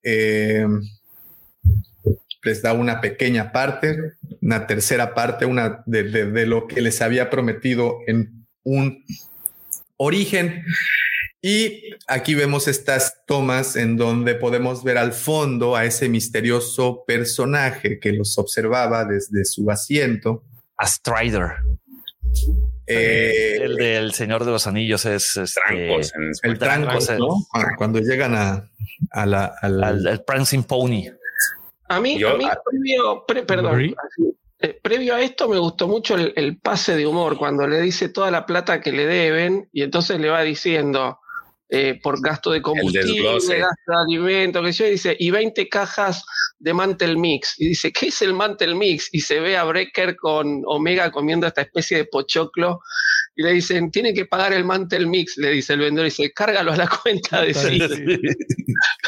Eh, les da una pequeña parte, una tercera parte, de, lo que les había prometido en un origen. Y aquí vemos estas tomas en donde podemos ver al fondo a ese misterioso personaje que los observaba desde su asiento. A Strider. Eh, el del Señor de los Anillos es este, Trancos en el Trancos, Trancos, ¿no? Cuando- Cuando llegan a, a la, al- al, al Prancing Pony. A mí, Yo- a mí previo, pre- perdón, eh, previo a esto me gustó mucho el, el pase de humor cuando le dice toda la plata que le deben y entonces le va diciendo eh, por gasto de combustible, gasto de alimento, que yo dice, y 20 cajas de Mantel Mix. Y dice, ¿qué es el Mantel Mix? Y se ve a Brecker con Omega comiendo esta especie de pochoclo y le dicen, tiene que pagar el Mantel Mix, le dice el vendedor, y dice, cárgalo a la cuenta de sí.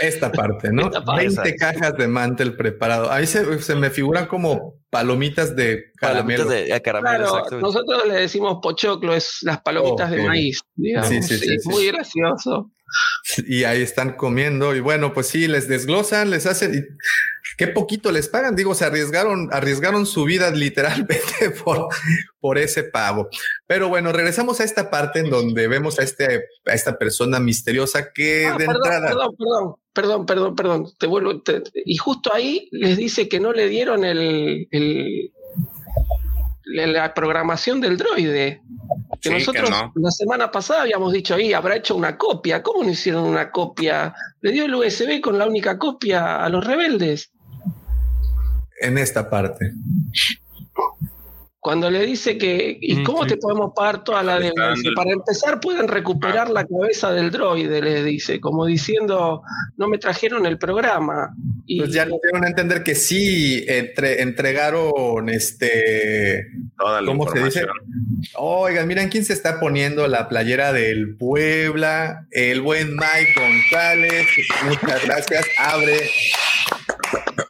esta parte, ¿no? Esta parte. 20 cajas de mantel preparado. Ahí se, se me figuran como palomitas de caramelo. Palomitas de caramelo, Claro, nosotros le decimos pochoclo, es las palomitas de maíz, digamos. Sí, sí, Sí, sí, es sí. muy gracioso. y ahí están comiendo y bueno, pues sí, les desglosan, les hacen y qué poquito les pagan. Digo, se arriesgaron, arriesgaron su vida literalmente *laughs* por, por ese pavo. Pero bueno, regresamos a esta parte en donde vemos a este, a esta persona misteriosa que Ah, de perdón, entrada. perdón, perdón, perdón, perdón, perdón. Te vuelvo. te- y justo ahí les dice que no le dieron el, el- la, programación del droide. Que Sí, que nosotros no. la semana pasada habíamos dicho ahí, habrá hecho una copia. ¿Cómo no hicieron una copia? Le dio el USB con la única copia a los rebeldes. En esta parte. Cuando le dice que, ¿y Mm, cómo sí. te podemos pagar toda la Le deuda? Para empezar, pueden recuperar la cabeza del droide, les dice, como diciendo, no me trajeron el programa. Y Pues ya nos dieron a entender que sí entre- entregaron este. Toda la ¿Cómo se dice? Oigan, miren quién se está poniendo la playera del Puebla, el buen Mike González. Muchas gracias. Abre,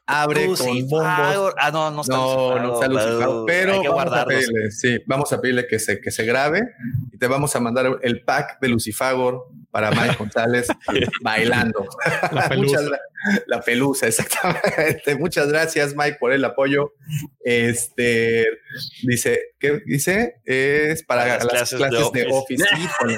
abre con bombos. Ah, no, no está No, no está Lucifago, hay pero que vamos a pedirle, sí, vamos a pedirle que se, que se grabe y te vamos a mandar el pack de Lucifagor para Mike *laughs* González bailando. *laughs* *laughs* La pelusa. Muchas la pelusa, exactamente. Muchas gracias, Mike, por el apoyo. Este dice, ¿qué dice? Es para, Para las, clases, de Office. Híjole.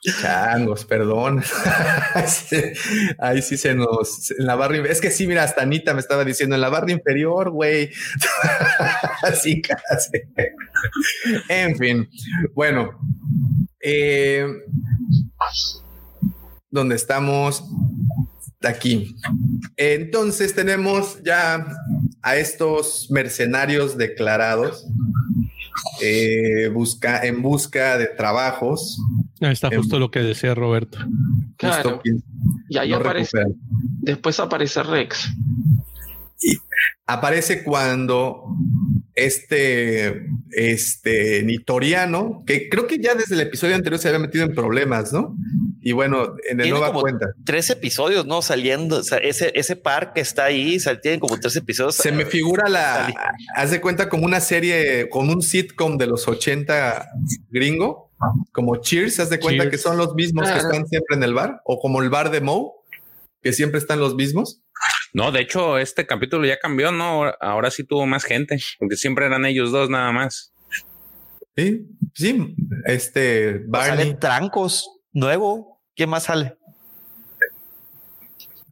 Changos, perdón. *laughs* Ahí sí se nos. En la barra. Es que sí, mira, hasta Anita me estaba diciendo en la barra inferior, güey. *laughs* Así casi. En fin. Bueno. Eh, donde estamos aquí. Entonces tenemos ya a estos mercenarios declarados eh, busca, en busca de trabajos. Ahí está justo lo que decía Roberto. Claro. Justo Y ahí no aparece, después aparece Rex. Aparece cuando este, este Nitoriano, que creo que ya desde el episodio anterior se había metido en problemas, ¿no? Y bueno, en el Tiene nueva como cuenta. tres episodios, ¿no? Saliendo, o sea, ese, ese par que está ahí, o sea, tienen como tres episodios. Se me figura la, haz de cuenta como una serie, como un sitcom de los 80 gringo, como Cheers, haz de cuenta Cheers. que son los mismos que Claro. están siempre en el bar, o como el bar de Moe, que siempre están los mismos. No, de hecho, este capítulo ya cambió, ¿no? Ahora- sí tuvo más gente, porque siempre eran ellos dos nada más. Sí, sí, este Barney, Sale Trancos, nuevo. ¿Quién más sale?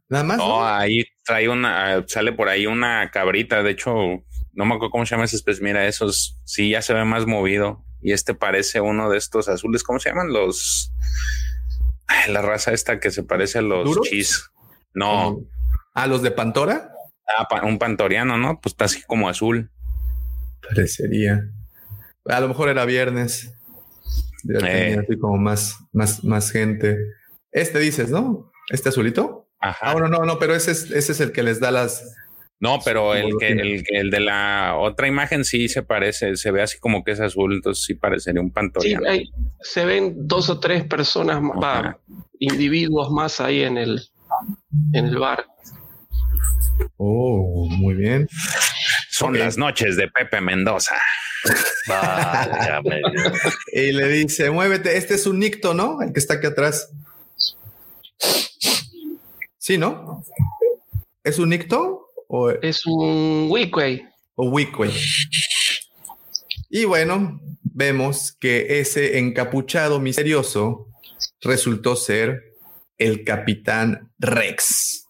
nada más. No, ¿no? ahí trae una, sale por ahí una cabrita. De hecho, no me acuerdo cómo se llama ese especie. Mira, esos sí ya se ve más movido. Y este parece uno de estos azules. ¿Cómo se llaman? Los. Ay, La raza esta que se parece a los ¿Duros? chis. No, A los de Pantora, ah, pa- un pantoriano, ¿no? Pues está así como azul. parecería. A lo mejor era viernes. Ya tenía Eh. así como más, más, más gente. Este dices, ¿no? Este azulito. Ajá. Ah, bueno, no, no, pero ese es, ese es el que les da las. No, pero el que, el, que- el de la otra imagen sí se parece, se ve así como que es azul, entonces sí parecería un Sí, pantoriano. hay- se ven dos o tres personas, más, individuos más ahí en el, en el bar. Oh, muy bien. Son las noches de Pepe Mendoza. Y le dice, muévete. Este es un nicto, ¿no? El que está aquí atrás. Sí, ¿no? ¿Es un nicto o, Es un Wickway. o Wickway? Y bueno, vemos que ese encapuchado misterioso resultó ser el capitán Rex.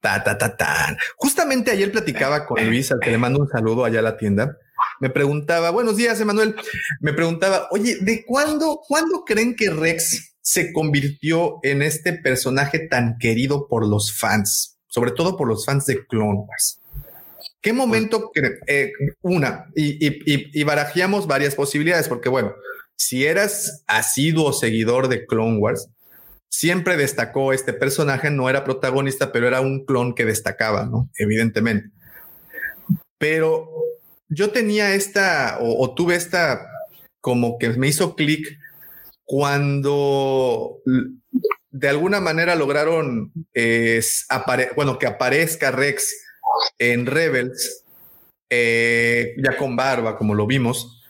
Ta, ta, ta, tan. Justamente ayer platicaba con Luis, al que le mando un saludo allá a la tienda. Me preguntaba, buenos días, Emanuel. Me preguntaba, oye, ¿de cuándo, cuándo creen que Rex se convirtió en este personaje tan querido por los fans? Sobre todo por los fans de Clone Wars. ¿Qué momento? eh, una, y, y, y, y barajeamos varias posibilidades, porque bueno, si eras asiduo seguidor de Clone Wars, siempre destacó este personaje, no era protagonista, pero era un clon que destacaba, ¿no? Evidentemente. Pero yo tenía esta, o, tuve esta, como que me hizo clic cuando de alguna manera lograron, bueno, que aparezca Rex en Rebels, eh, ya con barba, como lo vimos,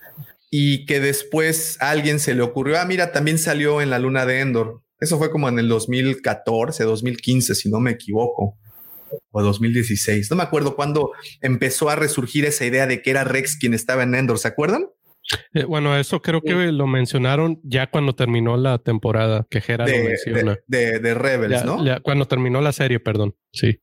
y que después a alguien se le ocurrió, ah, mira, también salió en la luna de Endor. Eso fue como en el 2014, 2015, si no me equivoco. o 2016. No me acuerdo cuándo empezó a resurgir esa idea de que era Rex quien estaba en Endor. ¿Se acuerdan? Eh, bueno, eso creo que lo mencionaron ya cuando terminó la temporada, que Hera lo menciona. de, de- de Rebels, Ya- ¿no? ya cuando terminó la serie, perdón. Sí.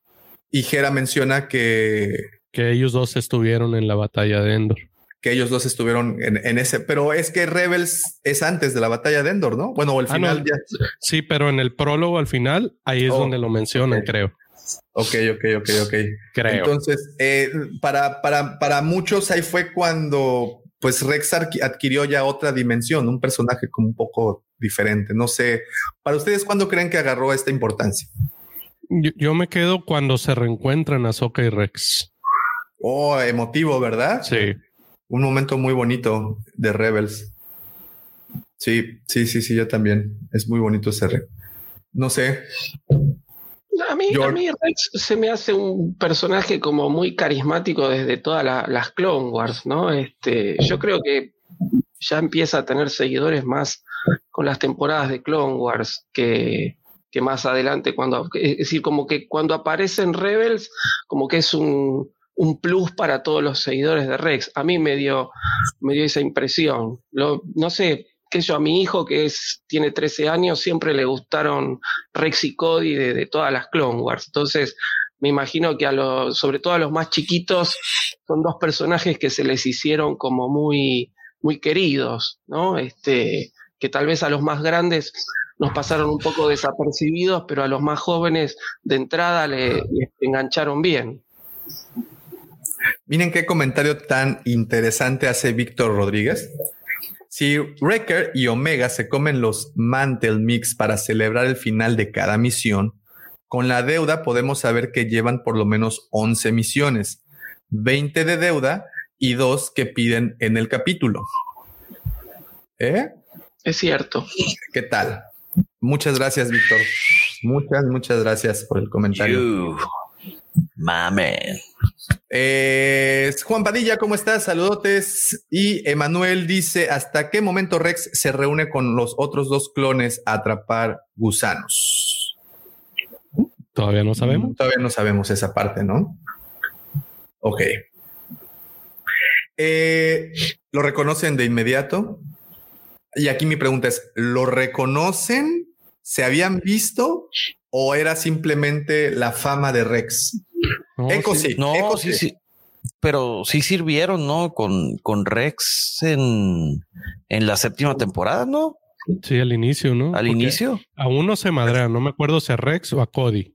Y Hera menciona que, Que ellos dos estuvieron en la batalla de Endor. Que ellos dos estuvieron en, en ese, pero es que Rebels es antes de la batalla de Endor, ¿no? Bueno, o el Ah, final no. ya. Sí, pero en el prólogo al final, ahí es Oh, donde lo mencionan, creo. Ok, ok, ok, ok. Creo. Entonces, eh, para, para, para muchos ahí fue cuando pues Rex adquirió ya otra dimensión, un personaje como un poco diferente. No sé, para ustedes, ¿cuándo creen que agarró esta importancia? Yo, yo me quedo cuando se reencuentran Ahsoka y Rex. Oh, emotivo, ¿verdad? Sí. Un momento muy bonito de Rebels. Sí, sí, sí, sí, yo también. Es muy bonito ese Rex. No sé. A mí, a mí Rex se me hace un personaje como muy carismático desde todas la- las Clone Wars, ¿no? Este, yo creo que ya empieza a tener seguidores más con las temporadas de Clone Wars que, que más adelante cuando es decir como que cuando aparecen Rebels como que es un, un plus para todos los seguidores de Rex a mí me dio me dio esa impresión no sé qué sé yo a mi hijo que es tiene 13 años siempre le gustaron Rex y Cody de, de todas las Clone Wars entonces me imagino que a los sobre todo a los más chiquitos son dos personajes que se les hicieron como muy muy queridos, ¿no? Este, que tal vez a los más grandes nos pasaron un poco desapercibidos, pero a los más jóvenes de entrada le, le engancharon bien. Miren qué comentario tan interesante hace Víctor Rodríguez. Si Wrecker y Omega se comen los Mantle Mix para celebrar el final de cada misión, con la deuda podemos saber que llevan por lo menos 11 misiones, 20 de deuda y dos que piden en el capítulo. ¿Eh? Es cierto. ¿Qué tal? Muchas gracias, Víctor. Muchas, muchas gracias por el comentario. You, man. Eh, Juan Padilla, ¿cómo estás? Saludotes. Y Emanuel dice, ¿hasta qué momento Rex se reúne con los otros dos clones a atrapar gusanos? Todavía no sabemos. Mm, Todavía no sabemos esa parte, ¿no? Ok. Eh, ¿Lo reconocen de inmediato? Y aquí mi pregunta es, ¿lo reconocen? ¿Se habían visto? ¿O era simplemente la fama de Rex? No, Echo sí. sí. No, Echo sí, sí. Pero sí sirvieron, ¿no? Con, con Rex en, en la séptima temporada, ¿no? Sí, al inicio, ¿no? Al Porque inicio. A uno se madrea, no me acuerdo si a Rex o a Cody.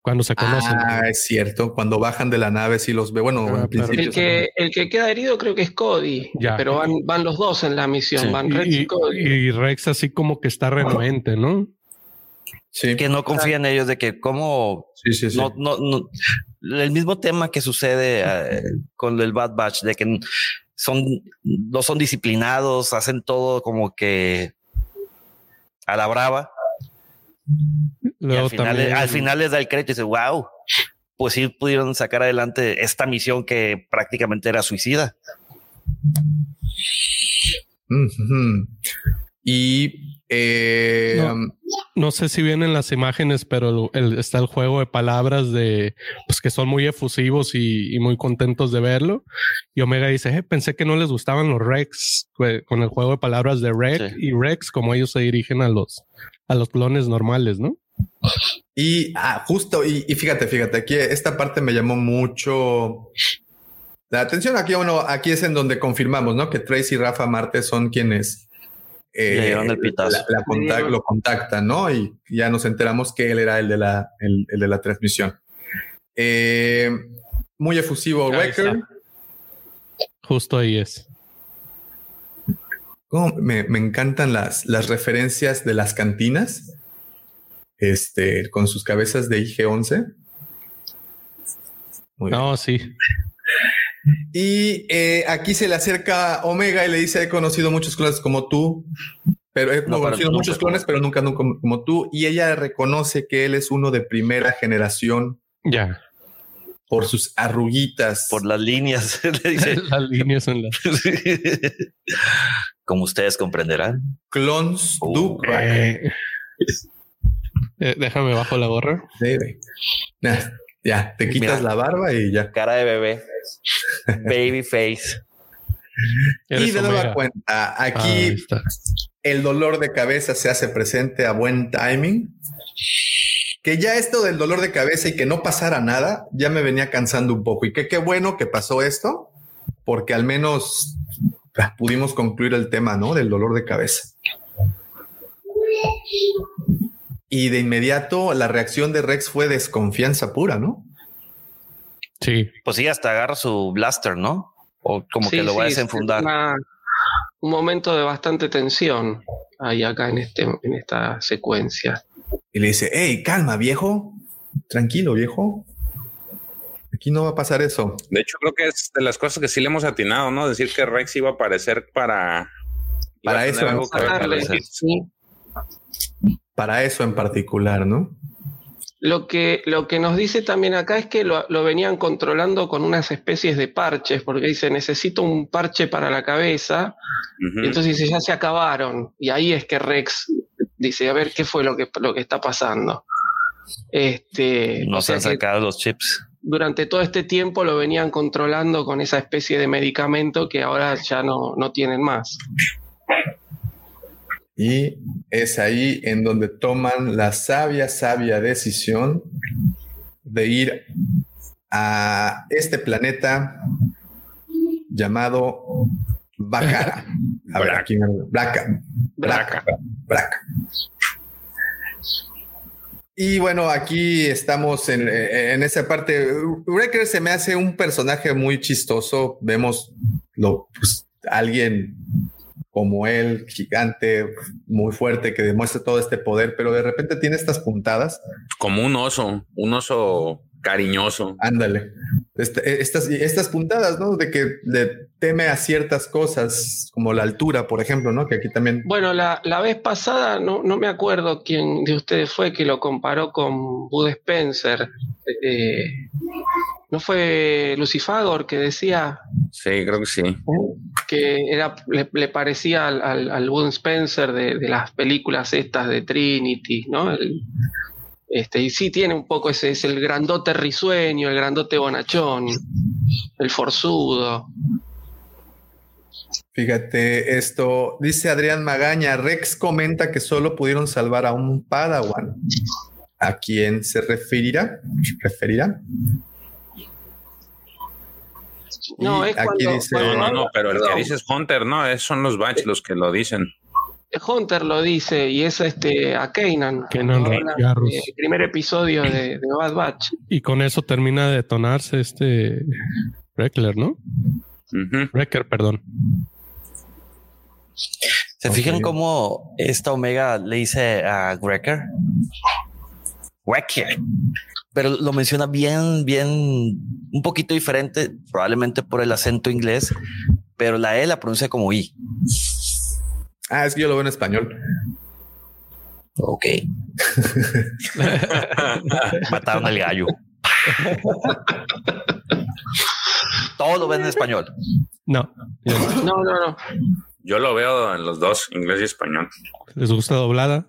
Cuando se conocen. Ah, es cierto. Cuando bajan de la nave, sí los ve. Bueno, Ah, en principio. El que, el que queda herido creo que es Cody, Ya. pero van, van los dos en la misión, Sí. van Rex y, y, Cody. y Rex así como que está renuente, ¿no? Sí, Que no confía en ellos de que cómo sí, sí. sí. no, no, no, el mismo tema que sucede eh, con el Bad Batch, de que son, no son disciplinados, hacen todo como que a la brava. Y al, final, también- al final les da el crédito y dice, wow, pues sí pudieron sacar adelante esta misión que prácticamente era suicida. Y eh, No. um, No sé si vienen las imágenes, pero el- el- está el juego de palabras de pues que son muy efusivos y, y muy contentos de verlo. Y Omega dice: "Eh, pensé que no les gustaban los Rex con el juego de palabras de Rex Sí. y Rex, como ellos se dirigen a los a los clones normales, ¿no? y ah, justo, y, y fíjate, fíjate, aquí esta parte me llamó mucho la atención. Aquí, bueno, aquí es en donde confirmamos, ¿no? Que Tracy y Rafa Marte son quienes eh, Le dieron el pitazo. la- la contac- lo contactan, ¿no? Y ya nos enteramos que él era el de la, el, el de la transmisión. Eh, muy efusivo, está. Justo ahí es. Me, me encantan las, las referencias de las cantinas. Este, con sus cabezas de IG-11. Muy bien. No, sí. Y eh, aquí se le acerca Omega y le dice: He conocido muchos clones como tú, pero he No, conocido muchos clones, pero nunca, nunca como, tú. Y ella reconoce que él es uno de primera generación Ya. por sus arruguitas. Por las líneas, *laughs* le dice. *laughs* Las líneas en la. *laughs* Como ustedes comprenderán. clones Oh. Duke. Eh, eh, déjame bajo la gorra. Debe. Ya, ya, te quitas Mira. la barba y ya. Cara de bebé. *laughs* Baby face. Y de nueva Omega. cuenta, Ahí aquí el dolor de cabeza se hace presente a buen timing. Que ya esto del dolor de cabeza y que no pasara nada, ya me venía cansando un poco. Y que qué bueno que pasó esto, porque al menos ah, pudimos concluir el tema, ¿no? Del dolor de cabeza. Y de inmediato la reacción de Rex fue desconfianza pura, ¿no? Sí. Pues sí, hasta agarra su blaster, ¿no? O como que Sí, lo va a desenfundar. una- un momento de bastante tensión ahí acá en, este, en esta secuencia. Y le dice, hey, calma, viejo. Tranquilo, viejo. Aquí no va a pasar eso. De hecho, creo que es de las cosas que sí le hemos atinado, ¿no? Decir que Rex iba a aparecer para. Para eso, algo que sí. Para eso en particular, ¿no? Lo que, lo que nos dice también acá es que lo, lo venían controlando con unas especies de parches, porque dice, necesito un parche para la cabeza, y entonces dice, ya se acabaron. Y ahí es que Rex dice, a ver qué fue lo que, lo que está pasando. Este, o Nos sea han sacado los chips. durante todo este tiempo lo venían controlando con esa especie de medicamento que ahora ya no, no tienen más. Y es ahí en donde toman la sabia, sabia decisión de ir a este planeta llamado Bakara. *laughs* A ver, aquí Braca. Braca. Braca. Y bueno, aquí estamos en, en esa parte. Wrecker se me hace un personaje muy chistoso. Vemos lo, pues, alguien como él, gigante, muy fuerte, que demuestra todo este poder, pero de repente tiene estas puntadas. Como un oso, un oso cariñoso. Ándale. Este- estas, estas puntadas, ¿no? De que le teme a ciertas cosas, como la altura, por ejemplo, ¿no? Que aquí también. Bueno, la, la vez pasada no, no me acuerdo quién de ustedes fue que lo comparó con Bud Spencer. Eh, ¿No fue Lucifagor que decía Sí, creo que sí. que era, le, le parecía al, al, al Bud Spencer de, de las películas estas de Trinity, ¿no? El- este, y sí tiene un poco ese, es el grandote risueño, el grandote bonachón, el forzudo. Fíjate esto, dice Adrián Magaña, Rex comenta que solo pudieron salvar a un Padawan. ¿A quién se referirá? ¿Referirá? No, es aquí cuando, dice- No, no, no, pero el que dice es Hunter, no, es- son los Batch los que lo dicen. Hunter lo dice y es este a Kanan. Habla Jarrus. del primer episodio de, de Bad Batch. Y con eso termina de detonarse este Reckler, ¿no? Ujú. Wrecker, perdón. ¿Se Ok. fijan cómo esta Omega le dice a Wrecker? Wrecker. Pero lo menciona bien, bien, un poquito diferente, probablemente por el acento inglés, pero la E la pronuncia como I. Ah, es que yo lo veo en español. Ok. *laughs* Mataron al gallo. Todo lo ven en español. No. no. No, no. Yo lo veo en los dos, inglés y español. ¿Les gusta doblada?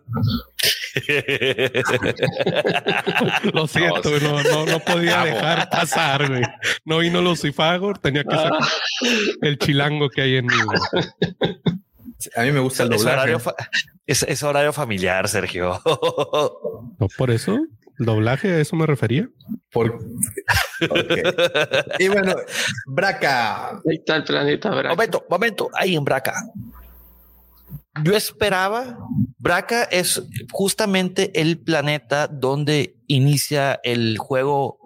*laughs* Lo siento, no, no, no podía dejar pasar, güey. No vino Lucifagor, tenía que sacar el chilango que hay en mí. güey. *laughs* A mí me gusta el es, doblaje. horario fa- *laughs* es- es horario familiar, Sergio. *laughs* No, por eso, el doblaje, a eso me refería. Por... Y bueno, Braca. Ahí está el planeta Braca. momento, momento, ahí en Braca. Yo esperaba, Braca es justamente el planeta donde inicia el juego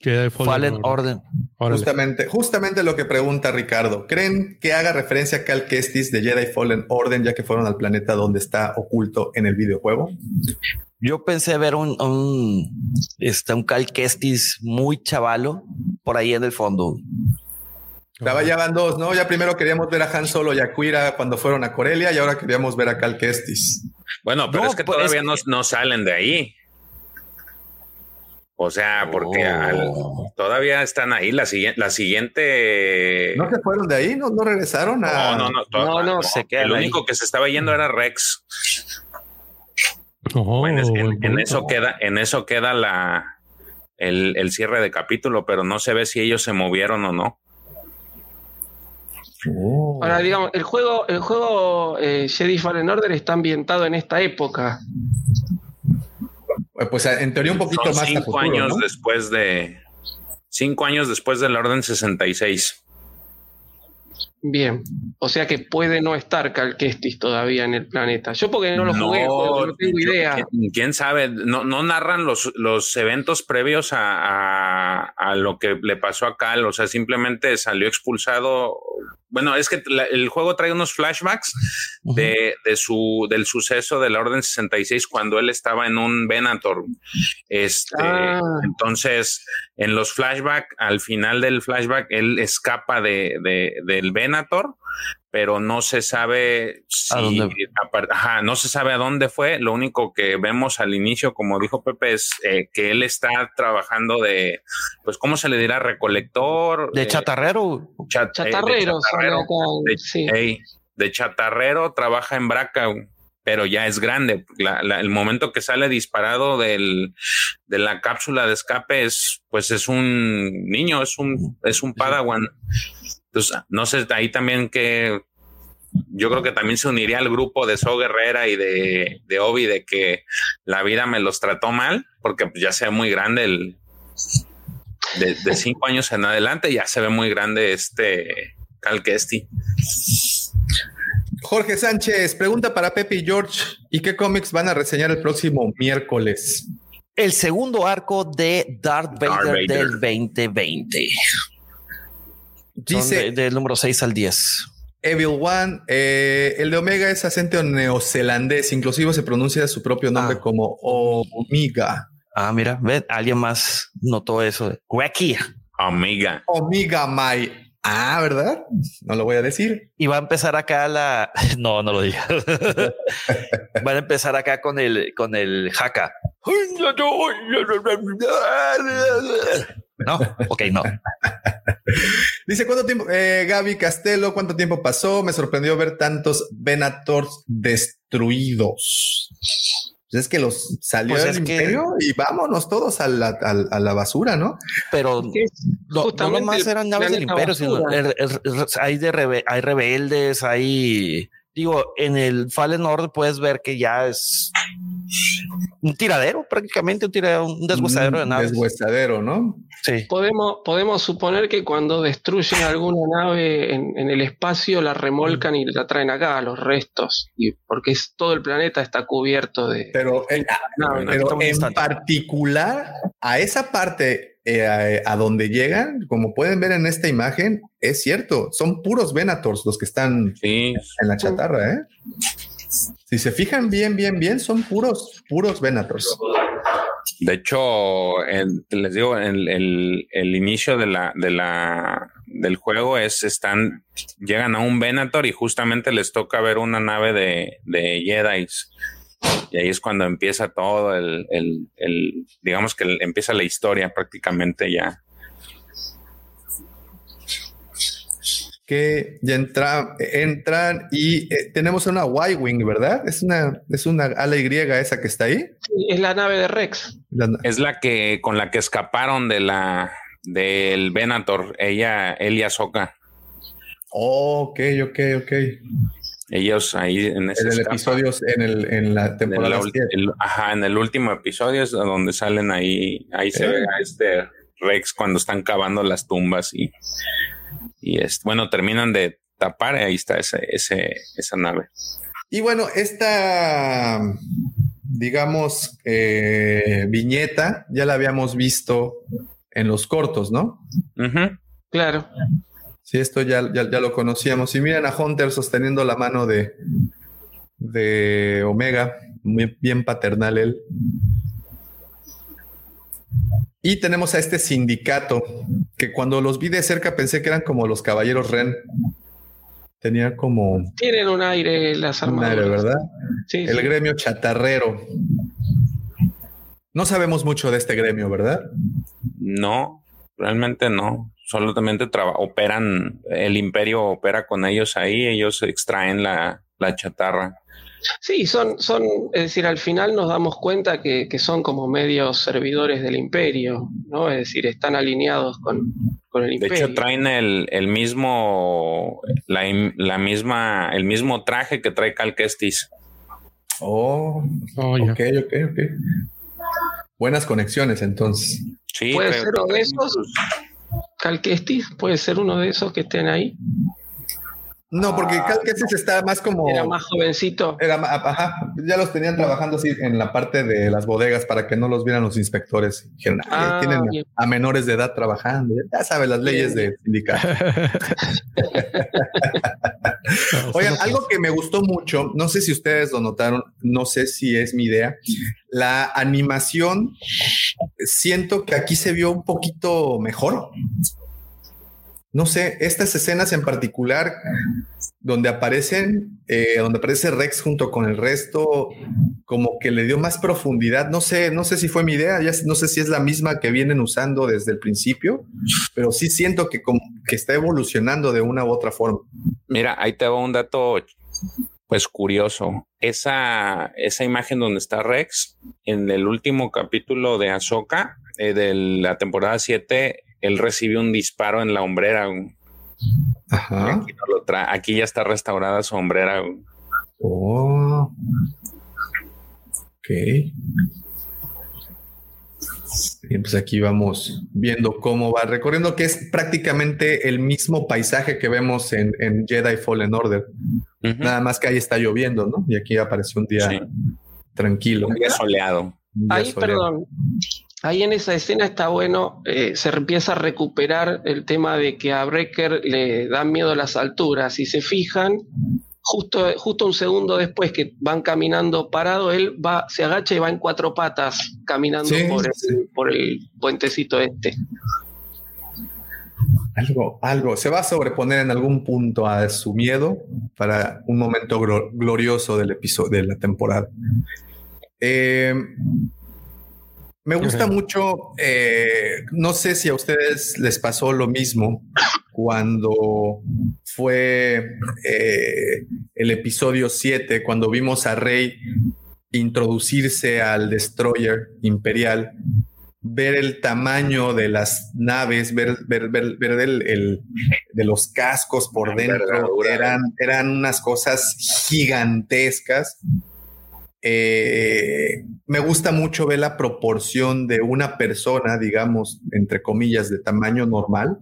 Jedi Fallen Order. Órale. Justamente, justamente lo que pregunta Ricardo. ¿Creen que haga referencia a Cal Kestis de Jedi Fallen Order, ya que fueron al planeta donde está oculto en el videojuego? Yo pensé ver un, un, este, un Cal Kestis muy chavalo por ahí en el fondo. Ya, ya van dos, ¿no? Ya primero queríamos ver a Han Solo y a Kuira cuando fueron a Corelia y ahora queríamos ver a Cal Kestis. Bueno, pero No, es que pues, todavía es no, que- no salen de ahí. O sea, porque Oh. al- todavía están ahí. La, siguiente la siguiente. ¿No se fueron de ahí? ¿No, no regresaron a...? No, no, no. to- No, no, se El quedan ahí. único que se estaba yendo era Rex. Oh, en, es- en- eso queda, en eso queda la, el, el cierre de capítulo, pero no se ve si ellos se movieron o no. Oh. Ahora, digamos, el juego, el juego eh, Jedi Fallen Order está ambientado en esta época. Eh, Pues en teoría un poquito Son más a cinco futuro, años ¿no? después de cinco años después de la Orden 66. Bien. O sea que puede no estar Cal Kestis todavía en el planeta. Yo porque no lo jugué, porque no tengo yo- idea. ¿quién, quién sabe? No, no narran los, los eventos previos a, a- a lo que le pasó a Cal. O sea, simplemente salió expulsado. Bueno, es que la- el juego trae unos flashbacks de, de su, del suceso de la Orden 66 cuando él estaba en un Venator. Este, Ah. Entonces, en los flashbacks, al final del flashback, él escapa de, de- del Venator, pero no se sabe si, ¿A dónde? ajá, no se sabe a dónde fue. Lo único que vemos al inicio, como dijo Pepe, es eh, que él está trabajando de, pues, ¿cómo se le dirá? Recolector. De eh, chatarrero. chat- eh, de Chatarrero, chatarrero. De- sí. De chatarrero trabaja en Braca, pero ya es grande. La- la- el momento que sale disparado del, de la cápsula de escape es, pues es un niño, es un, es un padawan. Entonces, no sé, ahí también que yo creo que también se uniría al grupo de So Guerrera y de, de Obi de que la vida me los trató mal, porque pues, ya se ve muy grande el de, de cinco años en adelante, ya se ve muy grande este Cal Kestis. Jorge Sánchez, pregunta para Pepe y George. ¿Y qué cómics van a reseñar el próximo miércoles? El segundo arco de Darth Vader, Darth Vader. del 2020. Dice de- del número 6 al 10. Evil One, eh, el de Omega es acento neozelandés, inclusive se pronuncia su propio nombre Ah. como Omega. Ah, mira, ve, alguien más notó eso. Wacky. Amiga. Omega My. Ah, ¿verdad? No lo voy a decir. Y va a empezar acá la. *laughs* No, no lo diga. *laughs* Van a empezar acá con el con el jaca. No, ok, no. *laughs* Dice, ¿cuánto tiempo? Eh, Gaby Castelo, ¿cuánto tiempo pasó? Me sorprendió ver tantos Venators destruidos. Pues es que los salió Pues el es que- imperio y vámonos todos a la, a- a la basura, ¿no? Pero no, no nomás eran naves del imperio, sino er- er- er- hay de rebe- hay rebeldes, hay digo, en el Fallen Order puedes ver que ya es un tiradero, prácticamente un tiradero, un deshuesadero de naves. Deshuesadero, ¿no? Sí. Podemos, podemos suponer que cuando destruyen alguna nave en, en el espacio la remolcan y la traen acá, los restos. Y porque es, todo el planeta está cubierto de Pero, eh, pero en particular a esa parte eh, a, a donde llegan, como pueden ver en esta imagen, es cierto, son puros Venators los que están Sí, en la chatarra, ¿eh? Si se fijan bien, bien, bien, son puros, puros Venators. de hecho, les digo, el, el- el inicio de la, de la, del juego es, están, llegan a un Venator y justamente les toca ver una nave de, de Jedi. Y ahí es cuando empieza todo el, el, el- digamos que el- empieza la historia prácticamente ya. Que ya entra, entran y eh, tenemos una Y-Wing, ¿verdad? Es una, es una ala Y esa que está ahí. Sí, es la nave de Rex. La- Es la que, con la que escaparon de la, del Venator, ella, él y Ahsoka. Oh, ok, ok, ok. Ellos ahí en ese En el episodio, en, el, en la En temporada la siete. el- ajá, en el último episodio es donde salen ahí, ahí se Eh. ve a este Rex cuando están cavando las tumbas y, y es, bueno, terminan de tapar, ahí está ese, ese, esa nave. Y bueno, esta, digamos, eh, viñeta ya la habíamos visto en los cortos, ¿no? Claro. Sí, esto ya, ya, ya lo conocíamos. Y miren a Hunter sosteniendo la mano de, de Omega, muy bien paternal él. Y tenemos a este sindicato, que cuando los vi de cerca pensé que eran como los caballeros Ren. Tenía como un Tienen un aire las armaduras. aire, ¿verdad? Sí, El sí. gremio chatarrero. No sabemos mucho de este gremio, ¿verdad? No, realmente no. Solamente operan, el imperio opera con ellos ahí, ellos extraen la, la chatarra. Sí, son, son, es decir, al final nos damos cuenta que, que son como medios servidores del imperio, ¿no? Es decir, están alineados con, con el De imperio. hecho, traen el, el mismo, la, la misma, el mismo traje que trae Cal Kestis. Oh, Oh, ok, ok, ok. Buenas conexiones entonces. Sí, ¿Puede ser uno de esos? Calquestis, puede ser uno de esos que estén ahí. No, porque Cal Kestis está más como. Era más jovencito. Era ajá, ya los tenían trabajando así en la parte de las bodegas para que no los vieran los inspectores. Dijeron, "Ay, Ah, tienen bien. a menores de edad trabajando. Ya sabes las leyes de sindicato. *laughs* *laughs* Oigan, algo que me gustó mucho, no sé si ustedes lo notaron, no sé si es mi idea, la animación, siento que aquí se vio un poquito mejor. No sé, estas escenas en particular, donde aparecen, eh, donde aparece Rex junto con el resto, como que le dio más profundidad. No sé, no sé si fue mi idea, ya no sé si es la misma que vienen usando desde el principio, pero sí siento que, como, que está evolucionando de una u otra forma. Mira, ahí te va un dato, pues curioso. Esa, esa imagen donde está Rex en el último capítulo de Ahsoka eh, de la temporada 7, él recibe un disparo en la hombrera. Ajá. Aquí, no lo tra- aquí ya está restaurada su hombrera. Oh. Ok. Bien, pues aquí vamos viendo cómo va recorriendo, que es prácticamente el mismo paisaje que vemos en, en Jedi Fallen Order. Nada más que ahí está lloviendo, ¿no? Y aquí apareció un día Sí. tranquilo. Un día soleado. Ahí, perdón. Ahí en esa escena está bueno, eh, se empieza a recuperar el tema de que a Breaker le dan miedo las alturas. Si se fijan, justo, justo un segundo después que van caminando parado, él va, se agacha y va en cuatro patas caminando Sí, por, el, sí. por el puentecito este. Algo, algo. Se va a sobreponer en algún punto a su miedo para un momento glo- glorioso del episodio de la temporada. Eh, me gusta mucho. eh, no sé si a ustedes les pasó lo mismo cuando fue eh, el episodio 7, cuando vimos a Rey introducirse al destroyer imperial ver el tamaño de las naves, ver, ver, ver, ver el, el- de los cascos por dentro, eran, eran unas cosas gigantescas. Eh, me gusta mucho ver la proporción de una persona, digamos, entre comillas, de tamaño normal,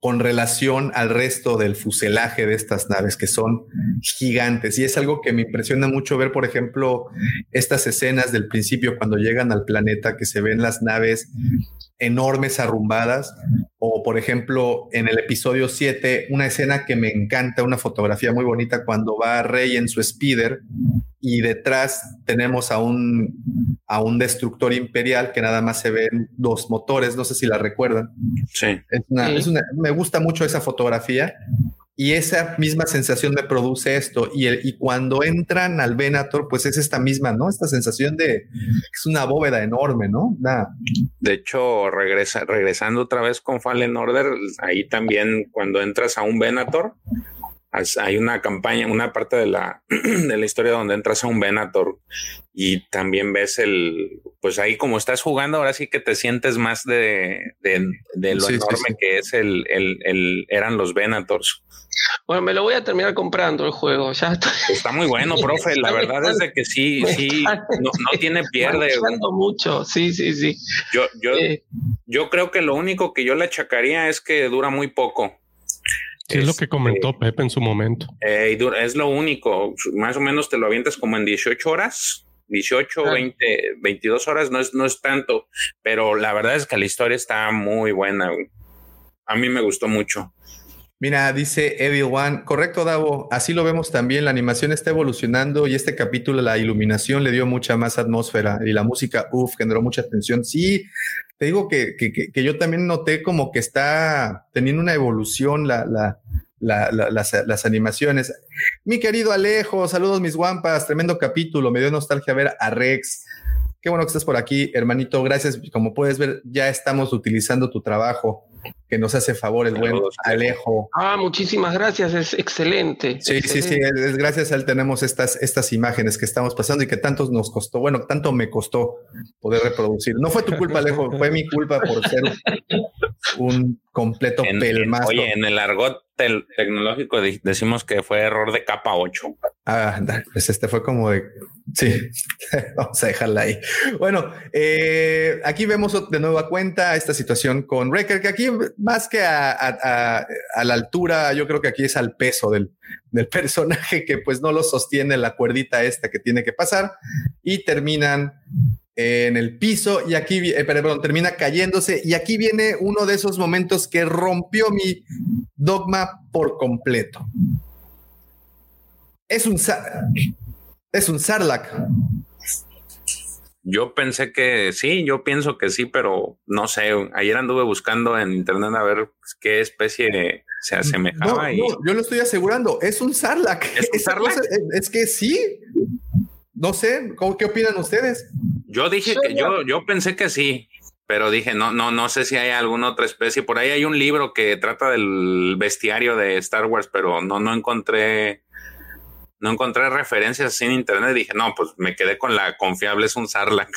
con relación al resto del fuselaje de estas naves que son gigantes. Y es algo que me impresiona mucho ver, por ejemplo, estas escenas del principio cuando llegan al planeta, que se ven las naves enormes arrumbadas, o por ejemplo en el episodio 7, una escena que me encanta, una fotografía muy bonita cuando va Rey en su speeder y detrás tenemos a un, a un destructor imperial que nada más se ven dos motores, no sé si la recuerdan. Sí. Es una- Sí. es una- me gusta mucho esa fotografía y esa misma sensación me produce esto. Y, el- y cuando entran al Venator, pues es esta misma, ¿no? Esta sensación de que es una bóveda enorme, ¿no? Una- De hecho, regresa, regresando otra vez con Fallen Order, ahí también cuando entras a un Venator, hay una campaña, una parte de la, *clears throat* de la historia donde entras a un Venator y también ves el, pues ahí como estás jugando, ahora sí que te sientes más de, de, de lo Sí, enorme sí. que es el, el, el- eran los Venators. Bueno, me lo voy a terminar comprando el juego. Ya estoy. Está muy bueno, *laughs* profe. La verdad es de que sí, me sí, no, no tiene *laughs* pierde. mucho. Sí, sí, sí. Yo, yo, Eh, yo creo que lo único que yo le achacaría es que dura muy poco. Sí, es lo que comentó Pepe en su momento. Eh, es lo único. Más o menos te lo avientas como en 18 horas. 18, Ah. 20, 22 horas no es, no es tanto, pero la verdad es que la historia está muy buena. A mí me gustó mucho. Mira, dice Evil One, correcto, Davo, así lo vemos también, la animación está evolucionando y este capítulo, la iluminación le dio mucha más atmósfera y la música, uff, generó mucha atención. Sí, te digo que, que- yo también noté como que está teniendo una evolución la, la- la- la- las, las animaciones. Mi querido Alejo, saludos mis guampas, tremendo capítulo, me dio nostalgia ver a Rex. Qué bueno que estás por aquí, hermanito, gracias. Como puedes ver, ya estamos utilizando tu trabajo que nos hace favor el buen Alejo. Ah, muchísimas gracias, es excelente. Sí, sí, sí, es gracias a él tenemos estas, estas imágenes que estamos pasando y que tanto nos costó, bueno, tanto me costó poder reproducir. No fue tu culpa, Alejo, fue mi culpa por ser un completo En- pelmazo. oye, en el argot tel- tecnológico de- decimos que fue error de capa 8. Ah, pues este fue como de. Sí, *laughs* vamos a dejarla ahí. Bueno, eh, aquí vemos de nueva cuenta esta situación con Wrecker, que aquí más que a, a- a- a la altura, yo creo que aquí es al peso del, del personaje que pues no lo sostiene la cuerdita esta que tiene que pasar y terminan en el piso y aquí, eh, perdón, termina cayéndose y aquí viene uno de esos momentos que rompió mi dogma por completo. Es un es un Sarlacc. Yo pensé que sí, yo pienso que sí, pero no sé. Ayer anduve buscando en internet a ver qué especie se No, asemejaba y no, yo lo estoy asegurando, es un cosa Es, es que sí. No sé, ¿cómo, ¿qué opinan ustedes? yo dije que yo, yo pensé que sí, pero dije no, no, no sé si hay alguna otra especie. Por ahí hay un libro que trata del bestiario de Star Wars, pero no, no encontré, no encontré referencias en internet. Dije no, pues me quedé con la confiable, es un Sarlacc.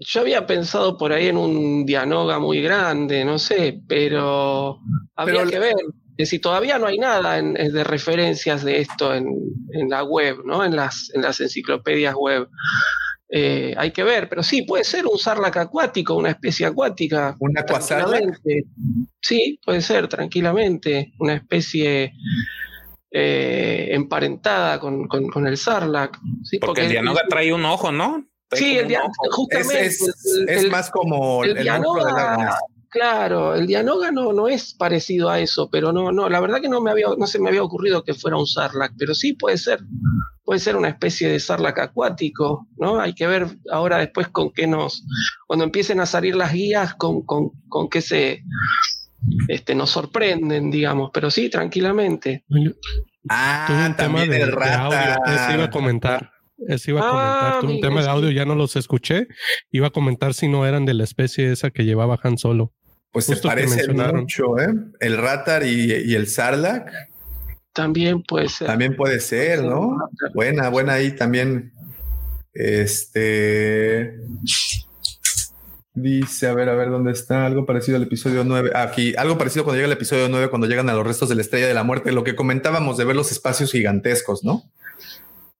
Yo había pensado por ahí en un Dianoga muy grande, no sé, pero habría Pero- que ver. Que si todavía no hay nada en- en- de referencias de esto en, en la web, ¿no? En las, en las enciclopedias web. Eh, hay que ver, pero sí, puede ser un sarlac acuático, una especie acuática. ¿Un aquasarlac? tranquilamente. Sí, puede ser, tranquilamente. Una especie eh, emparentada con, con- con el sarlac. Sí, Porque el Dianoga trae un ojo, ¿no? Trae Sí, el un dia- ojo. Es, justamente. es- el- es más como el, el Dianoga, lago Ness. Claro, el Dianoga no, no es parecido a eso, pero no, no, la verdad que no me había, no se me había ocurrido que fuera un sarlac, pero sí puede ser, puede ser una especie de sarlac acuático, ¿no? Hay que ver ahora después con qué nos, cuando empiecen a salir las guías, con, con, con qué se este, nos sorprenden, digamos, pero sí, tranquilamente. Ah, Tuve un tema de, el de audio, rata. eso iba a comentar. Eso iba a comentar. Ah, Tuve un tema de audio, ya no los escuché. Iba a comentar si no eran de la especie esa que llevaba Han Solo. Pues se parecen mucho, ¿eh? El Ratar y, y el Sarlacc También puede ser. también puede ser, ¿no? Buena, buena ahí también. Este. Dice, a ver, a ver, ¿dónde está? Algo parecido al episodio 9. Aquí, algo parecido cuando llega el episodio 9, cuando llegan a los restos de la estrella de la muerte, lo que comentábamos de ver los espacios gigantescos, ¿no?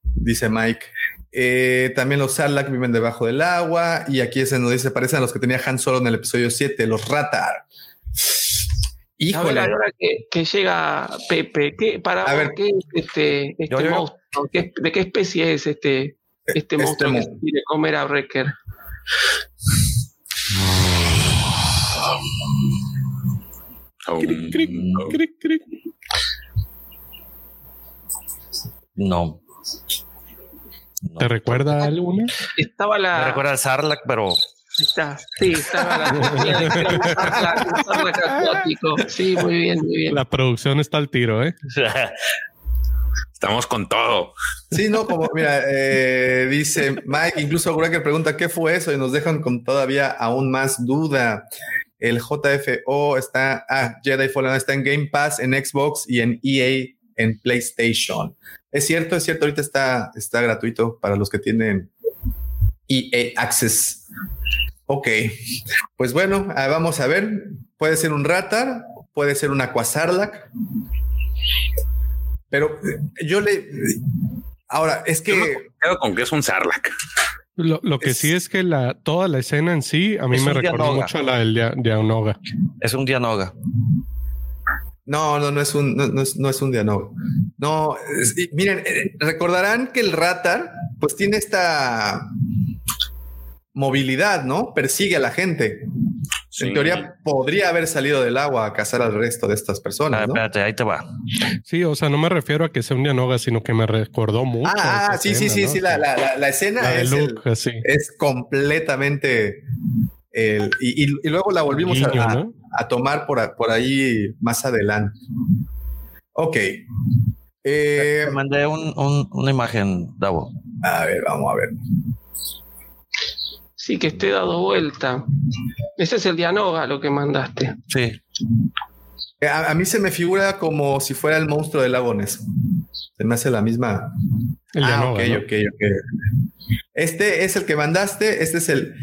Dice Mike. Eh, también los Sarlacc viven debajo del agua y aquí es en donde se parecen a los que tenía Han Solo en el episodio 7, los Ratar. A ver, Híjole. ahora que, que llega Pepe, ¿qué, para A ver. ¿qué es este, este Yo, yo. monstruo? ¿Qué- ¿De qué especie es este, este Este monstruo que mo- se quiere comer a Wrecker? Oh, Cric, cric, no. cric, cric. No. No. ¿Te recuerda a alguna? Estaba la. Me recuerda al Sarlacc, pero Está, sí, estaba la. *laughs* sarlac- sarlac acuático. Sí, muy bien, muy bien. La producción está al tiro, ¿eh? *laughs* Estamos con todo. Sí, no, como mira, eh, dice Mike, incluso Wrecker pregunta qué fue eso y nos dejan con todavía aún más duda. El JFO está, ah, Jedi Fallen está en Game Pass, en Xbox y en EA en PlayStation. Es cierto, es cierto, ahorita está, está gratuito para los que tienen EA Access. Ok, pues bueno, ah, vamos a ver. Puede ser un Ratar, puede ser un Aquasarlac. Pero eh, yo le. Ahora, es Yo me que. quedo con que es un Sarlacc. Lo, lo que Es- sí es que la, toda la escena en sí a mí me Dianoga. mucho a la del Dia- Dianoga. es un Dianoga. No, no, no es un, no, no es, no es un Dianoga. No, es- y miren, eh, recordarán que el Ratar, pues tiene esta movilidad, ¿no? Persigue a la gente. Sí. En teoría podría haber salido del agua a cazar al resto de estas Ah, personas, ¿no? espérate, ahí te va. Sí, o sea, no me refiero a que sea un Dianoga, sino que me recordó mucho. Ah, ah, sí, sí, escena, sí, ¿no? sí, la, la, la, la escena de es, el- Luke, así. es completamente el, y, y- y luego la volvimos a, ¿no? A tomar por, a- por ahí más adelante. Ok. Eh, Te mandé un- un- una imagen, Davo. a ver, vamos a ver. Sí, que esté dado vuelta. Ese es el Dianoga lo que mandaste. Sí. A, a mí se me figura como si fuera el monstruo del lago Ness. Se me hace la misma. El de ah, Anoga, ok, ¿no? ok, ok. Este es el que mandaste. Este es el.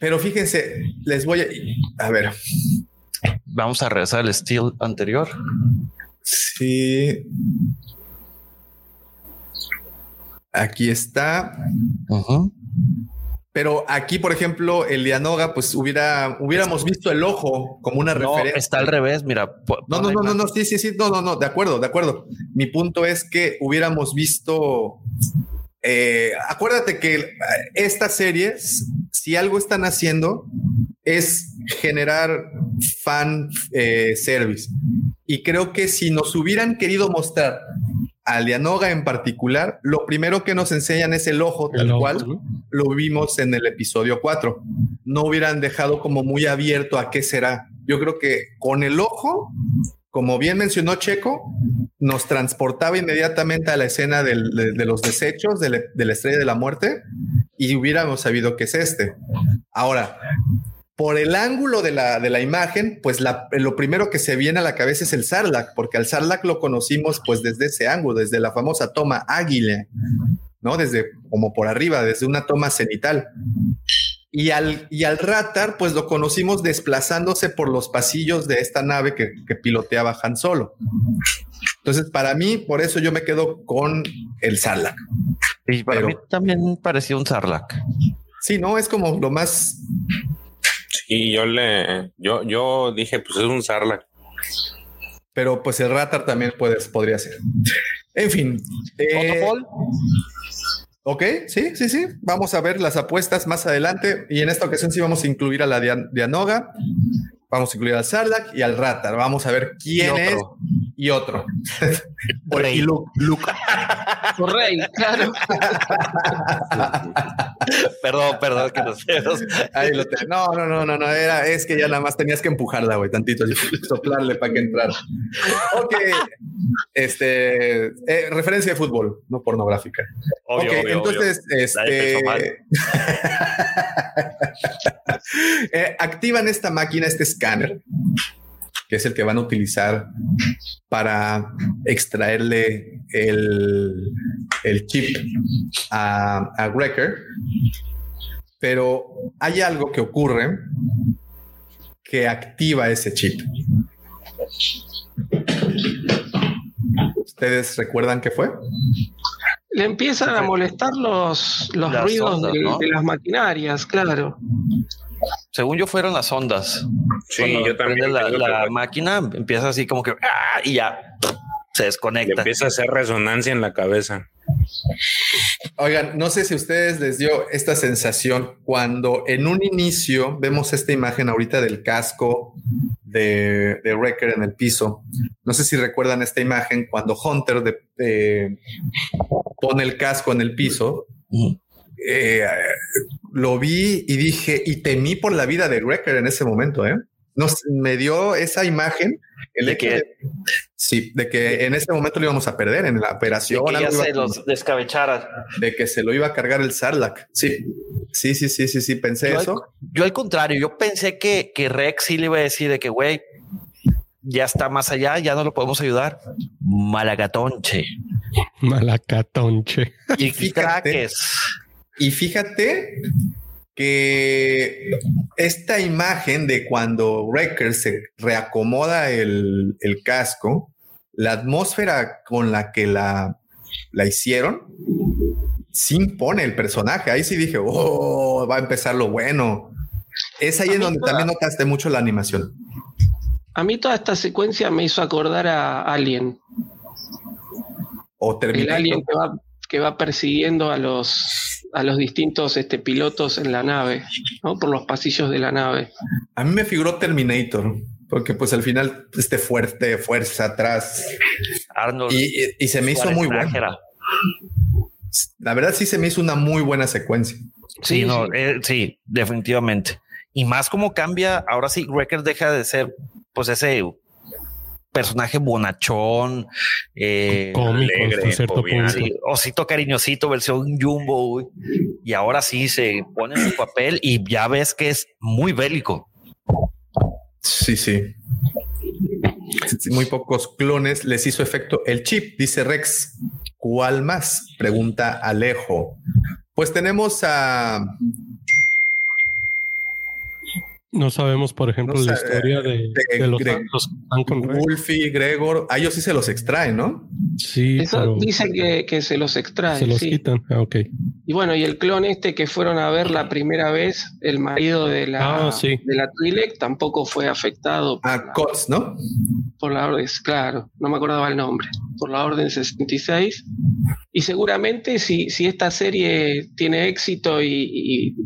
Pero fíjense, les voy a. A ver. Vamos a regresar al estilo anterior. Sí. Aquí está. Pero aquí, por ejemplo, el Lianoga, pues hubiera, hubiéramos visto el ojo como una No, referencia. está al revés. Mira, No, no, no, no, no, sí, sí, sí, no, no, no, de acuerdo, de acuerdo. Mi punto es que hubiéramos visto. eh, acuérdate que eh, estas series, si algo están haciendo, es generar fan eh, service. Y creo que si nos hubieran querido mostrar a Lianoga en particular, lo primero que nos enseñan es el ojo, tal El ojo, cual lo vimos en el episodio 4. No hubieran dejado como muy abierto a qué será. Yo creo que con el ojo, como bien mencionó Checo, nos transportaba inmediatamente a la escena de, los desechos de, la- estrella de la muerte y hubiéramos sabido que es este. Ahora, por el ángulo de la, de la imagen, pues lo primero que se viene a la cabeza es el Sarlacc, porque al Sarlacc lo conocimos pues desde ese ángulo, desde la famosa toma águila, ¿no? Desde como por arriba, desde una toma cenital. Y al, y al Ratar, pues lo conocimos desplazándose por los pasillos de esta nave que, que piloteaba Han Solo. Entonces, para mí, por eso yo me quedo con el Sarlacc. Y para Pero- mí también parecía un Sarlacc. Sí, no, es como lo más Sí, yo le, yo, yo dije, pues es un Sarlacc. pero pues el Ratar también puede, podría ser. En fin. eh, ok, sí, sí, sí. Vamos a ver las apuestas más adelante. Y en esta ocasión sí vamos a incluir a la Dian- Dianoga. Vamos a incluir al Sarlacc y al Ratar. Vamos a ver quién Y es otro. Y otro. *laughs* Por- Rey. y Luke. Luke. Rey, claro. Perdón, perdón que nos vemos. Ahí lo te- No, no, no, no, no. Era, es que ya nada más tenías que empujarla, güey, tantito, así, soplarle para que entrara. Ok. Este eh, referencia de fútbol, no pornográfica. Obvio, ok, obvio, entonces, obvio. Este. *laughs* Eh, activan esta máquina, este escáner, que es el que van a utilizar para extraerle el, el chip a, a Wrecker. Pero hay algo que ocurre que activa ese chip. ¿Ustedes recuerdan qué fue? Le empiezan a molestar los, los ruidos ondas, de, ¿no? de las maquinarias, claro. Según yo fueron las ondas. Sí, Cuando yo también La, que máquina empieza así como que ¡ah! y ya se desconecta. empieza a hacer resonancia en la cabeza. Oigan, no sé si a ustedes les dio esta sensación cuando en un inicio vemos esta imagen ahorita del casco de, de Wrecker en el piso. No sé si recuerdan esta imagen cuando Hunter de- pone el casco en el piso. Eh, lo vi y dije, y temí por la vida de Wrecker en ese momento, ¿eh? Nos, me dio esa imagen el De que- de- sí, de que en ese momento lo íbamos a perder en la De operación. que ya algo iba se a- los descabechara. de que se lo iba a cargar el Sarlacc. Sí, sí, sí, sí, sí, sí, pensé Yo al, eso. yo al contrario, yo pensé que, que Rex sí le iba a decir de que, güey, ya está más allá, ya no lo podemos ayudar. Malagatonche. Malacatonche. Y Fíjate. traques. Y fíjate que esta imagen de cuando Wrecker se reacomoda el, el casco, la atmósfera con la que la, la hicieron, sí impone el personaje. Ahí sí dije, oh, va a empezar lo bueno. Es ahí en donde toda- también notaste mucho la animación. A mí toda esta secuencia me hizo acordar a Alien. O El Terminator. Alien que va, que va persiguiendo a los, a los distintos este, pilotos en la nave, ¿no? por los pasillos de la nave. A mí me figuró Terminator, porque pues al final este fuerte, fuerza atrás. Arnold. Y, y- y se me hizo muy bueno. La verdad sí se me hizo una muy buena secuencia. Sí, Sí, no, sí. eh, sí, definitivamente. Y más como cambia, ahora sí, Wrecker deja de ser, pues ese personaje bonachón, eh, Cómico alegre, hasta cierto jovial. punto. sí, osito cariñosito, versión Jumbo, güey. y ahora sí se pone en su papel y ya ves que es muy bélico. Sí, sí. Muy pocos clones les hizo efecto el chip, dice Rex. ¿Cuál más? Pregunta Alejo. Pues tenemos a no sabemos, por ejemplo, No la historia de, de de los, Greg- los que están con Rex. Wolfie, Gregor. A ellos sí se los extraen, ¿no? Sí, Eso pero dice que, que se los extrae. se los sí. quitan. Ah, ok. Y bueno, y el clon este que fueron a ver la primera vez, el marido de la, Ah, sí. de la Twi'lek, tampoco fue afectado por, A la, Cots, ¿no? por la orden, claro, no me acordaba el nombre, por la orden 66. Y seguramente si, si esta serie tiene éxito y, y-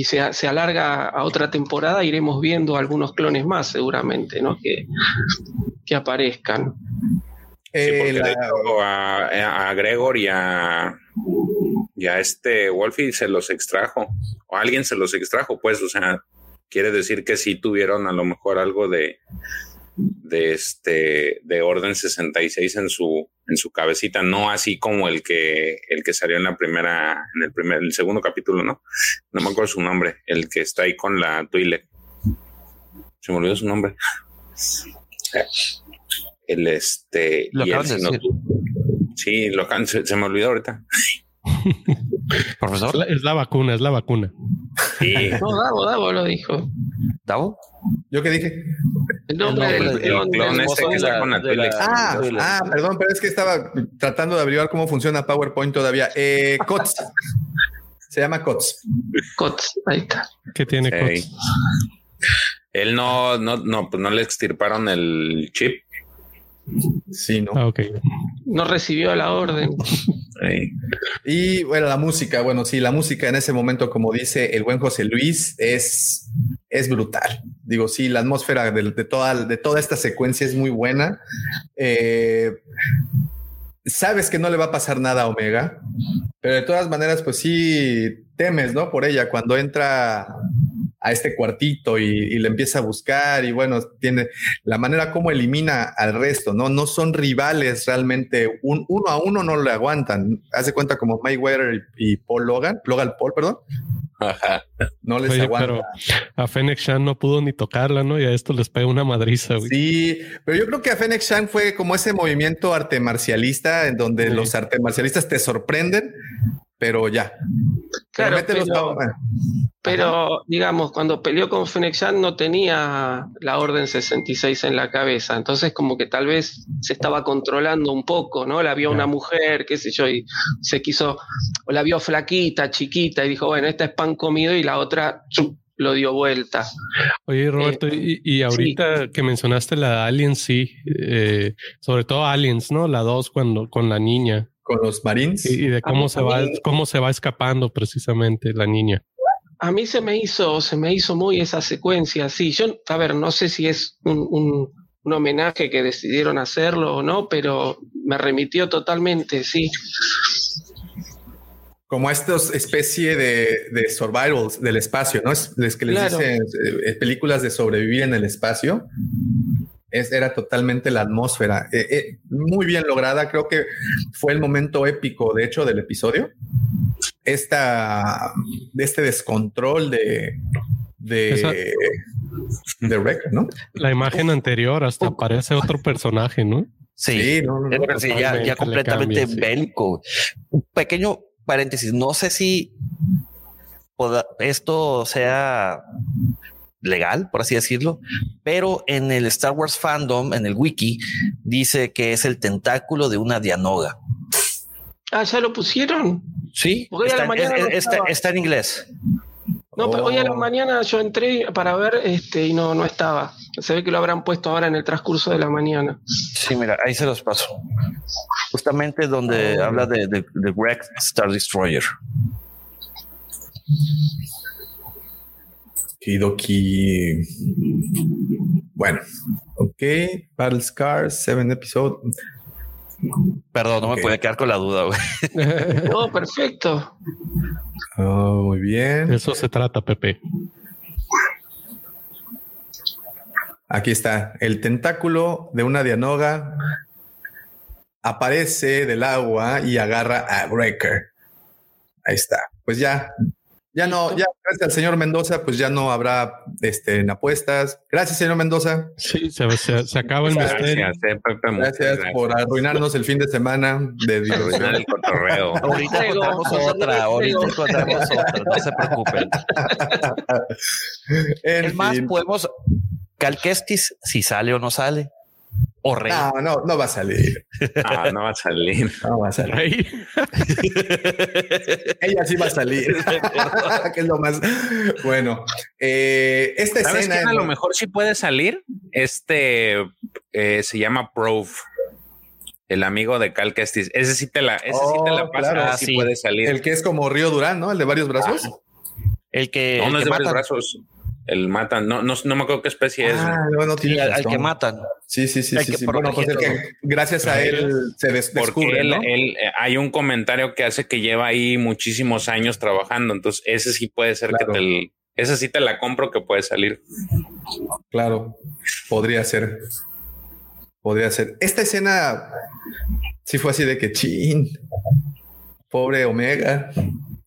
y se, se alarga a otra temporada, iremos viendo algunos clones más seguramente, ¿no? Que, que aparezcan. Sí, Eh, porque la- de hecho a, a Gregor y a, y a este Wolfie se los extrajo, o alguien se los extrajo, pues, o sea, quiere decir que sí tuvieron a lo mejor algo de, de este, de orden 66 en su, en su cabecita, no así como el que, el que salió en la primera, en el primer, el segundo capítulo, ¿no? No me acuerdo su nombre, el que está ahí con la Twi'lek. Se me olvidó su nombre. El este. Lo y él acaban de sí no lo se, se me olvidó ahorita. *laughs* Es Profesor, la, es la vacuna, es la vacuna. Sí, No, Davo, Davo lo dijo. ¿Davo? ¿Yo qué dije? El nombre El del nombre el clon clon del- este que de está la- con la de la- Twi'lek. Ah, ah, perdón, pero es que estaba tratando de averiguar cómo funciona PowerPoint todavía. Eh, COTS. *laughs* Se llama COTS. Cots, ahí está. ¿Qué tiene. Cots? Él no, no, no, pues no le extirparon el chip. Sí, ¿no? Ah, ok. No recibió la orden. Y bueno, la música, bueno, sí, la música en ese momento, como dice el buen José Luis, es, es brutal. Digo, sí, la atmósfera de, de toda, de toda esta secuencia es muy buena. Eh, sabes que no le va a pasar nada a Omega, pero de todas maneras, pues sí temes, ¿no? Por ella cuando entra a este cuartito y, y le empieza a buscar y bueno, tiene la manera como elimina al resto, ¿no? No son rivales realmente, un, uno a uno no le aguantan. Hace cuenta como Mayweather y, y Paul Logan, Logan Paul, perdón, Ajá. no les Oye, aguanta. pero a Fennec Shan no pudo ni tocarla, ¿no? Y a esto les pega una madriza, güey. Sí, pero yo creo que a Fennec Shan fue como ese movimiento arte marcialista en donde Sí. los arte marcialistas te sorprenden, pero ya. Claro, pero- digamos, cuando peleó con Fennec Shand no tenía la Orden 66 en la cabeza. Entonces, como que tal vez se estaba controlando un poco, ¿no? La vio una mujer, qué sé yo, y se quiso, o la vio flaquita, chiquita, y dijo, bueno, esta es pan comido, y la otra chup, lo dio vuelta. Oye, Roberto, y, y ahorita que mencionaste la de Aliens, sí, eh, sobre todo Aliens, ¿no? La dos cuando con la niña con los Marines. y, y de cómo se va, mí- cómo se va escapando precisamente la niña. A mí se me hizo, se me hizo muy esa secuencia, sí. Yo, a ver, no sé si es un, un- un homenaje que decidieron hacerlo o no, pero me remitió totalmente, sí. como estos especie de, de survivals del espacio, ¿no? Es, es que les Claro. dicen eh, películas de sobrevivir en el espacio. Es, era totalmente la atmósfera. Eh, eh, muy bien lograda. Creo que fue el momento épico, de hecho, del episodio. Esta, de este descontrol de, de, Esa- de ¿no? La imagen anterior hasta parece otro personaje, ¿no? Sí, Sí, no, no, es no, lo que sí, ya, completamente cambia, sí. bélico. Un pequeño paréntesis, no sé si esto sea legal, por así decirlo, pero en el Star Wars fandom, en el wiki, dice que es el tentáculo de una Dianoga. Ah, ¿ya lo pusieron? Sí, está, en- mañana es- no está- está en inglés. No, pero hoy a la Oh. mañana yo entré para ver este y no, no estaba. Se ve que lo habrán puesto ahora en el transcurso de la mañana. Sí, mira, ahí se los paso. Justamente donde habla de, de, de Greg Star Destroyer. Kidoki. Bueno, ok. Battle Scars, Seven Episode. Perdón, no me podía quedar con la duda. güey. *laughs* Oh, perfecto. Oh, muy bien. Eso se trata, Pepe. Aquí está. El tentáculo de una Dianoga aparece del agua y agarra a Wrecker. Ahí está. Pues ya, Ya no, ya gracias al señor Mendoza, pues ya no habrá este, en apuestas. Gracias, señor Mendoza. Sí, se, se- se acaba el Gracias, misterio. eh, Gracias por arruinarnos el fin de semana de Arruinar el cotorreo. Ahorita encontramos otra, ahorita encontramos otra, no se preocupen. *laughs* En Es más, fin. podemos Cal Kestis, si sale o no sale. O Rey. No, no, no va a salir. Ah, no va a salir. *laughs* No va a salir. Rey. *laughs* Ella sí va a salir. *laughs* que es lo más bueno. Eh, esta ¿Sabes escena. quién a lo mejor sí puede salir? Este eh, se llama Prove. El amigo de Cal Kestis. Ese sí te la, ese sí te la Oh, pasa, claro. ese sí Sí. puede salir. El que es como Río Durán, ¿no? El de varios brazos. El que, no, el no es que de varios brazos. El matan. No, no, no me acuerdo qué especie es. Ah, no, no Sí, tiene al, al que matan. Sí, sí, sí, sí. que sí. Bueno, pues el que gracias a él se des- Porque descubre, él, ¿no? él, eh, hay un comentario que hace que lleva ahí muchísimos años trabajando. Entonces, ese sí puede ser Claro. que te. Ese sí te la compro que puede salir. Claro, podría ser. Podría ser. Esta escena sí fue así de que chin. Pobre Omega.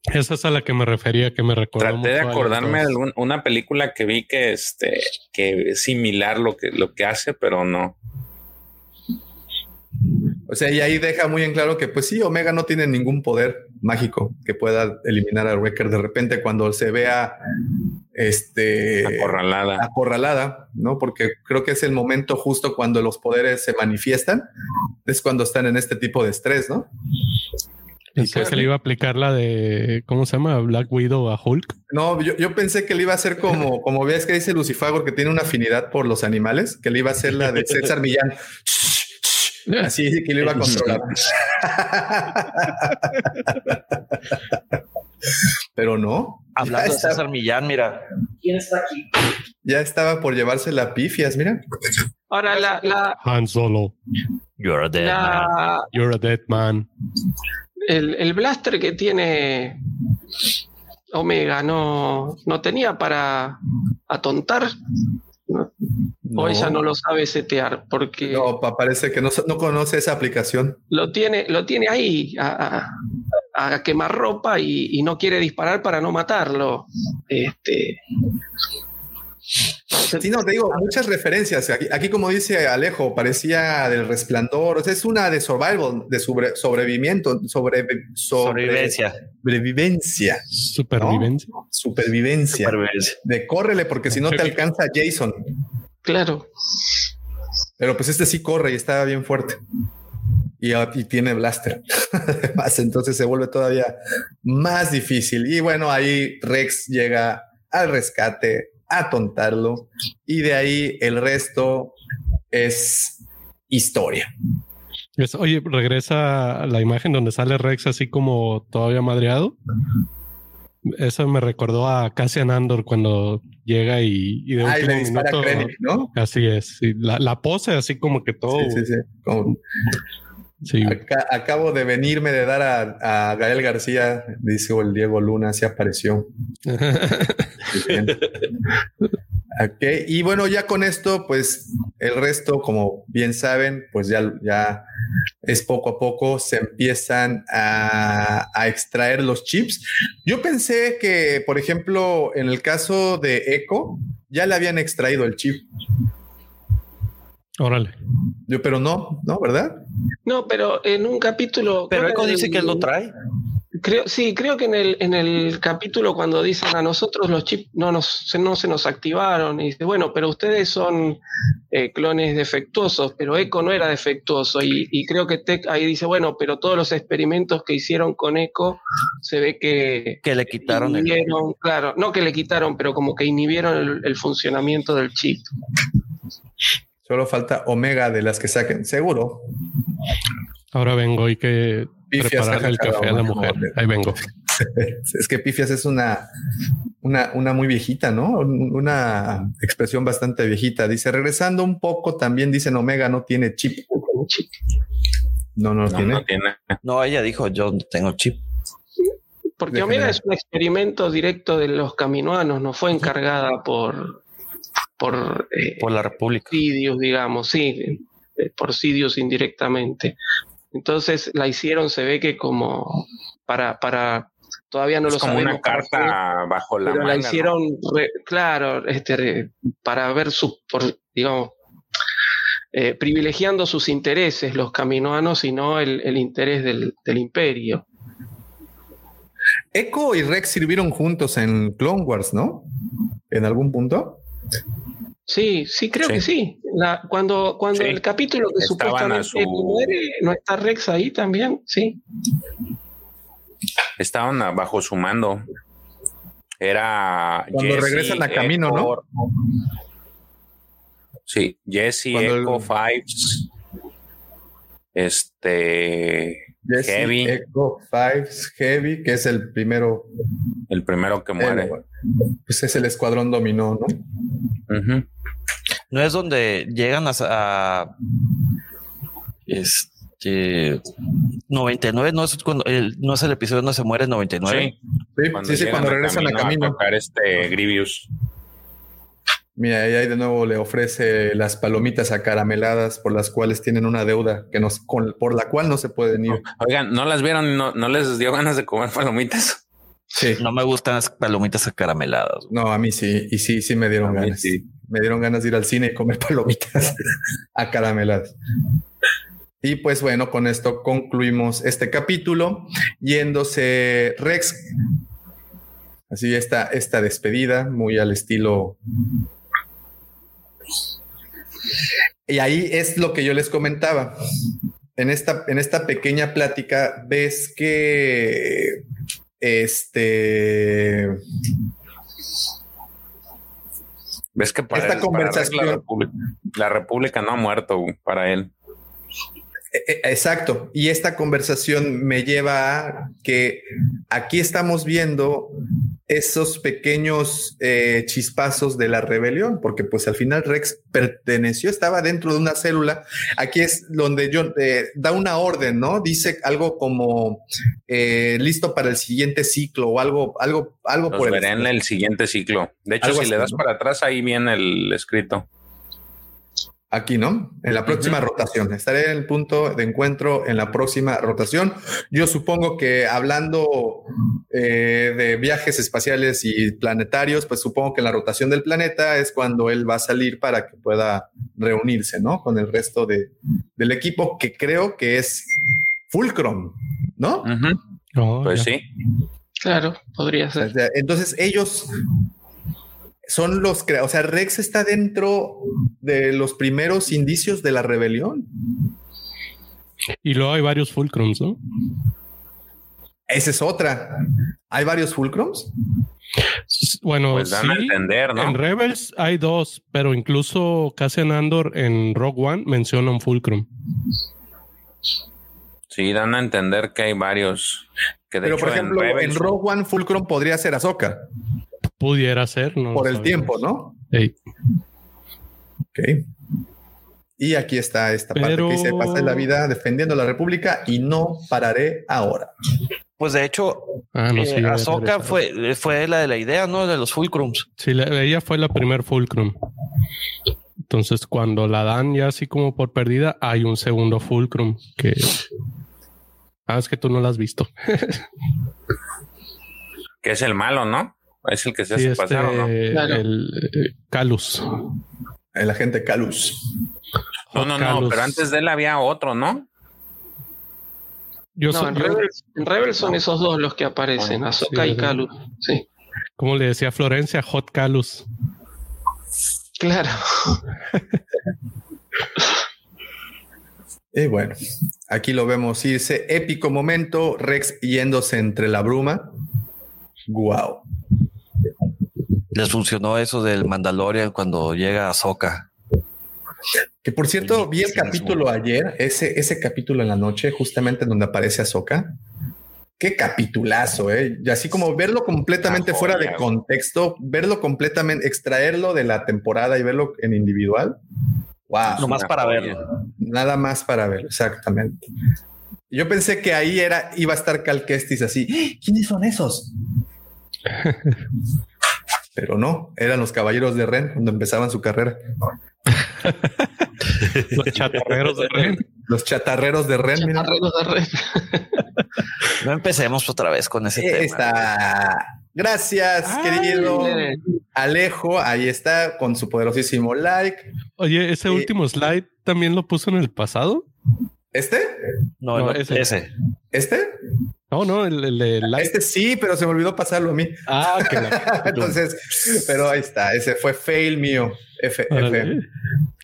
Esa es a la que me refería, que me recordó Traté de mucho acordarme de una película que vi que este que es similar lo que lo que hace, pero no. O sea, y ahí deja muy en claro que, pues sí, Omega no tiene ningún poder mágico que pueda eliminar a Wrecker de repente cuando se vea este Acorralada. acorralada, ¿no? Porque creo que es el momento justo cuando los poderes se manifiestan, es cuando están en este tipo de estrés, ¿no? Pensé que le iba a aplicar la de, ¿cómo se llama? Black Widow a Hulk. No, yo, yo pensé que le iba a hacer como, *laughs* como ves que dice Lucifagor, que tiene una afinidad por los animales, que le iba a hacer la de César *laughs* Millán. Así que lo iba a controlar. *laughs* Pero no. Hablando de César Millán, mira. ¿Quién está aquí? ya estaba por llevarse la pifias, mira. Ahora, la, la, Han Solo. You're a dead man. You're a dead man. El, el blaster que tiene Omega no, no tenía para atontar. ¿no? O ella no lo sabe setear porque No, pa- parece que no, no conoce esa aplicación. lo tiene, lo tiene ahí a, a, a quemar ropa y, y no quiere disparar para no matarlo. Este, Sí, no, te digo, muchas referencias. Aquí, aquí, como dice Alejo, parecía del resplandor. O sea, es una de survival, de sobre, sobrevivimiento, sobre, sobre- Sobrevivencia. sobrevivencia, Supervivencia. supervivencia. Supervivencia. De córrele, porque si no te alcanza Jason. claro, Pero pues este sí corre y está bien fuerte. Y, ah, y tiene blaster. *laughs* Además, entonces se vuelve todavía más difícil. Y bueno, ahí Rex llega al rescate, a tontarlo. Y de ahí el resto es historia. Oye, regresa la imagen donde sale Rex así como todavía madreado. Eso me recordó a Cassian Andor cuando llega y, y de Ahí le a Krennic, ¿no? Así es. la, la pose así como que todo. Sí, sí, sí. Como- sí. Acá- acabo de venirme de dar a, a Gael García, dice el Diego Luna, se apareció. Bien. *laughs* Ok, y bueno, ya con esto, pues el resto, como bien saben, pues ya, ya es poco a poco, se empiezan a, a extraer los chips. Yo pensé que, por ejemplo, en el caso de Echo, ya le habían extraído el chip. Órale. Yo, pero no, ¿no? ¿Verdad? no, pero en un capítulo. Pero en dice el- que él lo trae. Creo, sí, creo que en el, en el capítulo cuando dicen a nosotros los chips no, nos, se- no se nos activaron, y dice, bueno, pero ustedes son eh, clones defectuosos, pero Echo no era defectuoso, y, y creo que Tech ahí dice, bueno, pero todos los experimentos que hicieron con Echo se ve que Que le quitaron el. inhibieron, claro, no que le quitaron, pero como que inhibieron el, el funcionamiento del chip. Solo falta Omega de las que saquen, seguro. Ahora vengo y que Pifias preparar el café a la mujer. Ahí vengo. *laughs* Es que Pifias es una, una, una muy viejita, ¿no? Un- Una expresión bastante viejita. Dice, regresando un poco, también dicen Omega no tiene chip. No, no tiene. no tiene. No, ella dijo, yo no tengo chip. Porque Omega es un experimento directo de los caminoanos, no fue encargada por, por eh, Por la República. Sidious, digamos, sí, eh, por Sidious indirectamente. Entonces la hicieron, se ve que como para, para todavía no Es lo como sabemos. una carta qué, bajo la pero manga. la ¿no? hicieron, re- claro, este, re- para ver su, por, digamos, eh, privilegiando sus intereses, los caminoanos, y no el, el interés del, del imperio. Echo y Rex sirvieron juntos en Clone Wars, ¿no? En algún punto. Sí, sí, creo Sí. que sí. La, cuando cuando Sí. el capítulo que Estaban supuestamente su- muere, ¿no está Rex ahí también? Sí. Estaban bajo su mando. Era. Cuando Jesse, regresan a camino, ¿no? Sí, Jesse, Cuando el- Echo, Fives. Este. Jesse, Heavy. Echo, Fives, Heavy, que es el primero. El primero que muere. el- pues es el escuadrón dominó, ¿no? Ujú. No es donde llegan a, a este 99, no es cuando el, no es el episodio donde se muere 99. Sí, Sí, sí, sí, llegan cuando a regresan a camino. tocar este Grievous. Mira, y ahí de nuevo le ofrece las palomitas acarameladas por las cuales tienen una deuda que nos, con, por la cual no se pueden ir. Oigan, ¿no las vieron? ¿No, no les dio ganas de comer palomitas? Sí. No me gustan las palomitas acarameladas. No, a mí sí, y sí, sí me dieron A ganas. sí. Me dieron ganas de ir al cine y comer palomitas *laughs* acarameladas. Y pues bueno, con esto concluimos este capítulo, yéndose Rex. Así esta, esta despedida, muy al estilo. Y ahí es lo que yo les comentaba. En esta, en esta pequeña plática ves que este ¿Ves que para Esta él- para conversación- la, República, la República no ha muerto para él. E- e- Exacto. Y esta conversación me lleva a que aquí estamos viendo esos pequeños eh, chispazos de la rebelión, porque pues al final Rex perteneció, estaba dentro de una célula. Aquí es donde John eh, da una orden, ¿no? Dice algo como eh, listo para el siguiente ciclo o algo, algo, algo por el en el siguiente ciclo. De hecho, si así, le das ¿no? para atrás, ahí viene el escrito. Aquí, ¿no? En la próxima rotación. Estaré en el punto de encuentro en la próxima rotación. Yo supongo que hablando eh, de viajes espaciales y planetarios, pues supongo que la rotación del planeta es cuando él va a salir para que pueda reunirse, ¿no? Con el resto de, del equipo, que creo que es Fulcrum, ¿no? Oh, Pues ya. sí. Claro, podría ser. Entonces ellos son los que, o sea, Rex está dentro de los primeros indicios de la rebelión. Y luego hay varios fulcrums, ¿no? Esa es otra. Hay varios fulcrums. Bueno, Pues dan a sí, entender, ¿no? en Rebels hay dos, pero incluso Cassian Andor en Rogue One menciona un fulcrum. Sí, dan a entender que hay varios. Que de Pero hecho, por ejemplo, en, Rebels- Rogue One Fulcrum podría ser Ahsoka Pudiera ser, ¿no? por el sabemos. tiempo, ¿no? Ey. Ok. Y aquí está esta parte Pero- que dice pasé la vida defendiendo la República y no pararé ahora. Pues de hecho, Ah, no, eh, sí, Ahsoka fue, fue la de la idea, ¿no? De los fulcrums. Sí, la- ella fue la primer fulcrum. Entonces, cuando la dan ya así como por perdida, hay un segundo fulcrum que... Ah, es que tú no la has visto. *laughs* que es el malo, ¿no? Es el que se Sí, hace este, pasar, ¿o no? Claro. el eh, Calus. El agente Calus. No, no, no, Calus. pero antes de él había otro, ¿no? Yo, No, soy- en yo- Rebels, en Rebels son esos dos los que aparecen, Ahsoka sí, y. Kalu. Sí, como le decía Florencia, Hot Calus. claro. *laughs* Y bueno, aquí lo vemos irse. Épico momento. Rex yéndose entre la bruma. Guau. Les funcionó eso del Mandalorian cuando llega Ahsoka. Que por cierto, vi el capítulo ayer, ese, ese capítulo en la noche, justamente donde aparece Ahsoka. Qué capitulazo, ¿eh? Y así como verlo completamente fuera de contexto, verlo completamente, extraerlo de la temporada y verlo en individual. Wow. Nomás para verlo. Nada más para verlo, exactamente. Yo pensé que ahí era, iba a estar Cal Kestis así. "¡Ah! ¿Quiénes son esos? *laughs* Pero no, eran los caballeros de Ren cuando empezaban su carrera. Los chatarreros de Ren. Los chatarreros de Ren. Chatarreros de red. *laughs* No empecemos otra vez con ese tema. Está. Gracias, querido Alejo. Ahí está con su poderosísimo like. Oye, ese Eh, último slide también lo puso en el pasado. ¿Este? No, ese. ese. ¿Este? No, no, el, el de like. Este sí, pero se me olvidó pasarlo a mí. Ah, que la- *laughs* Entonces, pero ahí está. Ese fue fail mío. F, F.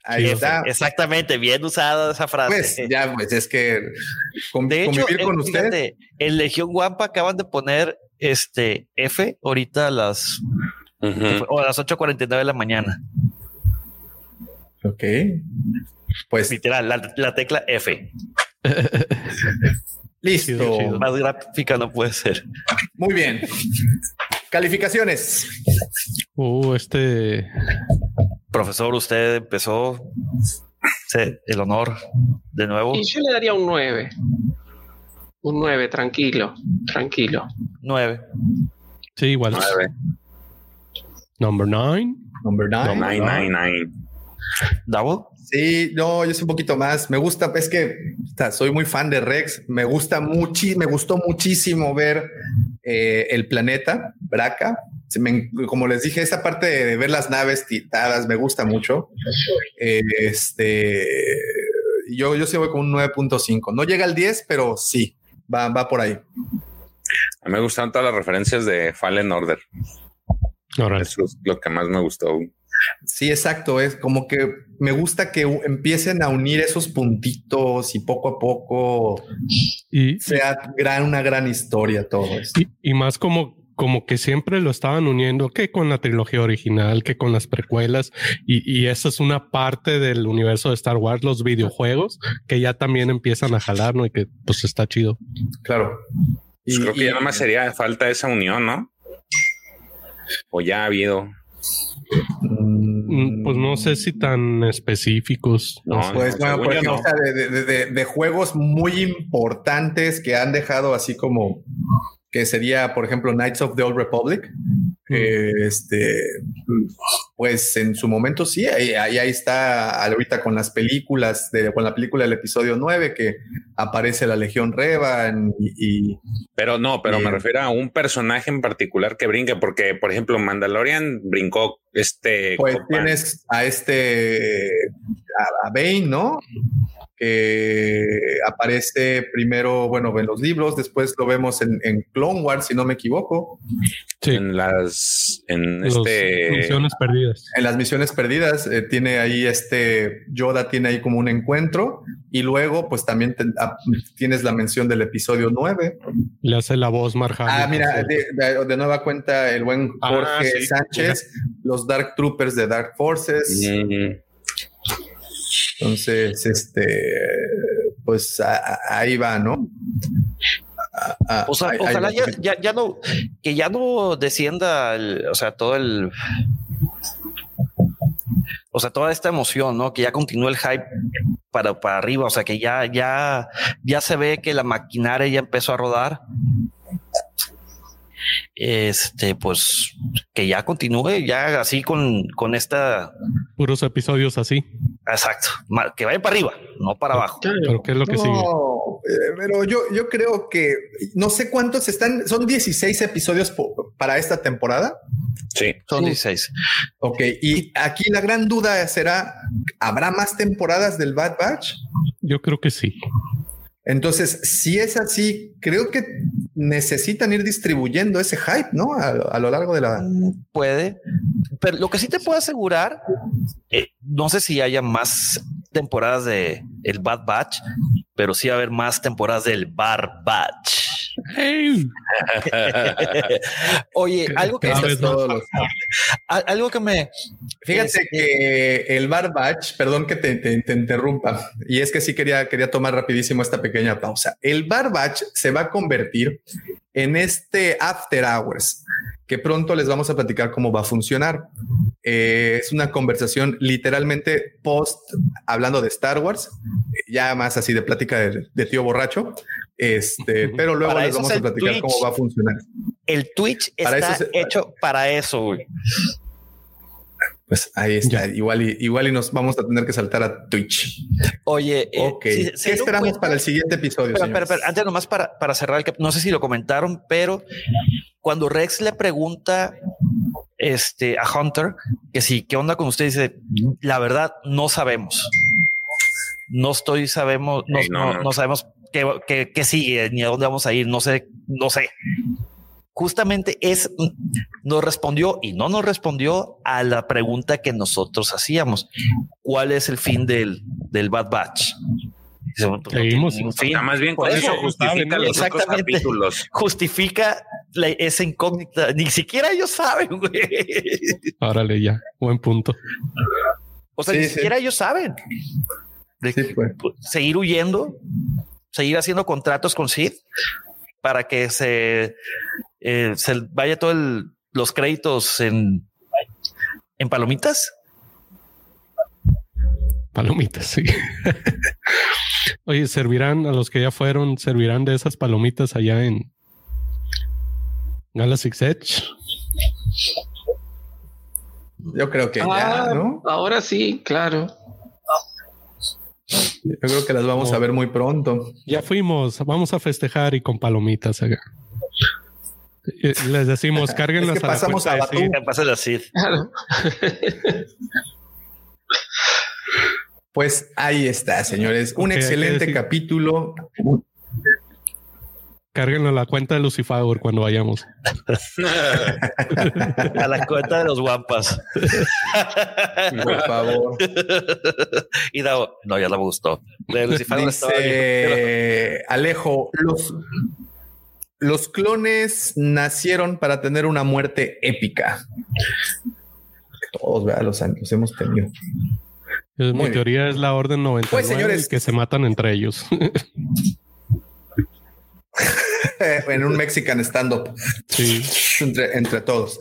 Ahí está. Exactamente, bien usada esa frase. Pues ya, pues es que con- de hecho, convivir eh, con usted. fíjate, en Legión Guampa acaban de poner este F ahorita a las o a las 8:49 de la mañana. Ok. Pues literal, la, la tecla F. *laughs* Listo. Más gráfica no puede ser. Muy bien. Calificaciones. Uh, este. Profesor, usted empezó el honor de nuevo. Y yo le daría un 9. Un 9, tranquilo, tranquilo. 9. Sí, igual. 9. Number 9. Number 9. Number 9. Double. Sí, no, yo soy un poquito más. Me gusta, es que o sea, soy muy fan de Rex. Me gusta mucho, me gustó muchísimo ver eh, el planeta Braca. Se me- como les dije, esa parte de ver las naves titadas me gusta mucho. Eh, este, yo, yo sí voy con un 9.5. No llega al 10, pero sí, va, va por ahí. A mí me gustaron todas las referencias de Fallen Order. Eso es lo que más me gustó. Sí, exacto. Es como que me gusta que empiecen a unir esos puntitos y poco a poco Y, sea gran, una gran historia todo esto. y, y más como, como que siempre lo estaban uniendo que con la trilogía original, que con las precuelas. Y, y esa es una parte del universo de Star Wars, los videojuegos, que ya también empiezan a jalar, ¿no? Y que pues está chido. Claro. Pues creo que ya nomás sería falta esa unión, ¿no? O ya ha habido. Mm, Pues no sé si tan específicos. No. Pues no, bueno, por ejemplo, no. o sea, de, de- de- de juegos muy importantes que han dejado así como que sería, por ejemplo, Knights of the Old Republic. Eh, este, pues en su momento sí, ahí, ahí, está ahorita con las películas, de, con la película del episodio 9 que aparece la Legión Revan y, y- Pero no, pero me Bien. refiero a un personaje en particular que brinque, porque, por ejemplo, Mandalorian brincó este. pues Copan. tienes a este, a, a Bane, ¿no? Que aparece primero, bueno, en los libros, después lo vemos en, en Clone Wars, si no me equivoco, Sí, en las. En los este. funciones perdidas. en las misiones perdidas, eh, tiene ahí este, Yoda tiene ahí como un encuentro y luego pues también te- ah, tienes la mención del episodio 9. Le hace la voz Marjana. Ah, mira, de, de- de nueva cuenta el buen Ah, Jorge sí. Sánchez, los Dark Troopers de Dark Forces. Mm, Entonces, este, pues a- a- ahí va, ¿no? A- O sea, ahí- ojalá ya, ya, ya no, que ya no descienda, el- o sea, todo el, o sea, toda esta emoción, ¿no? Que ya continúe el hype para, para arriba, o sea, que ya, ya, ya se ve que la maquinaria ya empezó a rodar. Este, pues, que ya continúe, ya así con, con esta, Puros episodios así. exacto, que vaya para arriba, no para abajo. Pero ¿qué es lo que sigue? No, eh, pero yo, yo creo que no sé cuántos están, son 16 episodios po- para esta temporada. sí. Son 16. Ok, y aquí la gran duda será, ¿habrá más temporadas del Bad Batch? Yo creo que sí. Entonces, si es así, creo que necesitan ir distribuyendo ese hype, ¿no? A, a lo largo de la... Puede, pero lo que sí te puedo asegurar, eh, no sé si haya más temporadas de el Bad Batch, pero sí va a haber más temporadas del Bar Batch. Hey, *laughs* Oye, algo que todos los- algo que me Fíjate que el Bar Batch, perdón que te, te- te interrumpa, y es que sí quería, quería tomar rapidísimo esta pequeña pausa. El Bar Batch se va a convertir en este After Hours, que pronto les vamos a platicar cómo va a funcionar. Eh, es una conversación literalmente post hablando de Star Wars, ya más así de plática de, de tío borracho. Este, pero luego Para les vamos es a platicar Twitch. cómo va a funcionar. el Twitch Para está eso se- hecho para eso. güey. Pues ahí está. Igual y, igual y nos vamos a tener que saltar a Twitch. Oye, eh. ¿Qué esperamos para el siguiente episodio? Pero, antes nomás para, para cerrar el no sé si lo comentaron, pero cuando Rex le pregunta este, a Hunter que sí, ¿qué onda con usted? Dice, la verdad, no sabemos. No estoy, sabemos, no, no, sabemos qué, qué, sigue, ni a dónde vamos a ir, no sé, no sé justamente es, nos respondió y no nos respondió a la pregunta que nosotros hacíamos. ¿Cuál es el fin del, del Bad Batch? Seguimos. más bien con eso, justifica los otros capítulos. Justifica esa incógnita. Ni siquiera ellos saben, güey. Árale, ya. Buen punto. O sea, ni siquiera ellos saben. De pues. seguir huyendo, seguir haciendo contratos con Sid para que se eh, se vaya todos los créditos en, en palomitas. Palomitas, sí. *laughs* Oye, servirán a los que ya fueron, servirán de esas palomitas allá en Galaxy Edge. Yo creo que ya, ah, ¿no? Ahora sí, claro. Yo creo que las vamos a ver muy pronto. Ya fuimos, vamos a festejar y con palomitas acá. Eh, les decimos, *laughs* carguen las pasamos a, la *laughs* Pues ahí está, señores. Un excelente capítulo. Cárguenlo a la cuenta de Lucifer cuando vayamos. *laughs* a la cuenta de los guampas. Por favor. y no, ya la gustó. Dice Alejo, los los clones nacieron para tener una muerte épica. Todos, ¿verdad? Los, los hemos tenido. Mi teoría es la orden 99 pues, señores, que se matan entre ellos. *laughs* en un Mexican stand-up. Sí. Entre, entre todos.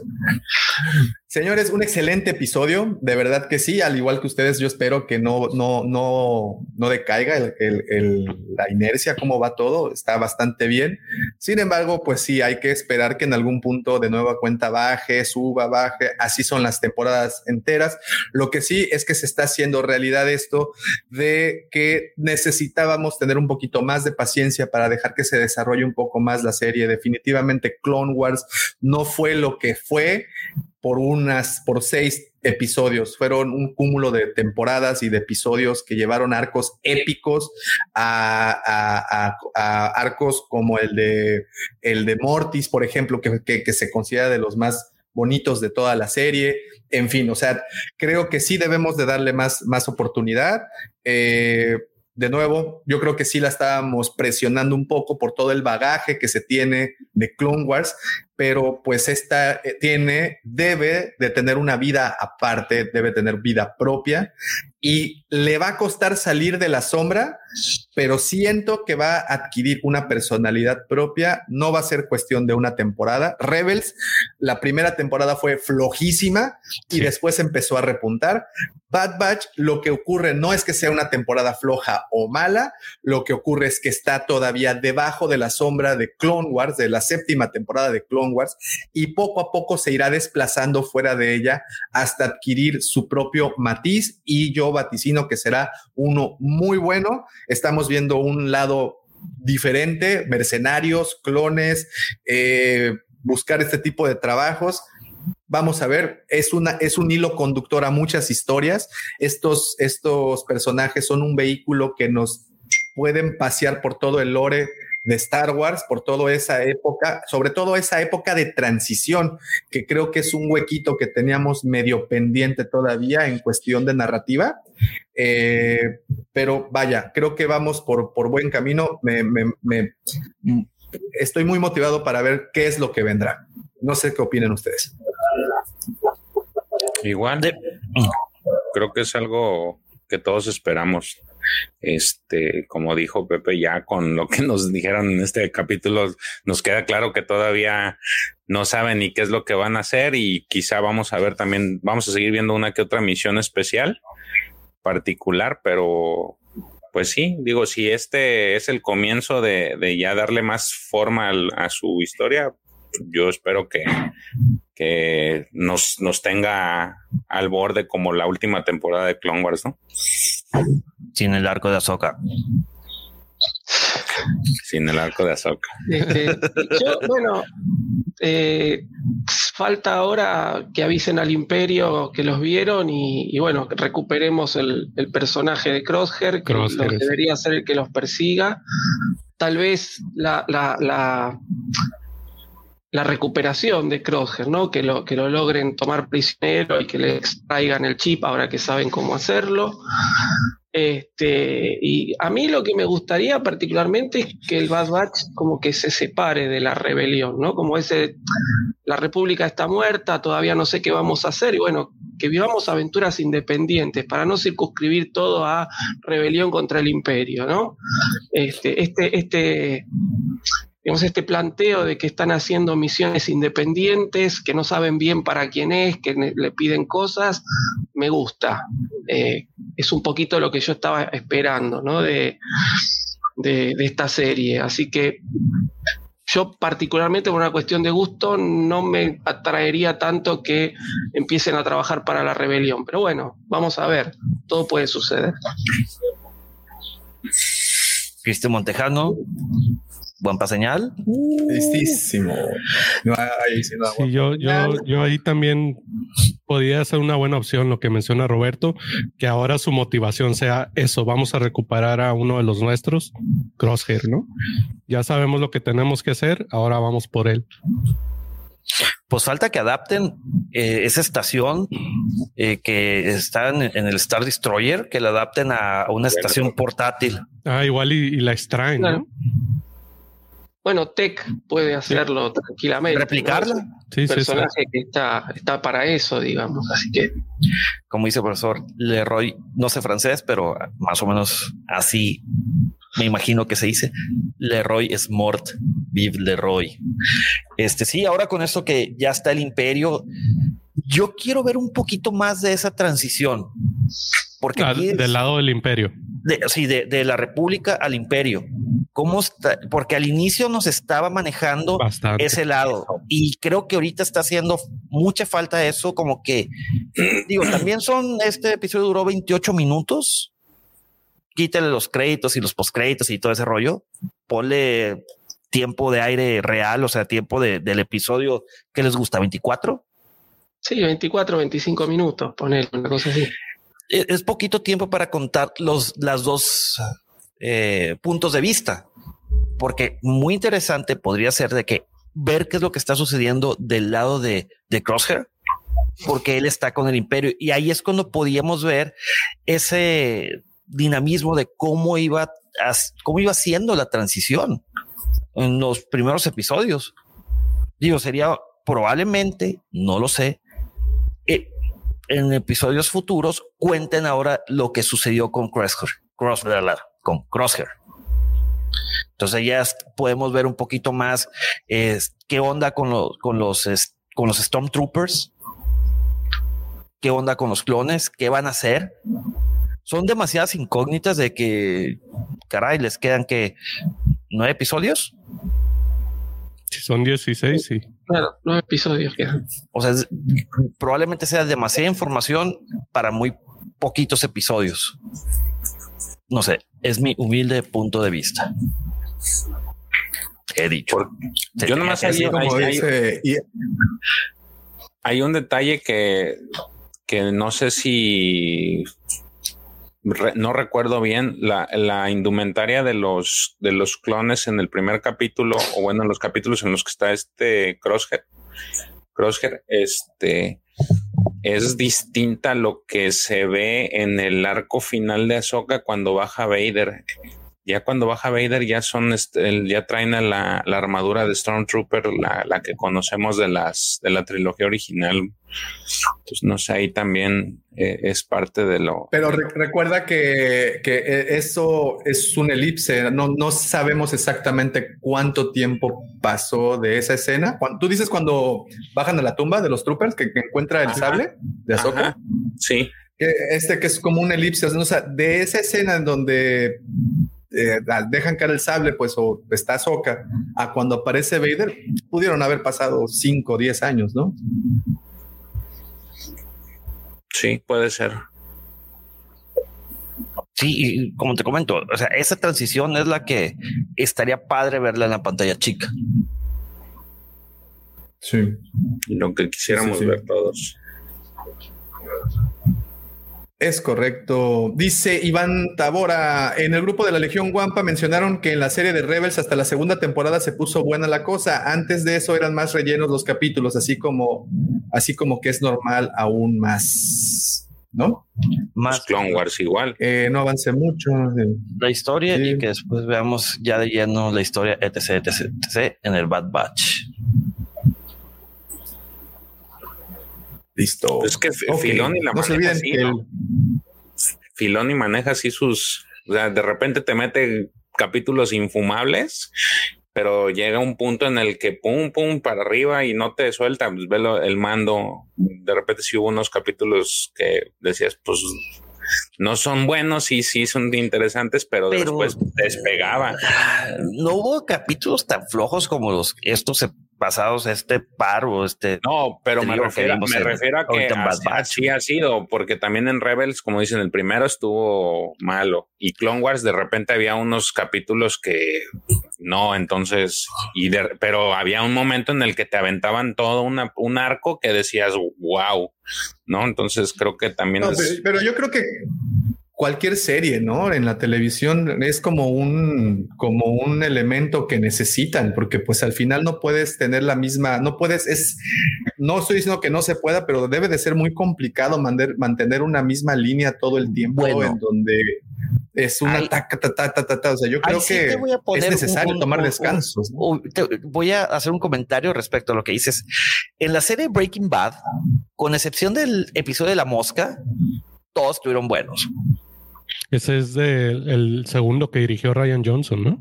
Señores, un excelente episodio, de verdad que sí, al igual que ustedes, yo espero que no, no, no, no decaiga la inercia, cómo va todo, está bastante bien. Sin embargo, pues sí, hay que esperar que en algún punto de nueva cuenta baje, suba, baje, así son las temporadas enteras. Lo que sí es que se está haciendo realidad esto de que necesitábamos tener un poquito más de paciencia para dejar que se desarrolle un poco más la serie. Definitivamente Clone Wars no fue lo que fue por unas, por seis episodios. Fueron un cúmulo de temporadas y de episodios que llevaron arcos épicos a, arcos como el de, el de Mortis, por ejemplo, que, que, se considera de los más bonitos de toda la serie. En fin, o sea, creo que sí debemos de darle más, más oportunidad. Eh, de nuevo, yo creo que sí la estábamos presionando un poco por todo el bagaje que se tiene de Clone Wars, pero pues esta eh, tiene, debe de tener una vida aparte, debe tener vida propia y le va a costar salir de la sombra, pero siento que va a adquirir una personalidad propia. No va a ser cuestión de una temporada. Rebels, la primera temporada fue flojísima y después empezó a repuntar. Bad Batch, lo que ocurre no es que sea una temporada floja o mala, lo que ocurre es que está todavía debajo de la sombra de Clone Wars, de la séptima temporada de Clone Y poco a poco se irá desplazando fuera de ella hasta adquirir su propio matiz y yo vaticino que será uno muy bueno. Estamos viendo un lado diferente, mercenarios, clones, eh, buscar este tipo de trabajos. Vamos a ver, es, una, es un hilo conductor a muchas historias. Estos, estos personajes son un vehículo que nos pueden pasear por todo el lore de Star Wars por toda esa época, sobre todo esa época de transición, que creo que es un huequito que teníamos medio pendiente todavía en cuestión de narrativa. Eh, pero vaya, creo que vamos por, por buen camino. Me, me, estoy muy motivado para ver qué es lo que vendrá. No sé qué opinan ustedes. Igual, creo que es algo que todos esperamos. Este, como dijo Pepe, ya con lo que nos dijeron en este capítulo, nos queda claro que todavía no saben ni qué es lo que van a hacer y quizá vamos a ver también, vamos a seguir viendo una que otra misión especial particular, pero pues sí, digo, si este es el comienzo de, ya darle más forma a su historia, yo espero que, que nos, nos tenga al borde como la última temporada de Clone Wars, ¿no? Sin el arco de Ahsoka. Sin el arco de. Este, *laughs* yo, bueno, eh, falta ahora que avisen al imperio que los vieron y, y bueno, que recuperemos el, el personaje de Crosshair, que Crosshair, debería ser el que los persiga. Tal vez la, la, la, la recuperación de Crosshair, ¿no? Que lo, que lo logren tomar prisionero y que le extraigan el chip ahora que saben cómo hacerlo. Este, y a mí lo que me gustaría particularmente es que el Bad Batch como que se separe de la rebelión, ¿no? Como ese, la República está muerta, todavía no sé qué vamos a hacer, y bueno, que vivamos aventuras independientes para no circunscribir todo a rebelión contra el imperio, ¿no? Este, este, este, digamos, este planteo de que están haciendo misiones independientes, que no saben bien para quién es, que le piden cosas, me gusta. Eh, es un poquito lo que yo estaba esperando, ¿no? De, de, de esta serie. Así que yo particularmente por una cuestión de gusto no me atraería tanto que empiecen a trabajar para la rebelión. Pero bueno, vamos a ver, todo puede suceder. Cristian Montejano, buen pa' señal. Listísimo. No sí, yo, yo, yo ahí también podría ser una buena opción lo que menciona Roberto, que ahora su motivación sea eso, vamos a recuperar a uno de los nuestros, Crosshair, ¿no? Ya sabemos lo que tenemos que hacer, ahora vamos por él. Pues falta que adapten eh, esa estación eh, que está en, en el Star Destroyer, que la adapten a una estación portátil. Ah, igual y, y la extraen, ¿no? Bueno, Tech puede hacerlo tranquilamente. Replicarla. ¿no? Sí, Un sí, sí. personaje que está, está para eso, digamos. Así que Como dice el profesor Leroy, no sé francés, pero más o menos así me imagino que se dice. Leroy es mort, vive Leroy. Este sí, ahora con esto que ya está el imperio, yo quiero ver un poquito más de esa transición. Porque Ah, aquí es- del lado del imperio. de, sí, de, de la república al imperio. ¿Cómo está? Porque al inicio nos estaba manejando Bastante. ese lado y creo que ahorita está haciendo mucha falta eso, como que *clears throat* digo, también son, este episodio duró 28 minutos. Quítale los créditos y los postcréditos y todo ese rollo. Ponle tiempo de aire real, o sea, tiempo de- del episodio que les gusta, 24. sí, 24, 25 minutos, poner una cosa así. es es poquito tiempo para contar los las dos eh, puntos de vista, porque muy interesante podría ser de que ver qué es lo que está sucediendo del lado de, de Crosshair, porque él está con el imperio y ahí es cuando podíamos ver ese dinamismo de cómo iba cómo iba siendo la transición en los primeros episodios. Digo, sería probablemente, no lo sé, en episodios futuros cuenten ahora lo que sucedió con Crosshair, Cross, con Crosshair. Entonces ya podemos ver un poquito más eh, qué onda con, los con, los, con los Stormtroopers, qué onda con los clones, qué van a hacer. Son demasiadas incógnitas de que, caray, les quedan que nueve episodios. Si son 16, sí. Claro, nueve episodios quedan. O sea, es- probablemente sea demasiada información para muy poquitos episodios. No sé, es mi humilde punto de vista. He dicho. Yo nomás Así hay, como hay- dice, hay un detalle que, que no sé si no recuerdo bien la, la indumentaria de los de los clones en el primer capítulo o bueno en los capítulos en los que está este Crosshair Crosshair este es distinta a lo que se ve en el arco final de Ahsoka cuando baja Vader ya cuando baja Vader ya son este, ya traen a la, la armadura de Stormtrooper, la, la que conocemos de las de la trilogía original. Entonces, no sé, ahí también eh, es parte de lo. Pero re- recuerda que, que eh, eso es un elipse. No, no sabemos exactamente cuánto tiempo pasó de esa escena. Cuando, Tú dices cuando bajan a la tumba de los troopers que, que encuentra el Ajá. sable de Ahsoka. Ajá, sí, este que es como un elipse. O sea, de esa escena en donde eh, dejan caer el sable, pues, o está Soca, a cuando aparece Vader, pudieron haber pasado 5 o 10 años, ¿no? Sí, puede ser. Sí, y como te comento, o sea, esa transición es la que estaría padre verla en la pantalla chica. Sí. Lo que quisiéramos Sí, sí. ver todos. Es correcto. Dice Iván Tabora, en el grupo de la Legión Guampa mencionaron que en la serie de Rebels hasta la segunda temporada se puso buena la cosa. Antes de eso eran más rellenos los capítulos, así como, así como que es normal aún más, ¿no? Más Clone Wars igual. Eh, no avance mucho. la historia Sí. y que después veamos ya de lleno la historia, etc, etc, etc, en el Bad Batch. Listo. Es que F- Ok. Filoni la No se maneja olviden así, que el- ¿no? Filoni maneja así sus, o sea, de repente te mete capítulos infumables, pero llega un punto en el que pum, pum, para arriba y no te suelta, pues ve lo- el mando. De repente sí hubo unos capítulos que decías, pues no son buenos y sí son interesantes, pero, Pero- después despegaba. No hubo capítulos tan flojos como los estos pasados, este par o este. No, pero me refiero, me refiero a que así, ha sido, porque también en Rebels, como dicen, el primero estuvo malo y Clone Wars de repente había unos capítulos que no, entonces, y de- pero había un momento en el que te aventaban todo una, un arco que decías, wow, ¿no? Entonces creo que también No, es... pero, pero yo creo que cualquier serie, ¿no? En la televisión es como un, como un elemento que necesitan, porque pues al final no puedes tener la misma, no puedes, es, no estoy diciendo que no se pueda, pero debe de ser muy complicado mantener, mantener una misma línea todo el tiempo Bueno. en donde es una Ahí- ta, ta, ta, ta, ta, ta. O sea, yo creo sí que es necesario un- tomar descansos. ¿no? un- te- voy a hacer un comentario respecto a lo que dices. En la serie Breaking Bad, con excepción del episodio de la mosca, todos estuvieron buenos. Ese es de- el segundo que dirigió Ryan Johnson, ¿no?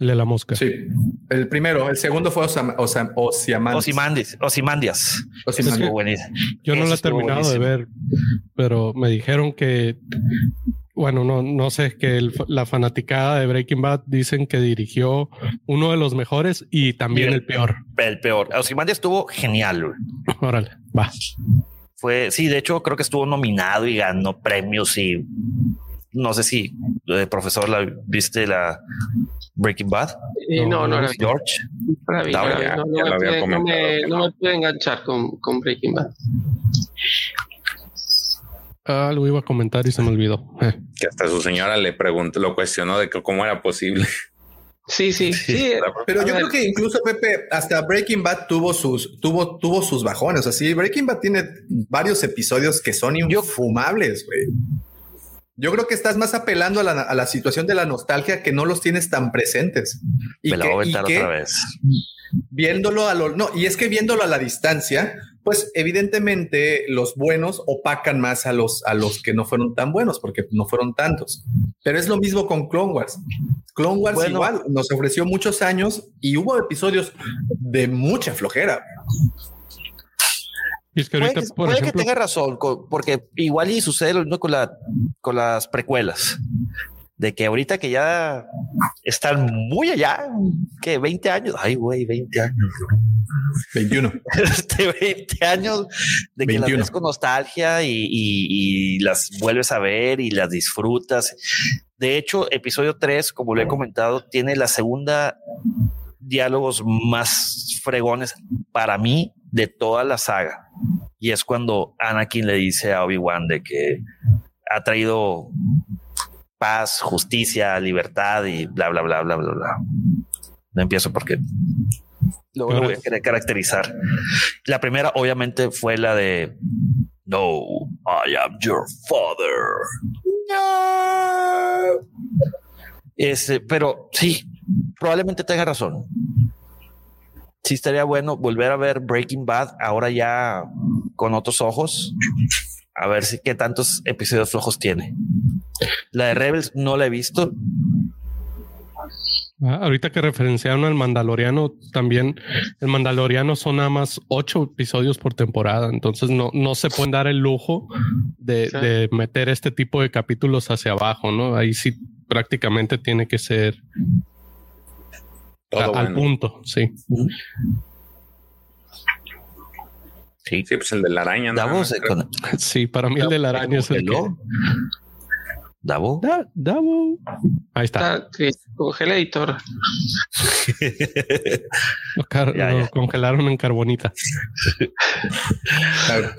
El de la mosca. Sí, el primero, el segundo fue Osam, Osam. Osimandis, Osimandias. Osimandias. Buenísimo. Yo no lo he terminado de ver, pero me dijeron que, bueno, no, no sé, que el- la fanaticada de Breaking Bad dicen que dirigió uno de los mejores y también Y el peor. El peor. Ozymandias estuvo genial. güey. Órale, va. Fue, sí, de hecho, creo que estuvo nominado y ganó premios y no sé si eh, profesor la viste la Breaking Bad. Eh, no, no. George. No vi, No, ya- ya me pude- me- comentado. no me pude enganchar con, con Breaking Bad. Ah, lo iba a comentar y se me olvidó. Eh. Que hasta su señora le preguntó, lo cuestionó de que cómo era posible. Sí, sí, sí. Pero yo creo que incluso Pepe, hasta Breaking Bad tuvo sus, tuvo, tuvo sus bajones. Así, Breaking Bad tiene varios episodios que son infumables, güey. Yo creo que estás más apelando a la, a la situación de la nostalgia que no los tienes tan presentes. Y Me la que- voy a aventar que otra vez. Viéndolo a lo, no, y es que viéndolo a la distancia, pues evidentemente los buenos opacan más a los, a los que no fueron tan buenos, porque no fueron tantos. Pero es lo mismo con Clone Wars. Clone Wars Bueno. igual nos ofreció muchos años y hubo episodios de mucha flojera. Y es que Puede, ahorita, que, por puede que ejemplo, tenga razón, porque igual y sucede lo mismo con, la, con las precuelas. De que ahorita que ya están muy allá, que 20 años, ay, güey, 20 años. 21. *laughs* este 20 años de que 21. las ves con nostalgia y, y- y las vuelves a ver y las disfrutas. De hecho, episodio 3, como lo he comentado, tiene la segunda diálogos más fregones para mí de toda la saga. Y es cuando Anakin le dice a Obi-Wan de que ha traído paz, justicia, libertad y bla, bla, bla, bla, bla, bla. No empiezo porque lo voy a querer caracterizar. La primera, obviamente, fue la de No, I am your father. Este, pero sí, probablemente tenga razón. Sí, estaría bueno volver a ver Breaking Bad ahora ya con otros ojos. A ver si qué tantos episodios flojos tiene. La de Rebels no la he visto. ah, ahorita que referenciaron al Mandaloriano, también el Mandaloriano son nada más ocho episodios por temporada. Entonces no, no se pueden dar el lujo de, Sí. de meter este tipo de capítulos hacia abajo, ¿no? Ahí sí prácticamente tiene que ser a- al punto, sí. Sí. Sí, pues el de la araña. Davos, eh, con- Sí, para mí el de la araña es el que... Davo. Da- Davo. Ahí está. Congelator. Lo, car- Ya, lo ya. congelaron en carbonita. Claro.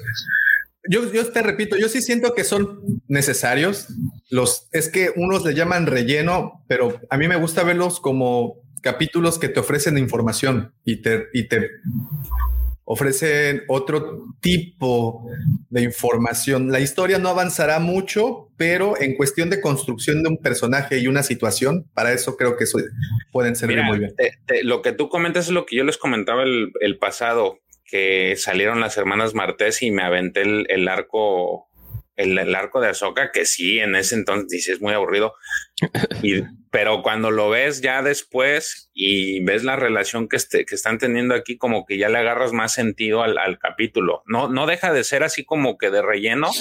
Yo, yo te repito, yo sí siento que son necesarios. Los es que unos le llaman relleno, pero a mí me gusta verlos como capítulos que te ofrecen información y te, y te ofrecen otro tipo de información. La historia no avanzará mucho, pero en cuestión de construcción de un personaje y una situación, para eso creo que eso pueden servir Mira, muy bien. te- te- lo que tú comentas es lo que yo les comentaba el, el pasado, que salieron las hermanas Martés y me aventé el, el arco, el, el arco de Azoka, que sí, en ese entonces dices muy aburrido. Y, *laughs* pero cuando lo ves ya después y ves la relación que, este, que están teniendo aquí, como que ya le agarras más sentido al, al capítulo. No, no deja de ser así como que de relleno,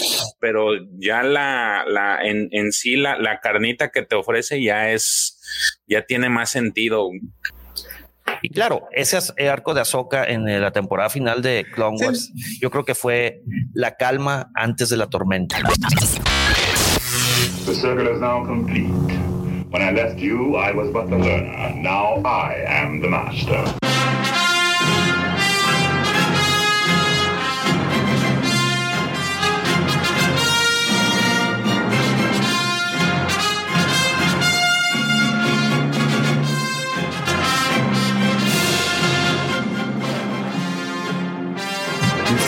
pero ya la, la en, en sí la, la carnita que te ofrece ya es, ya tiene más sentido. Y claro, ese as- arco de Ahsoka en eh, la temporada final de Clone Sí. Wars, yo creo que fue la calma antes de la tormenta. The circle is now complete. When I left you, I was but the learner. Now I am the master.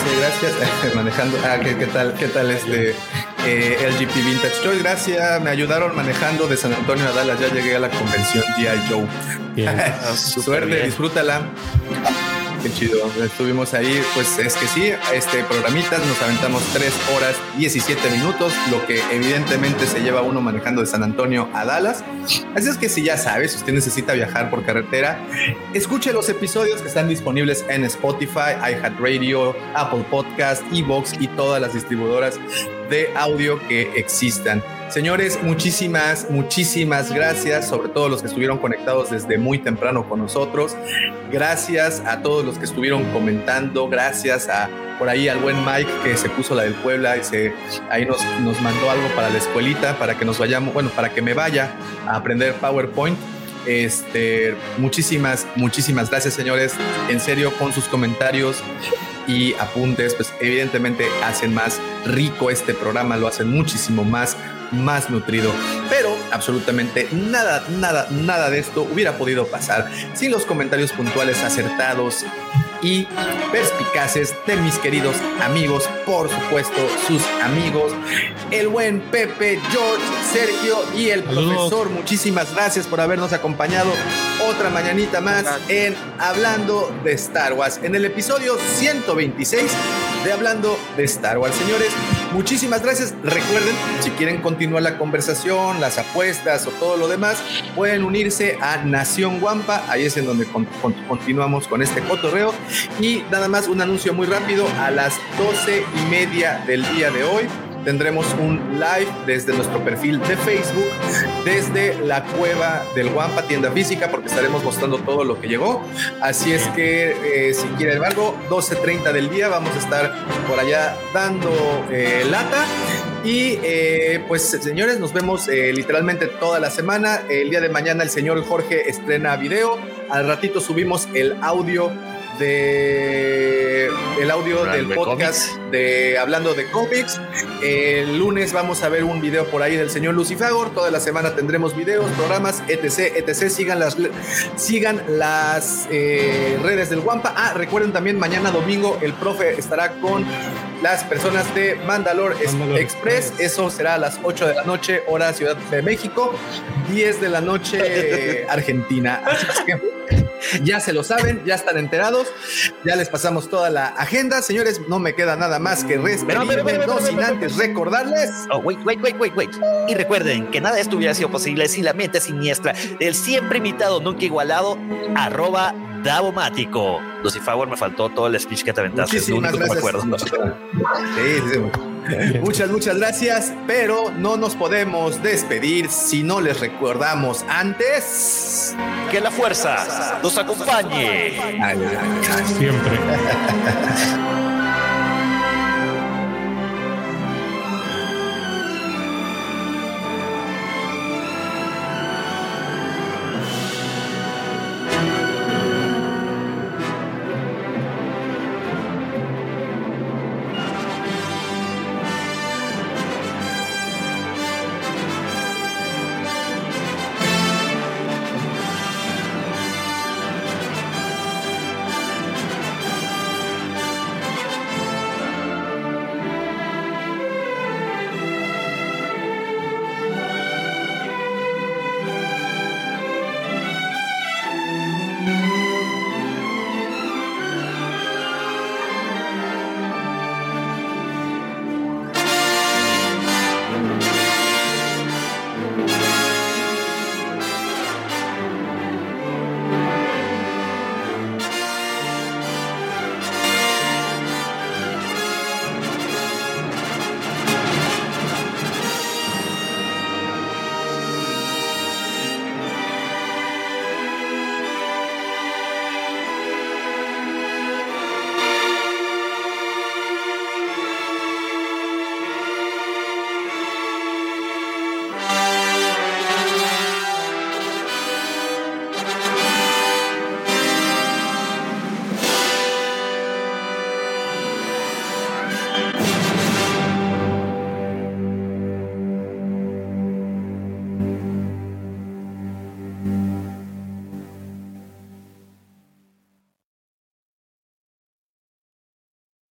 Dice, gracias, *laughs* manejando. Ah, ¿qué, qué tal? ¿Qué tal este eh, LGP Vintage Choice? Gracias, me ayudaron manejando de San Antonio a Dallas. Ya llegué a la convención G.I. Joe. Bien. *laughs* Suerte, bien. disfrútala. Qué chido. Estuvimos ahí, pues es que sí, este programitas nos aventamos 3 horas 17 minutos, lo que evidentemente se lleva uno manejando de San Antonio a Dallas. Así es que si ya sabes, usted necesita viajar por carretera, escuche los episodios que están disponibles en Spotify, iHeartRadio, Apple Podcast, Evox y todas las distribuidoras de audio que existan. Señores, muchísimas, muchísimas gracias, sobre todo los que estuvieron conectados desde muy temprano con nosotros. Gracias a todos los que estuvieron comentando, gracias a por ahí al buen Mike que se puso la del Puebla y se ahí nos, nos mandó algo para la escuelita, para que nos vayamos, bueno, para que me vaya a aprender PowerPoint. Este, muchísimas, muchísimas gracias, señores. En serio, con sus comentarios y apuntes, pues evidentemente hacen más rico este programa, lo hacen muchísimo más más nutrido, pero absolutamente nada, nada, nada de esto hubiera podido pasar sin los comentarios puntuales acertados y perspicaces de mis queridos amigos, por supuesto, sus amigos, el buen Pepe, George, Sergio y el Saludos. profesor. Muchísimas gracias por habernos acompañado otra mañanita más en Hablando de Star Wars, en el episodio 126 Hablando de Star Wars. Señores, muchísimas gracias. Recuerden, si quieren continuar la conversación, las apuestas o todo lo demás, pueden unirse a Nación Guampa. Ahí es en donde con- con- continuamos con este cotorreo. Y nada más un anuncio muy rápido. A las 12 y media del día de hoy tendremos un live desde nuestro perfil de Facebook, desde la cueva del Guampa, tienda física, porque estaremos mostrando todo lo que llegó. Así es que eh, si quieren algo, 12.30 del día vamos a estar por allá dando eh, lata. Y eh, pues señores, nos vemos literalmente toda la semana. El día de mañana el señor Jorge estrena video. Al ratito subimos el audio de el audio del de podcast de hablando de cómics. El lunes vamos a ver un video por ahí del señor Lucifagor. Toda la semana tendremos videos, programas, etc, etc. Sigan las sigan las eh, redes del Guampa. Ah, recuerden también mañana domingo el profe estará con las personas de Mandalor, Es- Mandalore Express. Eso será a las 8 de la noche, hora Ciudad de México, 10 de la noche *laughs* Argentina. Así que ya se lo saben, ya están enterados, ya les pasamos toda la agenda. Señores, no me queda nada más que pero, no sin antes recordarles. Oh, wait, wait, wait, wait, wait. Y recuerden que nada de esto hubiera sido posible sin la mente siniestra del siempre imitado, nunca igualado, arroba Davomático. Lucy Favor, me faltó todo el speech que te aventaste. Es lo Muchísimas único que me acuerdo. Sí, sí, sí. *laughs* Muchas, muchas gracias, pero no nos podemos despedir si no les recordamos antes que la fuerza nos acompañe. Siempre. *laughs*